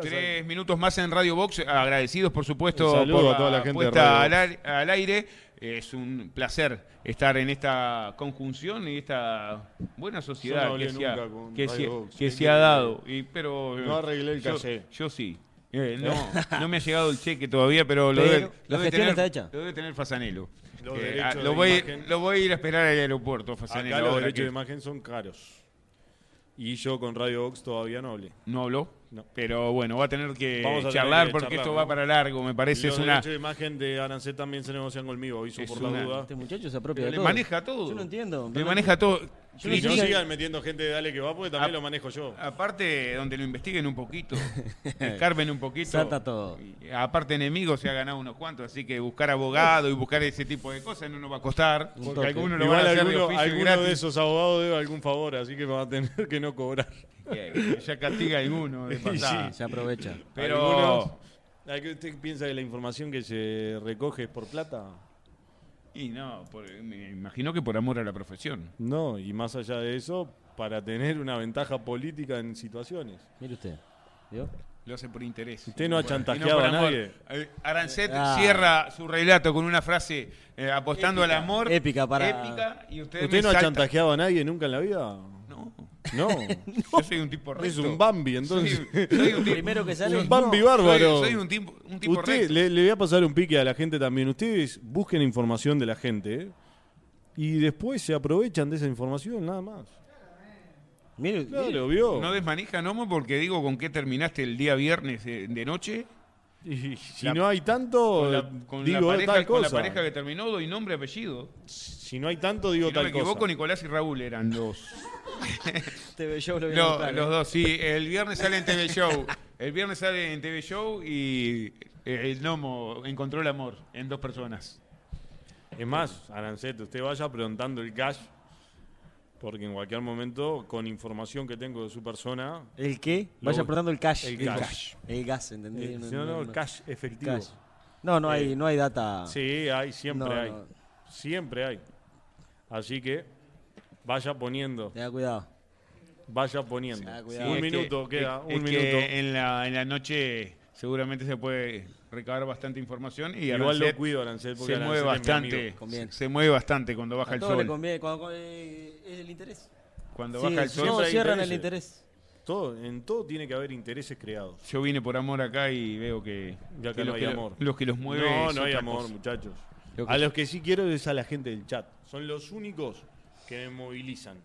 Tres minutos más en Radio Box. Agradecidos, por supuesto, por
a toda la
la
gente de
puesta
Radio
al, al aire. Es un placer estar en esta conjunción y esta buena sociedad
no hablé
que, se ha,
nunca con
que,
Radio
se- que se ha dado. Y, pero,
No arreglé el
yo. Yo sí. Eh, no, no me ha llegado el cheque todavía, pero lo
Pero
debe, lo tener,
está hecha.
Lo debe tener Fasanelo. Eh, ah,
de
lo, voy,
imagen.
lo voy a ir a esperar al aeropuerto, Fasanelo.
Acá los derechos
que
de imagen son caros. Y yo con Radio Box todavía no hablé.
No habló.
No.
Pero bueno, va a tener que
Vamos a tener
charlar
que
porque
charlar,
esto
¿no?
va para largo, me parece.
los
Es una,
de imagen de Arancet también se negocian conmigo, aviso
Es
por
una-
la duda.
Este muchacho se apropia de
le
todo.
maneja todo.
Yo no entiendo.
Le maneja todo.
Yo no
Y no sigan metiendo gente de Dale que va, porque también lo manejo yo.
Aparte, donde lo investiguen un poquito, escarben un poquito.
Salta todo.
Y aparte, enemigos se ha ganado unos cuantos, así que buscar abogado y buscar ese tipo de cosas no nos va a costar.
Un
Porque lo
Igual
van a hacer de
alguno,
oficio y
alguno
gratis.
de esos abogados debe algún favor, así que va a tener que no cobrar.
Que Ya castiga a alguno de
Sí,
pasada.
Se aprovecha.
Pero
Algunos- ¿A qué ¿Usted piensa que la información que se recoge es por plata?
Y no, por- me imagino que por amor a la profesión.
No, y más allá de eso, para tener una ventaja política en situaciones.
Mire usted. ¿Vio?
Lo hace por interés.
Usted no ha chantajeado a nadie.
Eh, Arancet
Ah.
cierra su relato con una frase eh, apostando
Épica,
al amor.
épica para-
Épica, y usted,
¿Usted
me
no ha chantajeado a nadie nunca en la vida?
No.
No.
Yo soy un tipo recto.
Es un Bambi, entonces.
Soy, soy un tipo,
Primero que sale.
Un Bambi bárbaro.
soy un tipo, un tipo
Usted,
recto.
le, le voy a pasar un pique a la gente también. Ustedes busquen información de la gente ¿eh? y después se aprovechan de esa información, nada más.
Mire, mire.
Claro, vio.
No desmanija, Nomo, porque digo con qué terminaste el día viernes de, de noche.
Y si
La-
no hay tanto,
Con la, con
digo
la pareja,
tal
con la
cosa.
pareja que terminó, doy nombre y apellido.
Si no hay tanto, digo
Si no me
tal
equivoco,
cosa.
Nicolás y Raúl eran los,
TV Show lo buscar,
los
¿eh?
dos, sí. El viernes sale en TV Show. El viernes sale en TV Show y eh, el Nomo encontró el amor en dos personas.
Es más, Arancet, usted vaya preguntando el cash, porque en cualquier momento, con información que tengo de su persona,
¿El qué? Vaya preguntando el cash.
el
El
cash.
gas. El gas, ¿entendí?
eh, no, no, cash efectivo.
Cash. No, no hay, no hay data.
Sí, hay, siempre
No,
hay.
no.
Siempre hay. Así que vaya poniendo,
Tenga cuidado.
vaya poniendo.
Cuidado.
un
que-
minuto queda,
es-
un
es
minuto.
que en la, en la noche seguramente se puede recabar bastante información y
Igual lo cuido, Arancet, porque
se
Arancet
mueve bastante.
Conviene.
se mueve bastante cuando baja
A
el
todos le
sol.
conviene. Cuando, eh, es el interés.
Cuando
Sí,
baja el
si
sol.
no, cierran el interés.
Todo, en todo tiene que haber intereses creados.
Yo vine por amor acá y veo que,
Y acá
que
no
los,
hay
que
amor.
los que los mueve
no, no hay amor,
cosa.
muchachos.
Lo
A los que sí quiero es a la gente del chat. Son los únicos que me movilizan.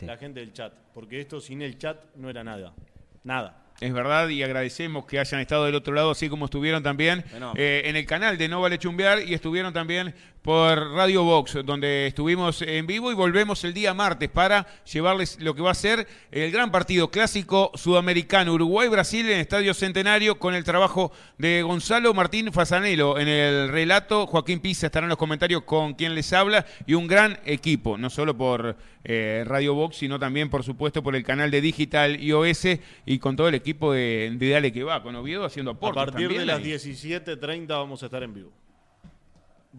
La gente del chat. Porque esto sin el chat no era nada. Nada.
Es verdad y agradecemos que hayan estado del otro lado, así como estuvieron también
Bueno.
eh, en el canal de No Vale Chumbear y estuvieron también por Radio Box, donde estuvimos en vivo y volvemos el día martes para llevarles lo que va a ser el gran partido clásico sudamericano Uruguay-Brasil en Estadio Centenario con el trabajo de Gonzalo Martín Fasanelo en el relato. Joaquín Pisa estará en los comentarios con quien les habla y un gran equipo, no solo por eh, Radio Box, sino también, por supuesto, por el canal de Digital iOS y con todo el equipo de, de Dale que va, con Oviedo haciendo
A
aportes.
partir de las
ahí.
17.30 vamos a estar en vivo.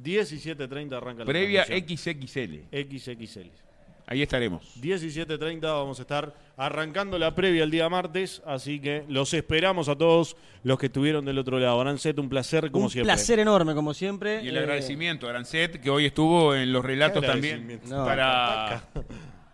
17.30 arranca la
Previa. XXL.
XXL.
Ahí estaremos.
17.30 vamos a estar arrancando la previa el día martes, así que los esperamos a todos los que estuvieron del otro lado. Arancet, un placer como
un
siempre.
placer enorme, como siempre.
Y el
Eh,
agradecimiento a Arancet, que hoy estuvo en los relatos
¿Qué
también
agradecimiento?
No.
para,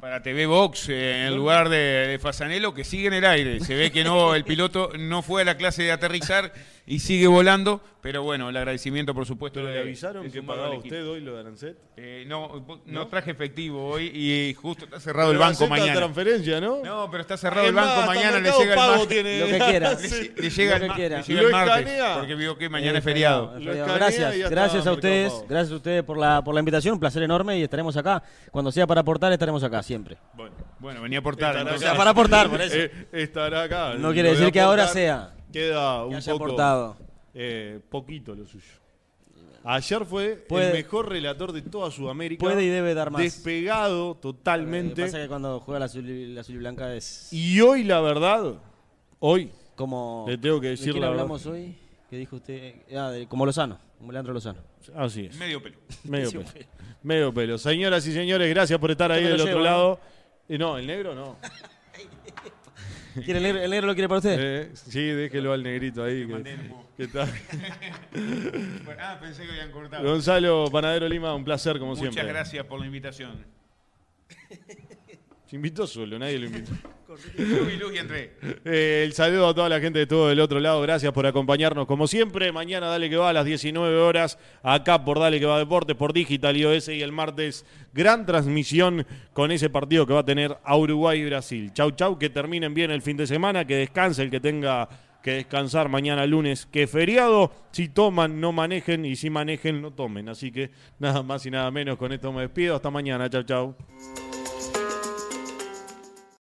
para TV Box, eh, en lugar de, de Fasanelo, que sigue en el aire. Se ve que no, el piloto no fue a la clase de aterrizar y sigue volando, pero bueno, el agradecimiento, por supuesto.
¿Pero
de-
le avisaron que pagaba usted hoy lo de Arancet?
Eh, no, no,
¿No?
traje efectivo hoy y justo está cerrado el banco mañana.
transferencia, ¿no?
No, pero está cerrado el banco mañana, le llega el
Pago
martes.
tiene-
Lo que quiera.
Le, le llega,
Lo
el,
que quiera.
le llega
Lo
el martes,
escanea.
porque vio que mañana es feriado.
Gracias, gracias a ustedes, gracias a ustedes por la, por la invitación, un placer enorme y estaremos acá. Cuando sea para aportar, estaremos acá siempre.
Bueno,
Bueno, venía a aportar.
Estará
entonces-
O sea, para aportar, por eso.
eh, estará acá.
No quiere
de
decir que ahora sea.
Queda un
Que haya
poco.
aportado.
eh, poquito lo suyo. Ayer fue
Puede-
el mejor relator de toda Sudamérica.
Puede y debe dar más.
Despegado
Lo que
totalmente.
pasa es que cuando juega la azul, y- la azul y blanca es
Y hoy, la verdad, hoy,
como...
Le tengo que
¿De
decir
quién
la
hablamos hoy? ¿Qué dijo usted? Ah, de- como Lozano, como Leandro Lozano.
así es.
Medio pelo.
Medio pelo. Medio pelo. Señoras y señores, gracias por estar ahí del otro lado. Eh, no, el negro no.
¿Quiere el, negro, el negro lo quiere para usted?
Eh, sí, déjelo al negrito ahí. Que, que está.
Ah, pensé que habían cortado.
Gonzalo Panadero Lima, un placer como
Muchas
siempre.
gracias por la invitación.
Se invitó solo, nadie lo invitó.
Entré.
Eh, el saludo a toda la gente de todo del otro lado. Gracias por acompañarnos como siempre. Mañana Dale que va a las 19 horas. Acá por Dale que va Deportes, por Digital iOS. Y el martes, gran transmisión con ese partido que va a tener a Uruguay y Brasil. Chau, chau. Que terminen bien el fin de semana. Que descanse el que tenga que descansar mañana lunes. Que feriado. Si toman, no manejen. Y si manejen, no tomen. Así que nada más y nada menos. Con esto me despido. Hasta mañana. Chau, chau.